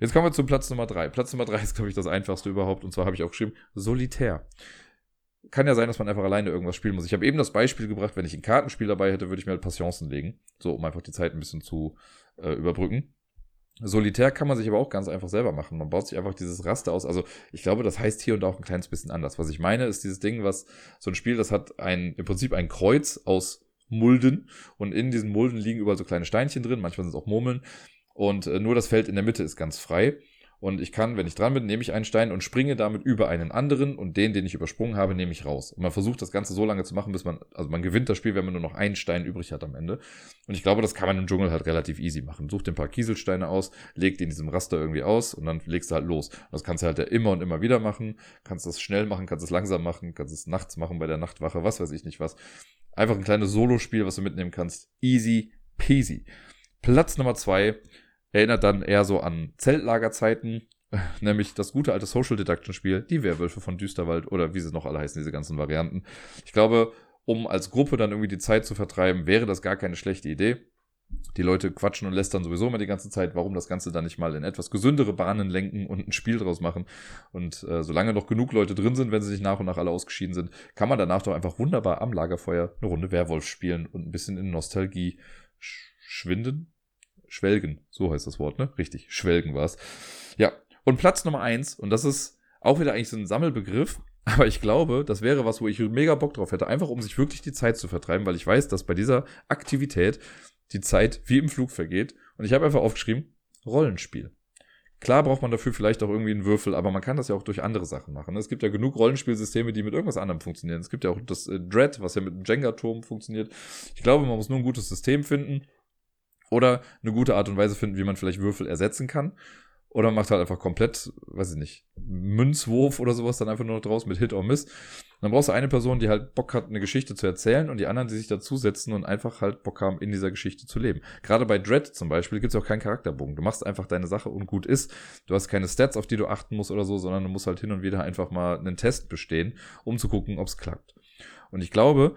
Jetzt kommen wir zu Platz Nummer drei. Platz Nummer drei ist, glaube ich, das einfachste überhaupt. Und zwar habe ich auch geschrieben, Solitär. Kann ja sein, dass man einfach alleine irgendwas spielen muss. Ich habe eben das Beispiel gebracht, wenn ich ein Kartenspiel dabei hätte, würde ich mir halt Passionsen legen. So, um einfach die Zeit ein bisschen zu äh, überbrücken. Solitär kann man sich aber auch ganz einfach selber machen. Man baut sich einfach dieses Raster aus. Also ich glaube, das heißt hier und auch ein kleines bisschen anders. Was ich meine, ist dieses Ding, was so ein Spiel, das hat ein, im Prinzip ein Kreuz aus Mulden und in diesen Mulden liegen überall so kleine Steinchen drin, manchmal sind es auch Murmeln und äh, nur das Feld in der Mitte ist ganz frei und ich kann, wenn ich dran bin, nehme ich einen Stein und springe damit über einen anderen und den, den ich übersprungen habe, nehme ich raus. Und man versucht das Ganze so lange zu machen, bis man, also man gewinnt das Spiel, wenn man nur noch einen Stein übrig hat am Ende. Und ich glaube, das kann man im Dschungel halt relativ easy machen. Such dir ein paar Kieselsteine aus, leg die in diesem Raster irgendwie aus und dann legst du halt los. Und das kannst du halt ja immer und immer wieder machen. Kannst das schnell machen, kannst es langsam machen, kannst es nachts machen bei der Nachtwache, was weiß ich nicht was. Einfach ein kleines Solospiel, was du mitnehmen kannst. Easy peasy. Platz Nummer zwei erinnert dann eher so an Zeltlagerzeiten, [laughs] nämlich das gute alte Social Deduction Spiel, die Werwölfe von Düsterwald oder wie sie noch alle heißen, diese ganzen Varianten. Ich glaube, um als Gruppe dann irgendwie die Zeit zu vertreiben, wäre das gar keine schlechte Idee. Die Leute quatschen und lästern sowieso immer die ganze Zeit, warum das Ganze dann nicht mal in etwas gesündere Bahnen lenken und ein Spiel draus machen. Und äh, solange noch genug Leute drin sind, wenn sie sich nach und nach alle ausgeschieden sind, kann man danach doch einfach wunderbar am Lagerfeuer eine Runde Werwolf spielen und ein bisschen in Nostalgie schwinden. Schwelgen, so heißt das Wort, ne? Richtig, Schwelgen war's. Ja, und Platz Nummer eins, und das ist auch wieder eigentlich so ein Sammelbegriff, [laughs] aber ich glaube, das wäre was, wo ich mega Bock drauf hätte, einfach um sich wirklich die Zeit zu vertreiben, weil ich weiß, dass bei dieser Aktivität die Zeit wie im Flug vergeht. Und ich habe einfach aufgeschrieben, Rollenspiel. Klar braucht man dafür vielleicht auch irgendwie einen Würfel, aber man kann das ja auch durch andere Sachen machen. Ne? Es gibt ja genug Rollenspielsysteme, die mit irgendwas anderem funktionieren. Es gibt ja auch das äh, Dread, was ja mit einem Jenga-Turm funktioniert. Ich glaube, man muss nur ein gutes System finden oder eine gute Art und Weise finden, wie man vielleicht Würfel ersetzen kann. Oder macht halt einfach komplett, weiß ich nicht, Münzwurf oder sowas dann einfach nur noch draus mit Hit or Miss. dann brauchst du eine Person, die halt Bock hat, eine Geschichte zu erzählen und die anderen, die sich dazusetzen und einfach halt Bock haben, in dieser Geschichte zu leben. Gerade bei Dread zum Beispiel gibt es auch keinen Charakterbogen. Du machst einfach deine Sache und gut ist. Du hast keine Stats, auf die du achten musst oder so, sondern du musst halt hin und wieder einfach mal einen Test bestehen, um zu gucken, ob es klappt. Und ich glaube,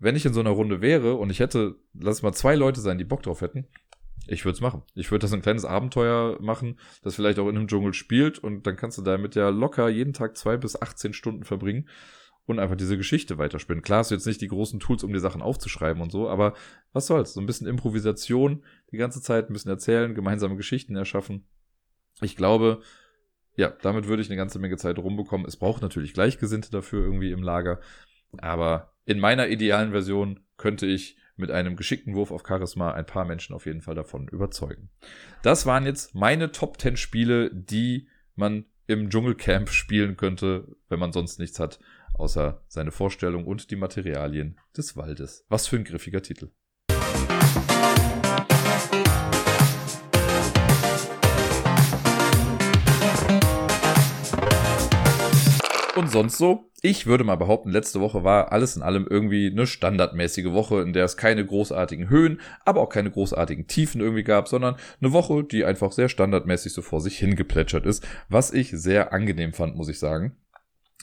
wenn ich in so einer Runde wäre und ich hätte, lass mal zwei Leute sein, die Bock drauf hätten, ich würde es machen. Ich würde das ein kleines Abenteuer machen, das vielleicht auch in einem Dschungel spielt und dann kannst du damit ja locker jeden Tag zwei bis 18 Stunden verbringen und einfach diese Geschichte weiterspielen. Klar hast du jetzt nicht die großen Tools, um die Sachen aufzuschreiben und so, aber was soll's? So ein bisschen Improvisation, die ganze Zeit ein bisschen erzählen, gemeinsame Geschichten erschaffen. Ich glaube, ja, damit würde ich eine ganze Menge Zeit rumbekommen. Es braucht natürlich Gleichgesinnte dafür irgendwie im Lager, aber in meiner idealen Version könnte ich mit einem geschickten Wurf auf Charisma ein paar Menschen auf jeden Fall davon überzeugen. Das waren jetzt meine Top 10 Spiele, die man im Dschungelcamp [laughs] spielen könnte, wenn man sonst nichts hat, außer seine Vorstellung und die Materialien des Waldes. Was für ein griffiger Titel. Sonst so? Ich würde mal behaupten, letzte Woche war alles in allem irgendwie eine standardmäßige Woche, in der es keine großartigen Höhen, aber auch keine großartigen Tiefen irgendwie gab, sondern eine Woche, die einfach sehr standardmäßig so vor sich hingeplätschert ist, was ich sehr angenehm fand, muss ich sagen.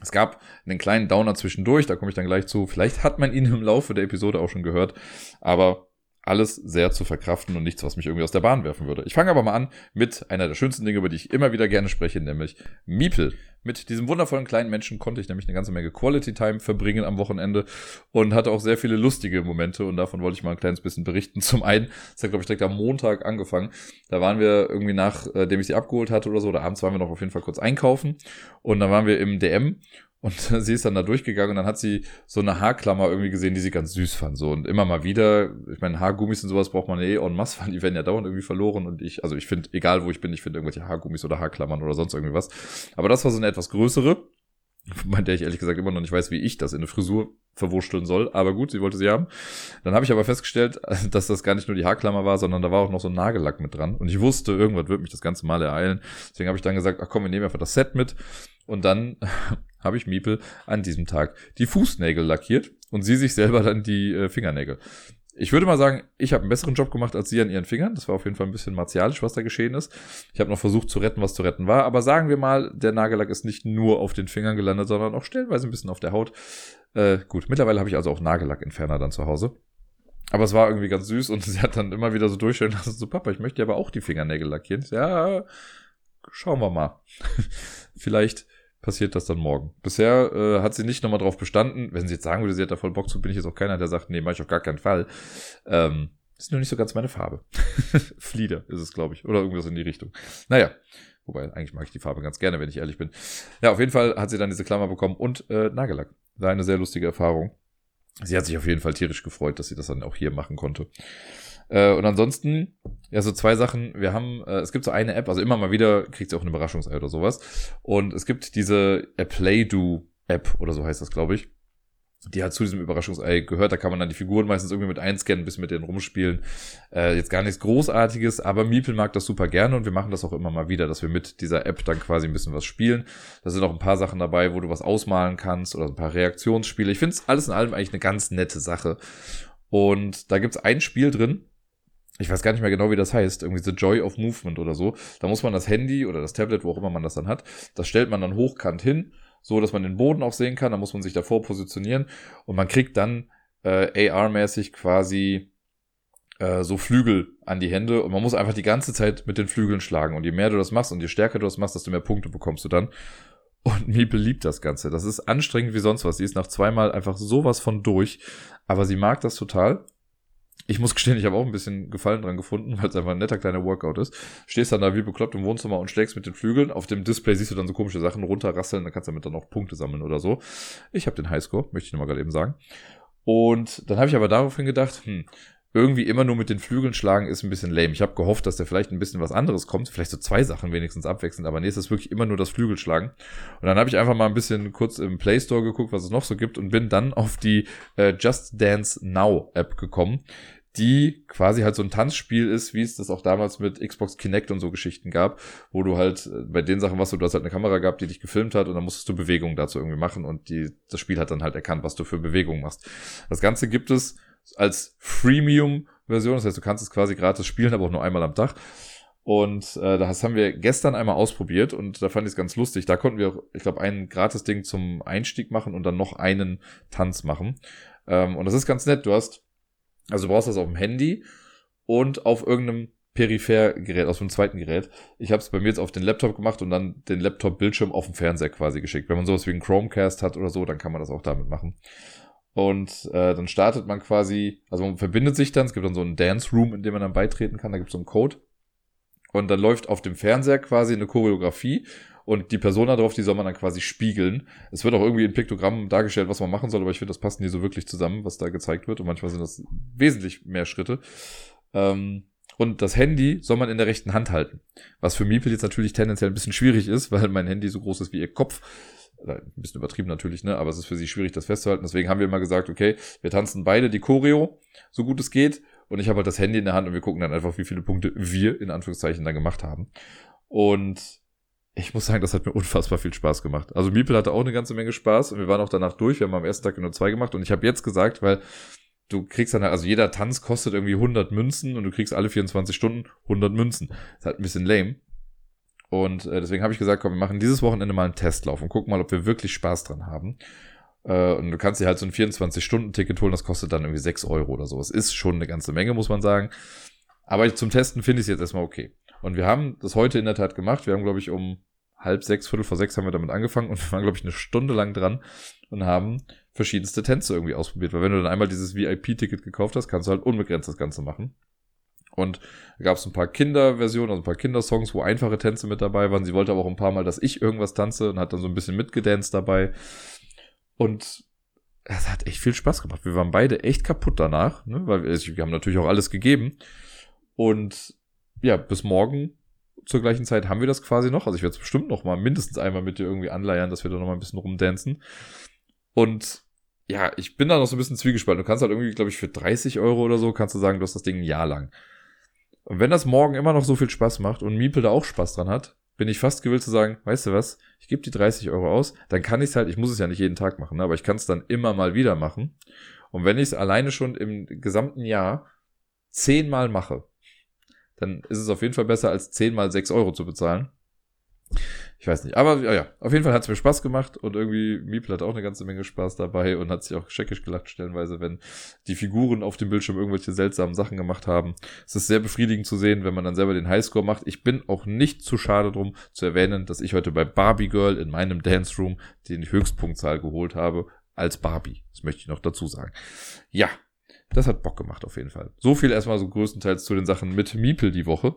Es gab einen kleinen Downer zwischendurch, da komme ich dann gleich zu. Vielleicht hat man ihn im Laufe der Episode auch schon gehört, aber alles sehr zu verkraften und nichts, was mich irgendwie aus der Bahn werfen würde. Ich fange aber mal an mit einer der schönsten Dinge, über die ich immer wieder gerne spreche, nämlich Miepel. Mit diesem wundervollen kleinen Menschen konnte ich nämlich eine ganze Menge Quality Time verbringen am Wochenende und hatte auch sehr viele lustige Momente und davon wollte ich mal ein kleines bisschen berichten. [laughs] Zum einen, das hat glaube ich direkt am Montag angefangen, da waren wir irgendwie nachdem ich sie abgeholt hatte oder so, oder abends waren wir noch auf jeden Fall kurz einkaufen und dann waren wir im DM und [laughs] sie ist dann da durchgegangen und dann hat sie so eine Haarklammer irgendwie gesehen, die sie ganz süß fand. So und immer mal wieder, ich meine, Haargummis und sowas braucht man eh en masse, [laughs] weil die werden ja dauernd irgendwie verloren. Und ich, also ich finde, egal wo ich bin, ich finde irgendwelche Haargummis oder Haarklammern oder sonst irgendwie was. Aber das war so eine etwas größere, [laughs] bei der ich ehrlich gesagt immer noch nicht weiß, wie ich das in eine Frisur verwurschteln soll. Aber gut, sie wollte sie haben. Dann habe ich aber festgestellt, dass das gar nicht nur die Haarklammer war, sondern da war auch noch so ein Nagellack mit dran. Und ich wusste, irgendwann wird mich das ganze Mal ereilen. Deswegen habe ich dann gesagt, ach komm, wir nehmen einfach das Set mit. Und dann habe ich Miepel an diesem Tag die Fußnägel lackiert und sie sich selber dann die äh, Fingernägel. Ich würde mal sagen, ich habe einen besseren Job gemacht als sie an ihren Fingern. Das war auf jeden Fall ein bisschen martialisch, was da geschehen ist. Ich habe noch versucht zu retten, was zu retten war. Aber sagen wir mal, der Nagellack ist nicht nur auf den Fingern gelandet, sondern auch stellenweise ein bisschen auf der Haut. Äh, gut, mittlerweile habe ich also auch Nagellackentferner dann zu Hause. Aber es war irgendwie ganz süß und [laughs] sie hat dann immer wieder so durchstellen lassen, [laughs] so Papa, ich möchte aber auch die Fingernägel lackieren. Ja, schauen wir mal. [laughs] Vielleicht passiert das dann morgen. Bisher äh, hat sie nicht nochmal drauf bestanden. Wenn sie jetzt sagen würde, sie hat da voll Bock zu, bin ich jetzt auch keiner, der sagt, nee, mach ich auf gar keinen Fall. Ähm, ist nur nicht so ganz meine Farbe. [laughs] Flieder ist es, glaube ich. Oder irgendwas in die Richtung. Naja. Wobei, eigentlich mag ich die Farbe ganz gerne, wenn ich ehrlich bin. Ja, auf jeden Fall hat sie dann diese Klammer bekommen und äh, Nagellack. War eine sehr lustige Erfahrung. Sie hat sich auf jeden Fall tierisch gefreut, dass sie das dann auch hier machen konnte. Äh, und ansonsten, ja, so zwei Sachen. Wir haben, äh, es gibt so eine App, also immer mal wieder kriegt sie auch eine Überraschungsei oder sowas. Und es gibt diese Play-Do-App oder so heißt das, glaube ich. Die hat zu diesem Überraschungsei gehört. Da kann man dann die Figuren meistens irgendwie mit einscannen, bis mit denen rumspielen. Äh, jetzt gar nichts Großartiges, aber Miepel mag das super gerne und wir machen das auch immer mal wieder, dass wir mit dieser App dann quasi ein bisschen was spielen. Da sind auch ein paar Sachen dabei, wo du was ausmalen kannst oder ein paar Reaktionsspiele. Ich finde es alles in allem eigentlich eine ganz nette Sache. Und da gibt's ein Spiel drin, ich weiß gar nicht mehr genau, wie das heißt, irgendwie The Joy of Movement oder so. Da muss man das Handy oder das Tablet, wo auch immer man das dann hat, das stellt man dann hochkant hin, so dass man den Boden auch sehen kann. Da muss man sich davor positionieren und man kriegt dann äh, AR-mäßig quasi äh, so Flügel an die Hände und man muss einfach die ganze Zeit mit den Flügeln schlagen. Und je mehr du das machst und je stärker du das machst, desto mehr Punkte bekommst du dann. Und [laughs] Miepel liebt das Ganze. Das ist anstrengend wie sonst was. Sie ist nach zweimal einfach sowas von durch. Aber sie mag das total. Ich muss gestehen, ich habe auch ein bisschen Gefallen dran gefunden, weil es einfach ein netter kleiner Workout ist. Stehst dann da wie bekloppt im Wohnzimmer und schlägst mit den Flügeln. Auf dem Display siehst du dann so komische Sachen runterrasseln, dann kannst du damit dann auch Punkte sammeln oder so. Ich habe den Highscore, möchte ich nochmal gerade eben sagen. Und dann habe ich aber daraufhin gedacht, hm, irgendwie immer nur mit den Flügeln schlagen ist ein bisschen lame. Ich habe gehofft, dass da vielleicht ein bisschen was anderes kommt, vielleicht so zwei Sachen wenigstens abwechselnd, aber nee, es ist wirklich immer nur das Flügelschlagen. Und dann habe ich einfach mal ein bisschen kurz im Play Store geguckt, was es noch so gibt und bin dann auf die äh, Just Dance Now App gekommen, die quasi halt so ein Tanzspiel ist, wie es das auch damals mit Xbox Kinect und so Geschichten gab, wo du halt äh, bei den Sachen, was du, du hast halt eine Kamera gehabt, die dich gefilmt hat und dann musstest du Bewegungen dazu irgendwie machen und die, das Spiel hat dann halt erkannt, was du für Bewegungen machst. Das Ganze gibt es als Freemium-Version, das heißt, du kannst es quasi gratis spielen, aber auch nur einmal am Tag. Und äh, das haben wir gestern einmal ausprobiert und da fand ich es ganz lustig. Da konnten wir auch, ich glaube, ein gratis Ding zum Einstieg machen und dann noch einen Tanz machen. Ähm, und das ist ganz nett. Du hast also du brauchst das auf dem Handy und auf irgendeinem Periphergerät, aus dem zweiten Gerät. Ich habe es bei mir jetzt auf den Laptop gemacht und dann den Laptop-Bildschirm auf dem Fernseher quasi geschickt. Wenn man sowas wie einen Chromecast hat oder so, dann kann man das auch damit machen. Und äh, dann startet man quasi, also man verbindet sich dann, es gibt dann so einen Dance Room, in dem man dann beitreten kann, da gibt es so einen Code. Und dann läuft auf dem Fernseher quasi eine Choreografie und die Person da drauf, die soll man dann quasi spiegeln. Es wird auch irgendwie in Piktogrammen dargestellt, was man machen soll, aber ich finde, das passt nie so wirklich zusammen, was da gezeigt wird. Und manchmal sind das wesentlich mehr Schritte. Ähm, und das Handy soll man in der rechten Hand halten. Was für Miepel jetzt natürlich tendenziell ein bisschen schwierig ist, [laughs] weil mein Handy so groß ist wie ihr Kopf. Ein bisschen übertrieben natürlich, ne? Aber es ist für sie schwierig, das festzuhalten. Deswegen haben wir immer gesagt, okay, wir tanzen beide die Choreo, so gut es geht. Und ich habe halt das Handy in der Hand und wir gucken dann einfach, wie viele Punkte wir in Anführungszeichen dann gemacht haben. Und ich muss sagen, das hat mir [laughs] unfassbar viel Spaß gemacht. Also Miepel hatte auch eine ganze Menge Spaß und wir waren auch danach durch. Wir haben am ersten Tag nur zwei gemacht und ich habe jetzt gesagt, weil du kriegst dann, also jeder Tanz kostet irgendwie 100 Münzen und du kriegst alle 24 Stunden 100 Münzen. Das ist halt ein bisschen lame. Und äh, deswegen habe ich gesagt, komm, wir machen dieses Wochenende mal einen Testlauf und gucken mal, ob wir wirklich Spaß dran haben. Äh, und du kannst dir halt so ein 24-Stunden-Ticket holen, das kostet dann irgendwie 6 Euro oder so. Es ist schon eine ganze Menge, muss man sagen. Aber zum Testen finde ich es jetzt erstmal okay. Und wir haben das heute in der Tat gemacht. Wir haben, glaube ich, um halb sechs, viertel vor sechs haben wir damit angefangen und wir waren, glaube ich, eine Stunde lang dran und haben verschiedenste Tänze irgendwie ausprobiert. Weil wenn du dann einmal dieses VIP-Ticket gekauft hast, kannst du halt unbegrenzt das Ganze machen. Und da gab es ein paar Kinderversionen, also ein paar Kindersongs, wo einfache Tänze mit dabei waren. Sie wollte aber auch ein paar Mal, dass ich irgendwas tanze und hat dann so ein bisschen mitgedanced dabei. Und es hat echt viel Spaß gemacht. Wir waren beide echt kaputt danach, ne? weil wir, wir haben natürlich auch alles gegeben. Und ja, bis morgen zur gleichen Zeit haben wir das quasi noch. Also ich werde es bestimmt noch mal mindestens einmal mit dir irgendwie anleiern, dass wir da noch mal ein bisschen rumdancen. Und ja, ich bin da noch so ein bisschen zwiegespalten. Du kannst halt irgendwie, glaube ich, für 30 Euro oder so, kannst du sagen, du hast das Ding ein Jahr lang. Und wenn das morgen immer noch so viel Spaß macht und Miepel da auch Spaß dran hat, bin ich fast gewillt zu sagen, weißt du was, ich gebe die 30 Euro aus, dann kann ich es halt, ich muss es ja nicht jeden Tag machen, ne, aber ich kann es dann immer mal wieder machen. Und wenn ich es alleine schon im gesamten Jahr zehnmal mache, dann ist es auf jeden Fall besser, als 10 mal 6 Euro zu bezahlen. Ich weiß nicht. Aber ja, auf jeden Fall hat es mir Spaß gemacht und irgendwie Miepel hat auch eine ganze Menge Spaß dabei und hat sich auch scheckisch gelacht stellenweise, wenn die Figuren auf dem Bildschirm irgendwelche seltsamen Sachen gemacht haben. Es ist sehr befriedigend zu sehen, wenn man dann selber den Highscore macht. Ich bin auch nicht zu schade drum zu erwähnen, dass ich heute bei Barbie Girl in meinem Dance Room die Höchstpunktzahl geholt habe als Barbie. Das möchte ich noch dazu sagen. Ja, das hat Bock gemacht auf jeden Fall. So viel erstmal so größtenteils zu den Sachen mit Miepel die Woche.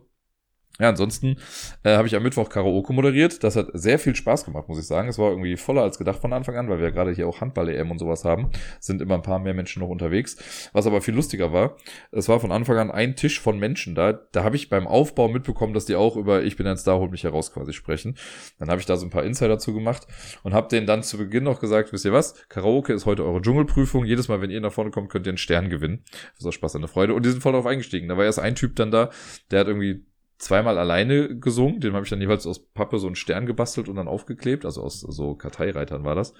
Ja, ansonsten äh, habe ich am Mittwoch Karaoke moderiert. Das hat sehr viel Spaß gemacht, muss ich sagen. Es war irgendwie voller als gedacht von Anfang an, weil wir ja gerade hier auch Handball-EM und sowas haben. Sind immer ein paar mehr Menschen noch unterwegs. Was aber viel lustiger war, es war von Anfang an ein Tisch von Menschen da. Da habe ich beim Aufbau mitbekommen, dass die auch über Ich bin ein Star, holt mich heraus quasi sprechen. Dann habe ich da so ein paar Insider zu gemacht und habe denen dann zu Beginn noch gesagt, wisst ihr was, Karaoke ist heute eure Dschungelprüfung. Jedes Mal, wenn ihr nach vorne kommt, könnt ihr einen Stern gewinnen. Das war Spaß, eine Freude. Und die sind voll darauf eingestiegen. Da war erst ein Typ dann da, der hat irgendwie zweimal alleine gesungen. Dem habe ich dann jeweils aus Pappe so einen Stern gebastelt und dann aufgeklebt. Also aus so Karteireitern war das.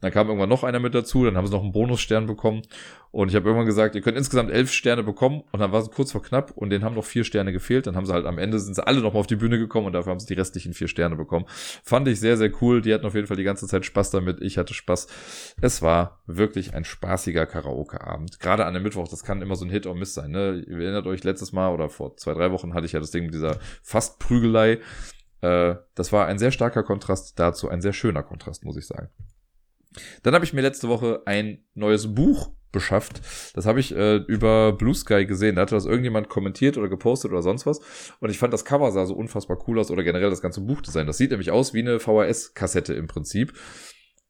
Dann kam irgendwann noch einer mit dazu, dann haben sie noch einen Bonusstern bekommen. Und ich habe irgendwann gesagt, ihr könnt insgesamt elf Sterne bekommen. Und dann war es kurz vor knapp und denen haben noch vier Sterne gefehlt. Dann haben sie halt am Ende sind sie alle noch mal auf die Bühne gekommen und dafür haben sie die restlichen vier Sterne bekommen. Fand ich sehr, sehr cool. Die hatten auf jeden Fall die ganze Zeit Spaß damit. Ich hatte Spaß. Es war wirklich ein spaßiger Karaoke-Abend. Gerade an dem Mittwoch, das kann immer so ein Hit or Miss sein. Ne? Ihr erinnert euch, letztes Mal oder vor zwei, drei Wochen hatte ich ja das Ding mit dieser Fastprügelei. Äh, das war ein sehr starker Kontrast dazu, ein sehr schöner Kontrast, muss ich sagen. Dann habe ich mir letzte Woche ein neues Buch beschafft. Das habe ich äh, über Blue Sky gesehen. Da hatte das irgendjemand kommentiert oder gepostet oder sonst was. Und ich fand, das Cover sah so unfassbar cool aus oder generell das ganze Buchdesign. Das sieht nämlich aus wie eine VHS-Kassette im Prinzip.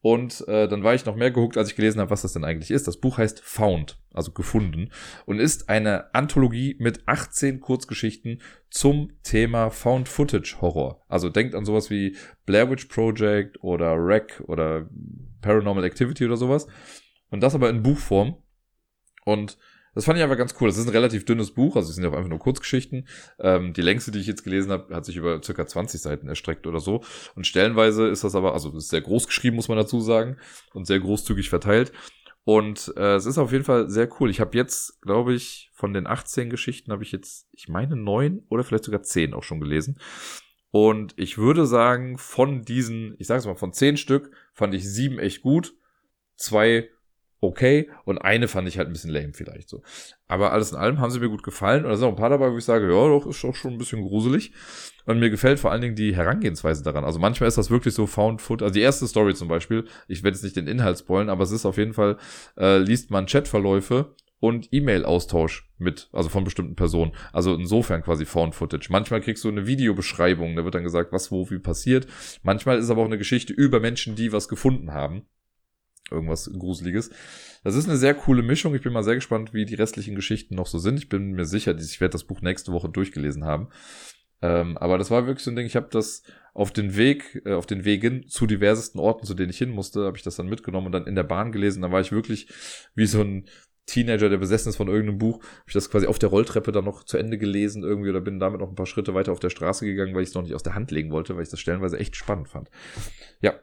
Und äh, dann war ich noch mehr gehuckt, als ich gelesen habe, was das denn eigentlich ist. Das Buch heißt Found, also gefunden, und ist eine Anthologie mit 18 Kurzgeschichten zum Thema Found Footage Horror. Also denkt an sowas wie Blair Witch Project oder Wreck oder Paranormal Activity oder sowas. Und das aber in Buchform. Und das fand ich aber ganz cool. Das ist ein relativ dünnes Buch, also es sind ja auch einfach nur Kurzgeschichten. Ähm, die längste, die ich jetzt gelesen habe, hat sich über circa 20 Seiten erstreckt oder so. Und stellenweise ist das aber, also ist sehr groß geschrieben, muss man dazu sagen, und sehr großzügig verteilt. Und äh, es ist auf jeden Fall sehr cool. Ich habe jetzt, glaube ich, von den 18 Geschichten habe ich jetzt, ich meine, neun oder vielleicht sogar zehn auch schon gelesen. Und ich würde sagen, von diesen, ich sage es mal, von zehn Stück fand ich sieben echt gut, zwei okay und eine fand ich halt ein bisschen lame vielleicht so. Aber alles in allem haben sie mir gut gefallen und da sind auch ein paar dabei, wo ich sage, ja, doch, ist doch schon ein bisschen gruselig. Und mir gefällt vor allen Dingen die Herangehensweise daran. Also manchmal ist das wirklich so Found Foot. Also die erste Story zum Beispiel, ich werde jetzt nicht den Inhalt spoilen, aber es ist auf jeden Fall, äh, liest man Chatverläufe und E-Mail-Austausch mit, also von bestimmten Personen. Also insofern quasi Found Footage. Manchmal kriegst du eine Videobeschreibung, da wird dann gesagt, was wo wie passiert. Manchmal ist aber auch eine Geschichte über Menschen, die was gefunden haben irgendwas Gruseliges. Das ist eine sehr coole Mischung. Ich bin mal sehr gespannt, wie die restlichen Geschichten noch so sind. Ich bin mir sicher, ich werde das Buch nächste Woche durchgelesen haben. Ähm, aber das war wirklich so ein Ding. Ich habe das auf den Weg, äh, auf den Wegen zu diversesten Orten, zu denen ich hin musste, habe ich das dann mitgenommen und dann in der Bahn gelesen. Da war ich wirklich wie so ein Teenager, der besessen ist von irgendeinem Buch, habe ich das quasi auf der Rolltreppe dann noch zu Ende gelesen irgendwie oder bin damit noch ein paar Schritte weiter auf der Straße gegangen, weil ich es noch nicht aus der Hand legen wollte, weil ich das stellenweise echt spannend fand. Ja,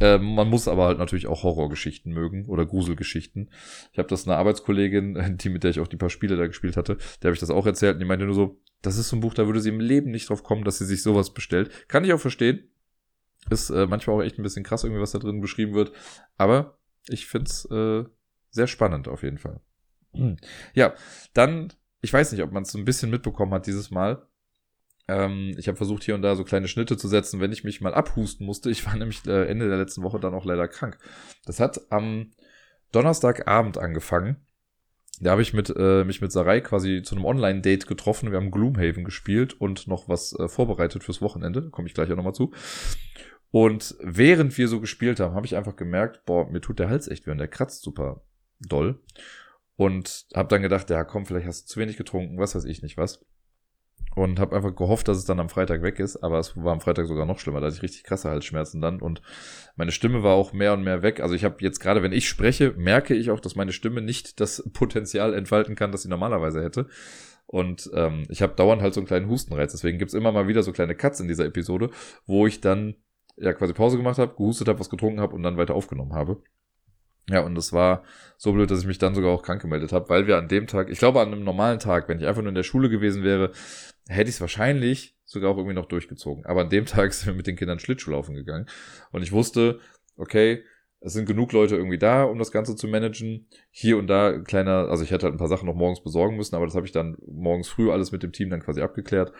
ähm, man muss aber halt natürlich auch Horrorgeschichten mögen oder Gruselgeschichten. Ich habe das einer Arbeitskollegin, [laughs] die mit der ich auch die paar Spiele da gespielt hatte, der habe ich das auch erzählt und die meinte nur so, das ist so ein Buch, da würde sie im Leben nicht drauf kommen, dass sie sich sowas bestellt. Kann ich auch verstehen. Ist äh, manchmal auch echt ein bisschen krass, irgendwie, was da drin beschrieben wird. Aber ich find's äh, sehr spannend auf jeden Fall. Hm. Ja, dann, ich weiß nicht, ob man es so ein bisschen mitbekommen hat dieses Mal. Ähm, ich habe versucht, hier und da so kleine Schnitte zu setzen, wenn ich mich mal abhusten musste. Ich war [laughs] nämlich äh, Ende der letzten Woche dann auch leider krank. Das hat am Donnerstagabend angefangen. Da habe ich mit, äh, mich mit Sarai quasi zu einem Online-Date getroffen. Wir haben Gloomhaven gespielt und noch was äh, vorbereitet fürs Wochenende. Komme ich gleich auch nochmal zu. Und während wir so gespielt haben, habe ich einfach gemerkt, boah, mir tut der Hals echt weh und der kratzt super doll. Und habe dann gedacht, ja komm, vielleicht hast du zu wenig getrunken, was weiß ich nicht was und habe einfach gehofft, dass es dann am Freitag weg ist, aber es war am Freitag sogar noch schlimmer, da hatte ich richtig krasse Halsschmerzen dann und meine Stimme war auch mehr und mehr weg. Also ich habe jetzt gerade, wenn ich spreche, merke ich auch, dass meine Stimme nicht das Potenzial entfalten kann, das sie normalerweise hätte. Und ähm, ich habe dauernd halt so einen kleinen Hustenreiz. Deswegen gibt's immer mal wieder so kleine Cuts in dieser Episode, wo ich dann ja quasi Pause gemacht habe, gehustet habe, was getrunken habe und dann weiter aufgenommen habe. Ja, und das war so blöd, dass ich mich dann sogar auch krank gemeldet habe, weil wir an dem Tag, ich glaube an einem normalen Tag, wenn ich einfach nur in der Schule gewesen wäre, hätte ich es wahrscheinlich sogar auch irgendwie noch durchgezogen. Aber an dem Tag [laughs] sind wir mit den Kindern Schlittschuhlaufen gegangen. Und ich wusste, okay, es sind genug Leute irgendwie da, um das Ganze zu managen. Hier und da kleiner, also ich hätte halt ein paar Sachen noch morgens besorgen müssen, aber das habe ich dann morgens früh alles mit dem Team dann quasi abgeklärt.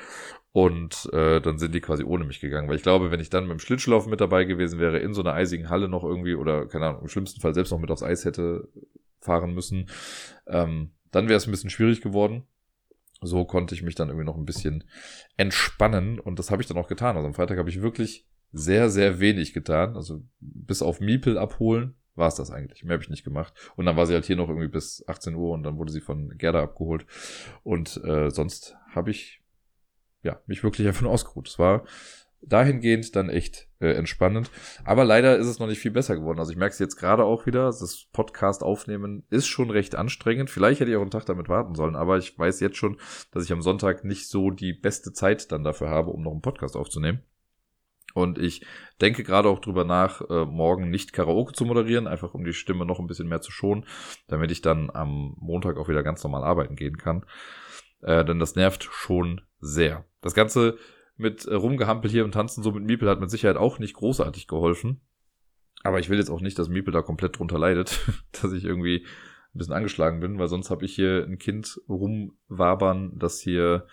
Und äh, dann sind die quasi ohne mich gegangen. Weil ich glaube, wenn ich dann mit dem Schlittschuhlaufen mit dabei gewesen wäre, in so einer eisigen Halle noch irgendwie, oder keine Ahnung, im schlimmsten Fall selbst noch mit aufs Eis hätte fahren müssen, ähm, dann wäre es ein bisschen schwierig geworden so konnte ich mich dann irgendwie noch ein bisschen entspannen und das habe ich dann auch getan. Also am Freitag habe ich wirklich sehr, sehr wenig getan. Also bis auf Miepel abholen war es das eigentlich. Mehr habe ich nicht gemacht. Und dann war sie halt hier noch irgendwie bis 18 Uhr und dann wurde sie von Gerda abgeholt. Und äh, sonst habe ich ja mich wirklich [laughs] nur ausgeruht. Es war dahingehend dann echt äh, entspannend. Aber leider ist es noch nicht viel besser geworden. Also ich merke es jetzt gerade auch wieder. Das Podcast aufnehmen ist schon recht anstrengend. Vielleicht hätte ich auch einen Tag damit warten sollen, aber ich weiß jetzt schon, dass ich am Sonntag nicht so die beste Zeit dann dafür habe, um noch einen Podcast aufzunehmen. Und ich denke gerade auch drüber nach, äh, morgen nicht Karaoke zu moderieren, einfach um die Stimme noch ein bisschen mehr zu schonen, damit ich dann am Montag auch wieder ganz normal arbeiten gehen kann. Äh, denn das nervt schon sehr. Das Ganze mit äh, Rumgehampel hier und Tanzen so mit Miepel hat mit Sicherheit auch nicht großartig geholfen. Aber ich will jetzt auch nicht, dass Miepel da komplett drunter leidet, [laughs] dass ich irgendwie ein bisschen angeschlagen bin, weil sonst habe ich hier ein Kind rumwabern, das hier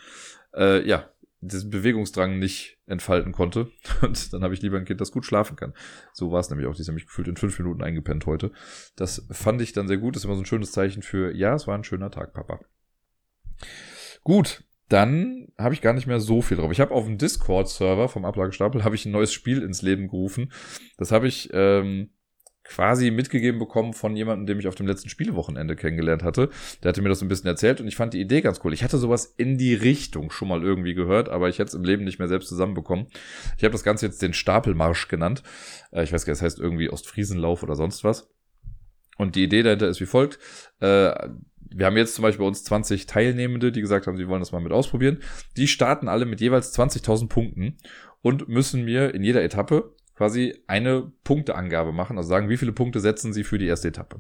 äh, ja diesen Bewegungsdrang nicht entfalten konnte. [laughs] Und dann habe ich lieber ein Kind, das gut schlafen kann. So war es nämlich auch. Die ist nämlich gefühlt in fünf Minuten eingepennt heute. Das fand ich dann sehr gut. Das ist immer so ein schönes Zeichen für, ja, es war ein schöner Tag, Papa. Gut, dann habe ich gar nicht mehr so viel drauf. Ich habe auf dem Discord-Server vom Ablagestapel habe ich ein neues Spiel ins Leben gerufen. Das habe ich ähm, quasi mitgegeben bekommen von jemandem, den ich auf dem letzten Spielewochenende kennengelernt hatte. Der hatte mir das ein bisschen erzählt und ich fand die Idee ganz cool. Ich hatte sowas in die Richtung schon mal irgendwie gehört, aber ich hätte es im Leben nicht mehr selbst zusammenbekommen. Ich habe das Ganze jetzt den Stapelmarsch genannt. Äh, ich weiß gar nicht, das heißt irgendwie Ostfriesenlauf oder sonst was. Und die Idee dahinter ist wie folgt. Äh, wir haben jetzt zum Beispiel bei uns 20 Teilnehmende, die gesagt haben, sie wollen das mal mit ausprobieren. Die starten alle mit jeweils 20.000 Punkten und müssen mir in jeder Etappe quasi eine Punkteangabe machen, also sagen, wie viele Punkte setzen sie für die erste Etappe.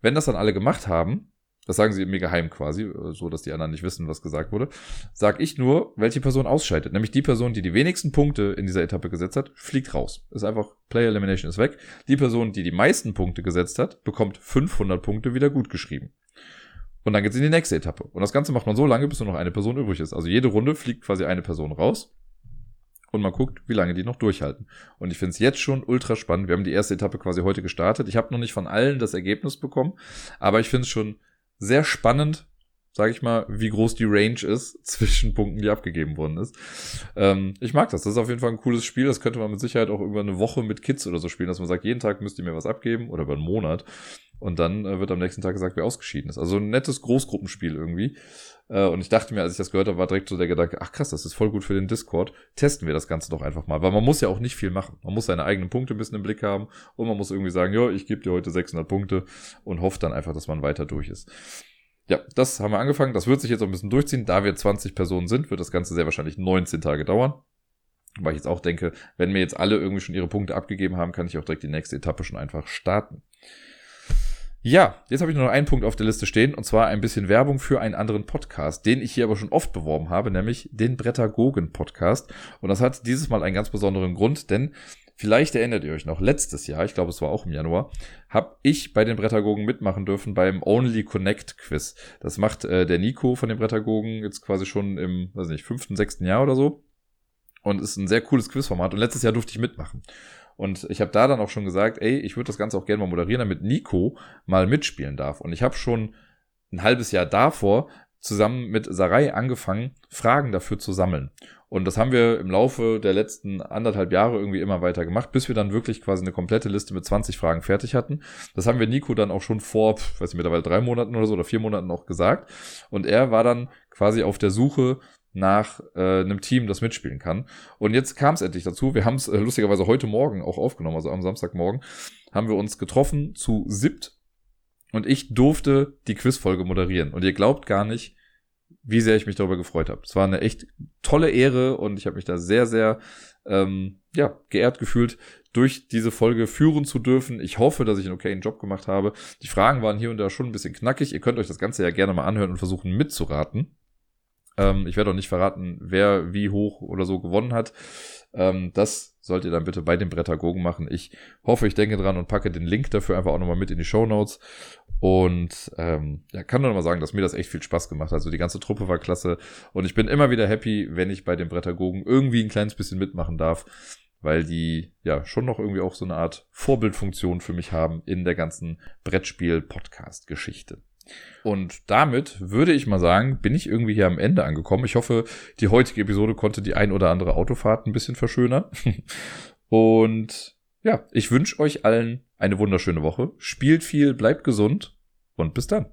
Wenn das dann alle gemacht haben, das sagen sie mir geheim quasi, so dass die anderen nicht wissen, was gesagt wurde, sag ich nur, welche Person ausscheidet. Nämlich die Person, die die wenigsten Punkte in dieser Etappe gesetzt hat, fliegt raus. Ist einfach, Player Elimination ist weg. Die Person, die die meisten Punkte gesetzt hat, bekommt 500 Punkte wieder gut geschrieben. Und dann geht's in die nächste Etappe. Und das Ganze macht man so lange, bis nur noch eine Person übrig ist. Also jede Runde fliegt quasi eine Person raus und man guckt, wie lange die noch durchhalten. Und ich finde es jetzt schon ultra spannend. Wir haben die erste Etappe quasi heute gestartet. Ich habe noch nicht von allen das Ergebnis bekommen, aber ich finde es schon sehr spannend, sage ich mal, wie groß die Range ist [laughs] zwischen Punkten, die abgegeben worden ist. Ähm, ich mag das. Das ist auf jeden Fall ein cooles Spiel. Das könnte man mit Sicherheit auch über eine Woche mit Kids oder so spielen, dass man sagt, jeden Tag müsst ihr mir was abgeben oder über einen Monat. Und dann äh, wird am nächsten Tag gesagt, wer ausgeschieden ist. Also ein nettes Großgruppenspiel irgendwie. Äh, und ich dachte mir, als ich das gehört habe, war direkt so der Gedanke, ach krass, das ist voll gut für den Discord. Testen wir das Ganze doch einfach mal. Weil man muss ja auch nicht viel machen. Man muss seine eigenen Punkte ein bisschen im Blick haben. Und man muss irgendwie sagen, ja, ich gebe dir heute 600 Punkte und hofft dann einfach, dass man weiter durch ist. Ja, das haben wir angefangen. Das wird sich jetzt auch ein bisschen durchziehen. Da wir 20 Personen sind, wird das Ganze sehr wahrscheinlich 19 Tage dauern. Weil ich jetzt auch denke, wenn mir jetzt alle irgendwie schon ihre Punkte abgegeben haben, kann ich auch direkt die nächste Etappe schon einfach starten. Ja, jetzt habe ich nur noch einen Punkt auf der Liste stehen, und zwar ein bisschen Werbung für einen anderen Podcast, den ich hier aber schon oft beworben habe, nämlich den Brettagogen Podcast. Und das hat dieses Mal einen ganz besonderen Grund, denn vielleicht erinnert ihr euch noch, letztes Jahr, ich glaube es war auch im Januar, habe ich bei den Brettagogen mitmachen dürfen beim Only Connect Quiz. Das macht äh, der Nico von den Brettagogen jetzt quasi schon im, weiß nicht, fünften, sechsten Jahr oder so. Und ist ein sehr cooles Quizformat. Und letztes Jahr durfte ich mitmachen. Und ich habe da dann auch schon gesagt, ey, ich würde das Ganze auch gerne mal moderieren, damit Nico mal mitspielen darf. Und ich habe schon ein halbes Jahr davor zusammen mit Sarai angefangen, Fragen dafür zu sammeln. Und das haben wir im Laufe der letzten anderthalb Jahre irgendwie immer weiter gemacht, bis wir dann wirklich quasi eine komplette Liste mit 20 Fragen fertig hatten. Das haben wir Nico dann auch schon vor, weiß ich mittlerweile drei Monaten oder so oder vier Monaten auch gesagt. Und er war dann quasi auf der Suche nach äh, einem Team, das mitspielen kann. Und jetzt kam es endlich dazu. Wir haben es äh, lustigerweise heute Morgen auch aufgenommen, also am Samstagmorgen, haben wir uns getroffen zu SIPT und ich durfte die Quizfolge moderieren. Und ihr glaubt gar nicht, wie sehr ich mich darüber gefreut habe. Es war eine echt tolle Ehre und ich habe mich da sehr, sehr ähm, ja, geehrt gefühlt, durch diese Folge führen zu dürfen. Ich hoffe, dass ich einen okayen Job gemacht habe. Die Fragen waren hier und da schon ein bisschen knackig. Ihr könnt euch das Ganze ja gerne mal anhören und versuchen mitzuraten. Ähm, ich werde auch nicht verraten, wer wie hoch oder so gewonnen hat. Ähm, das sollt ihr dann bitte bei den Brettagogen machen. Ich hoffe, ich denke dran und packe den Link dafür einfach auch nochmal mit in die Show Notes. Und ähm, ja, kann nur noch mal sagen, dass mir das echt viel Spaß gemacht hat. Also die ganze Truppe war klasse. Und ich bin immer wieder happy, wenn ich bei den Brettagogen irgendwie ein kleines bisschen mitmachen darf. Weil die ja schon noch irgendwie auch so eine Art Vorbildfunktion für mich haben in der ganzen Brettspiel-Podcast-Geschichte. Und damit würde ich mal sagen, bin ich irgendwie hier am Ende angekommen. Ich hoffe, die heutige Episode konnte die ein oder andere Autofahrt ein bisschen verschönern. [laughs] Und ja, ich wünsche euch allen eine wunderschöne Woche. Spielt viel, bleibt gesund und bis dann.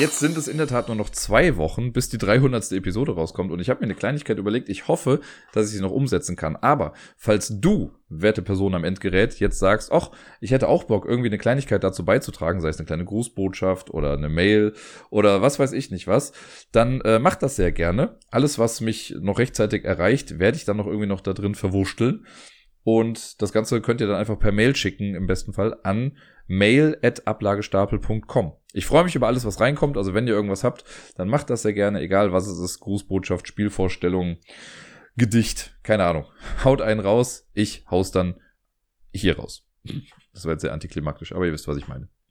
Jetzt sind es in der Tat nur noch zwei Wochen, bis die 300. Episode rauskommt. Und ich habe mir eine Kleinigkeit überlegt. Ich hoffe, dass ich sie noch umsetzen kann. Aber falls du, werte Person am Endgerät, jetzt sagst, ach, ich hätte auch Bock, irgendwie eine Kleinigkeit dazu beizutragen, sei es eine kleine Grußbotschaft oder eine Mail oder was weiß ich nicht was, dann äh, mach das sehr gerne. Alles, was mich noch rechtzeitig erreicht, werde ich dann noch irgendwie noch da drin verwurschteln. Und das Ganze könnt ihr dann einfach per Mail schicken, im besten Fall, an mail.ablagestapel.com. Ich freue mich über alles, was reinkommt. Also wenn ihr irgendwas habt, dann macht das sehr gerne, egal was es ist. Grußbotschaft, Spielvorstellung, Gedicht, keine Ahnung. Haut einen raus, ich haus dann hier raus. Das war jetzt sehr antiklimaktisch, aber ihr wisst, was ich meine.